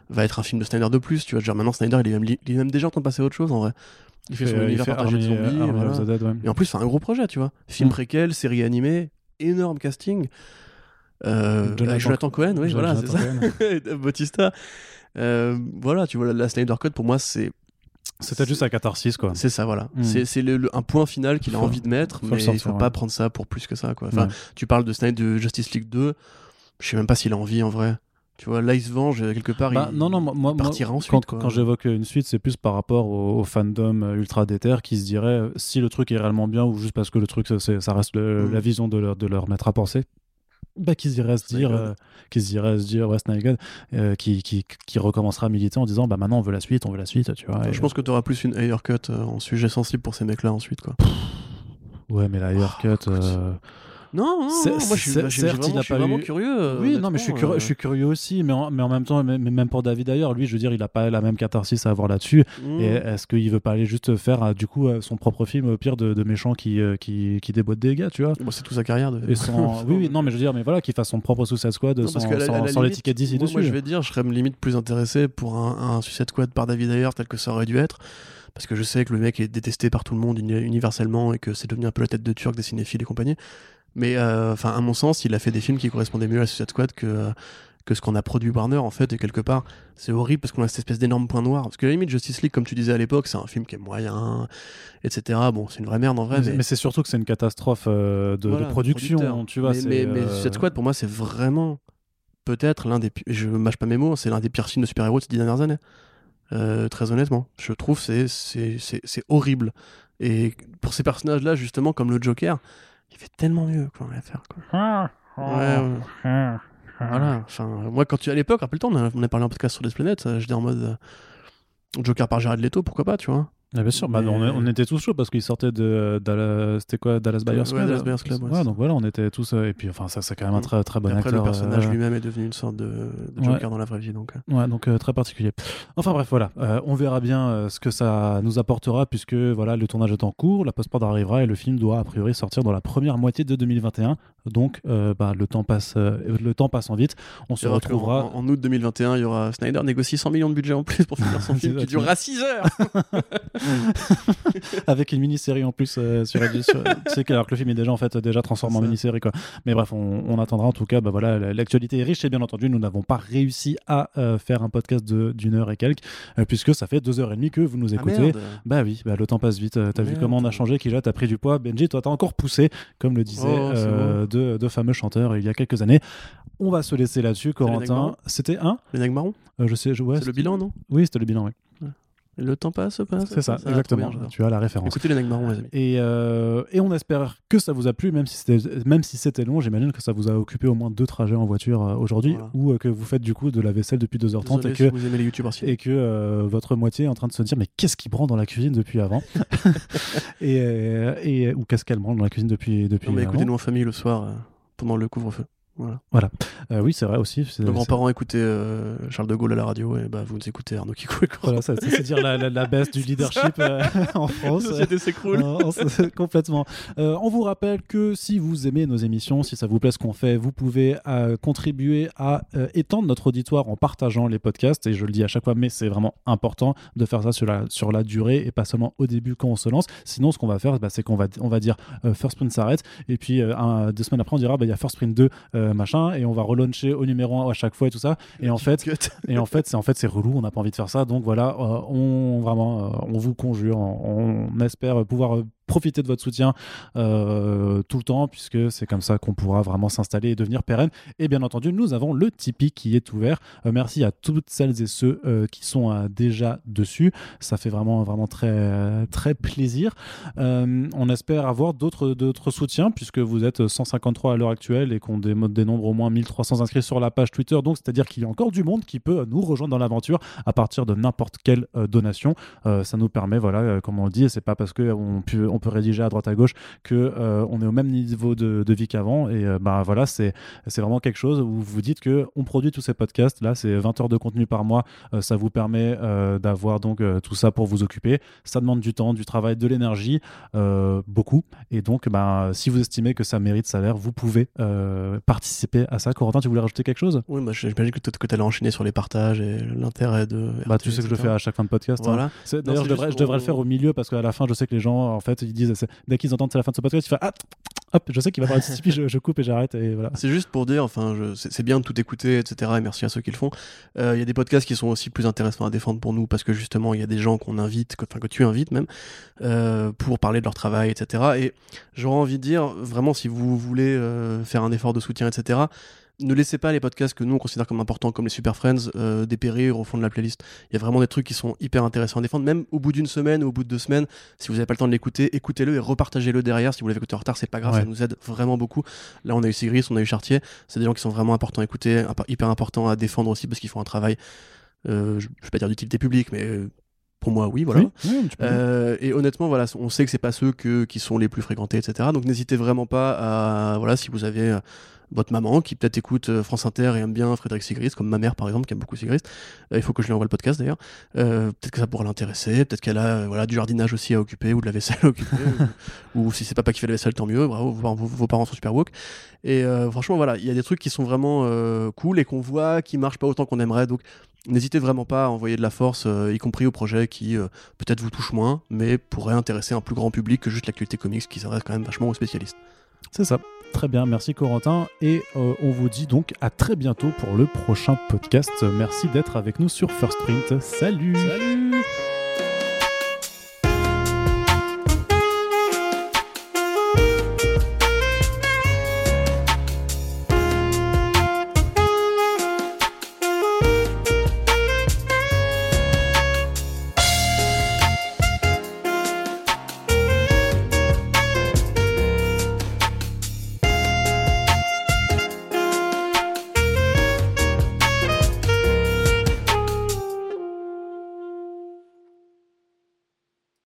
va être un film de Snyder de plus. Tu vois, genre maintenant, Snyder, il est même, il est même déjà en train de passer à autre chose en vrai. Il fait, son univers partagé de zombies. Et en plus, c'est un gros projet, tu vois. Film mm. préquel, série animée, énorme casting. Euh, Jonathan, Cohen, oui, voilà, c'est ça. Bautista. Euh, voilà, tu vois, la, Snyder Cut, pour moi, c'est. C'était juste un catharsis, quoi. C'est ça, voilà. Mm. C'est un point final qu'il a envie de mettre, mais il faut pas prendre ça pour plus que ça, quoi. Enfin, tu parles de Snyder de Justice League 2, je sais même pas s'il a envie en vrai. Tu vois, là, il se venge quelque part. Bah, il, non, non, moi, partira ensuite. Quand, quand j'évoque une suite, c'est plus par rapport au, fandom euh, ultra déter qui se dirait euh, si le truc est réellement bien ou juste parce que le truc, ça reste mm. la vision de leur, de leur maître à penser. Bah, qui se dirait à se dire, euh, qui se dirait à se dire, West qui, qui, qui, recommencera à militer en disant, bah maintenant on veut la suite, on veut la suite, tu vois. je pense que tu auras plus une cut en sujet sensible pour ces mecs-là ensuite, quoi. Ouais, mais la cut non, non, moi je suis, bah, certes, il a pas vraiment curieux. Euh, oui, non, mais je suis, curieux, je suis curieux aussi, mais en, mais en même temps, même pour David d'ailleurs, lui, je veux dire, il a pas la même catharsis à avoir là-dessus. Mm. Et est-ce qu'il veut pas aller juste faire euh, du coup euh, son propre film au pire de, de méchants qui, qui, qui déboîtent des gars, tu vois? C'est tout sa carrière. De... Et oui, oui, non, mais je veux dire, mais voilà, qu'il fasse son propre Suicide Squad sans, l'étiquette d'ici dessus. Moi, je vais dire, je serais limite plus intéressé pour un, un Suicide Squad par David Ayer tel que ça aurait dû être parce que je sais que le mec est détesté par tout le monde universellement et que c'est devenu un peu la tête de turc des cinéphiles et compagnie. Mais euh, enfin, à mon sens, il a fait des films qui correspondaient mieux à Suicide Squad que que ce qu'on a produit Warner en fait et quelque part c'est horrible parce qu'on a cette espèce d'énorme point noir. Parce que la limite Justice League comme tu disais à l'époque c'est un film qui est moyen etc bon c'est une vraie merde en vrai mais, c'est surtout que c'est une catastrophe euh, de, production tu vois mais, mais, euh, Suicide Squad pour moi c'est vraiment peut-être l'un des je mâche pas mes mots c'est l'un des pires films de super-héros de ces dix dernières années. Très honnêtement je trouve c'est c'est horrible. Et pour ces personnages là justement comme le Joker il fait tellement mieux à faire quoi. Ouais, voilà enfin moi quand tu à l'époque rappelle-toi on, on a, parlé en podcast sur les planètes euh, j'étais en mode euh, Joker par Jared Leto pourquoi pas tu vois ah, bien sûr, bah, on, était tous chauds parce qu'il sortait de, Dallas, c'était quoi? Dallas Buyers Club. Ouais, Dallas Buyers Club. Ouais, donc voilà, on était tous euh, et puis enfin ça c'est quand même un très très bon et après, le personnage lui-même est devenu une sorte de, Joker dans la vraie vie donc. Ouais, donc très particulier. Enfin bref, voilà, on verra bien ce que ça nous apportera puisque voilà le tournage est en cours, la post-prod arrivera et le film doit a priori sortir dans la première moitié de 2021. Donc, bah, le temps passe, le temps passant vite. On se retrouvera en, août 2021. Il y aura Snyder négocie 100 millions de budget en plus pour finir son film qui durera 6 heures. Avec une mini-série en plus sur, sur, sais que, alors que le film est déjà en fait déjà transformé en mini-série quoi. Mais bref, on, attendra en tout cas. Bah voilà, l'actualité est riche et bien entendu, nous n'avons pas réussi à faire un podcast d'une heure et quelques puisque ça fait deux heures et demie que vous nous ah, écoutez. bah oui, bah, le temps passe vite. T'as vu comment on a changé, Kija, t'as pris du poids. Benji, toi t'as encore poussé, comme le disait oh, de, fameux chanteurs il y a quelques années. On va se laisser là-dessus, Corentin. C'était un Le marron euh, Je sais, je, C'est le bilan, non? Oui, c'était le bilan, oui. Le temps passe, passe. C'est ça, exactement. tu as la référence. Écoutez les marrons, les amis. Et, euh, et, on espère que ça vous a plu, même si c'était, même si c'était long. J'imagine que ça vous a occupé au moins deux trajets en voiture euh, aujourd'hui, ou euh, que vous faites du coup de la vaisselle depuis 2h30 et que, vous aimez les et que votre moitié est en train de se dire mais qu'est-ce qui branle dans la cuisine depuis avant? Et, et, ou qu'est-ce qu'elle branle dans la cuisine depuis depuis. Non, mais écoutez-nous en famille le soir pendant le couvre-feu. Voilà. Euh, oui, c'est vrai aussi. Nos grands-parents écoutaient euh, Charles de Gaulle à la radio et bah, vous nous écoutez Arnaud Kikou. Voilà, c'est dire la, la, baisse du leadership euh, en France. La s'écroule. complètement. on vous rappelle que si vous aimez nos émissions, si ça vous plaît ce qu'on fait, vous pouvez contribuer à étendre notre auditoire en partageant les podcasts. Et je le dis à chaque fois, mais c'est vraiment important de faire ça sur la, sur la durée et pas seulement au début quand on se lance. Sinon, ce qu'on va faire, bah, c'est qu'on va, on va dire First Sprint s'arrête. Et puis, deux semaines après, on dira bah, il y a First Sprint 2 euh, machin, et on va relauncher au numéro 1 à chaque fois et tout ça. Et en fait, et en fait, c'est en fait c'est relou, on n'a pas envie de faire ça. Donc voilà, euh, on vraiment, euh, on vous conjure, on espère pouvoir profiter de votre soutien euh, tout le temps, puisque c'est comme ça qu'on pourra vraiment s'installer et devenir pérenne. Et bien entendu, nous avons le Tipeee qui est ouvert. Euh, merci à toutes celles et ceux euh, qui sont déjà dessus. Ça fait vraiment, vraiment très, très plaisir. on espère avoir d'autres, d'autres soutiens, puisque vous êtes 153 à l'heure actuelle et qu'on dénombre au moins 1300 inscrits sur la page Twitter. Donc, c'est-à-dire qu'il y a encore du monde qui peut nous rejoindre dans l'aventure à partir de n'importe quelle donation. ça nous permet, voilà, comme on le dit, et c'est pas parce qu'on peut on peut rédiger à droite à gauche que euh, on est au même niveau de, vie qu'avant. Et euh, bah voilà c'est c'est vraiment quelque chose où vous dites que on produit tous ces podcasts. Là c'est 20 heures de contenu par mois. Euh, ça vous permet d'avoir donc tout ça pour vous occuper. Ça demande du temps du travail de l'énergie beaucoup. Et donc bah, si vous estimez que ça mérite salaire vous pouvez participer à ça. Corentin tu voulais rajouter quelque chose? Oui bah, j'imagine que, tu allais enchaîner sur les partages et l'intérêt de bah tu sais que je le fais à chaque fin de podcast hein. voilà. d'ailleurs je devrais, je devrais le faire au milieu parce qu'à la fin je sais que les gens en fait ils disent dès qu'ils entendent c'est la fin de ce podcast, ils font ah, hop, je sais qu'il va avoir un je, je, coupe et j'arrête et voilà. C'est juste pour dire, enfin, c'est bien de tout écouter, etc. Et merci à ceux qui le font. Euh, il y a des podcasts qui sont aussi plus intéressants à défendre pour nous parce que justement, il y a des gens qu'on invite, que, que tu invites même, euh, pour parler de leur travail, etc. Et j'aurais envie de dire, vraiment, si vous voulez euh, faire un effort de soutien, etc ne laissez pas les podcasts que nous on considère comme importants, comme les Super Friends, euh, dépérir au fond de la playlist. Il y a vraiment des trucs qui sont hyper intéressants à défendre, même au bout d'une semaine ou au bout de deux semaines. Si vous n'avez pas le temps de l'écouter, écoutez-le et repartagez-le derrière. Si vous l'avez écouté en retard, c'est pas grave, ça nous aide vraiment beaucoup. Là, on a eu Sigris, on a eu Chartier. C'est des gens qui sont vraiment importants à écouter, hyper importants à défendre aussi parce qu'ils font un travail, euh, je, vais pas dire d'utilité publique, mais euh, pour moi, oui, voilà. Euh, et honnêtement, voilà, on sait que c'est pas ceux que, qui sont les plus fréquentés, etc. Donc n'hésitez vraiment pas à, voilà, si vous avez votre maman qui peut-être écoute euh, France Inter et aime bien Frédéric Sigrist, comme ma mère par exemple qui aime beaucoup Sigrist. Euh, il faut que je lui envoie le podcast d'ailleurs. Euh, peut-être que ça pourrait l'intéresser, peut-être qu'elle a voilà du jardinage aussi à occuper ou de la vaisselle à occuper, ou, si c'est papa qui fait la vaisselle tant mieux. Bravo, vos, parents sont super woke. Et franchement voilà, il y a des trucs qui sont vraiment cool et qu'on voit qui marchent pas autant qu'on aimerait. Donc N'hésitez vraiment pas à envoyer de la force, y compris aux projets qui peut-être vous touchent moins, mais pourraient intéresser un plus grand public que juste l'actualité comics qui s'adresse quand même vachement aux spécialistes. C'est ça. Très bien, merci Corentin. Et euh, on vous dit donc à très bientôt pour le prochain podcast. Merci d'être avec nous sur First Print. Salut Salut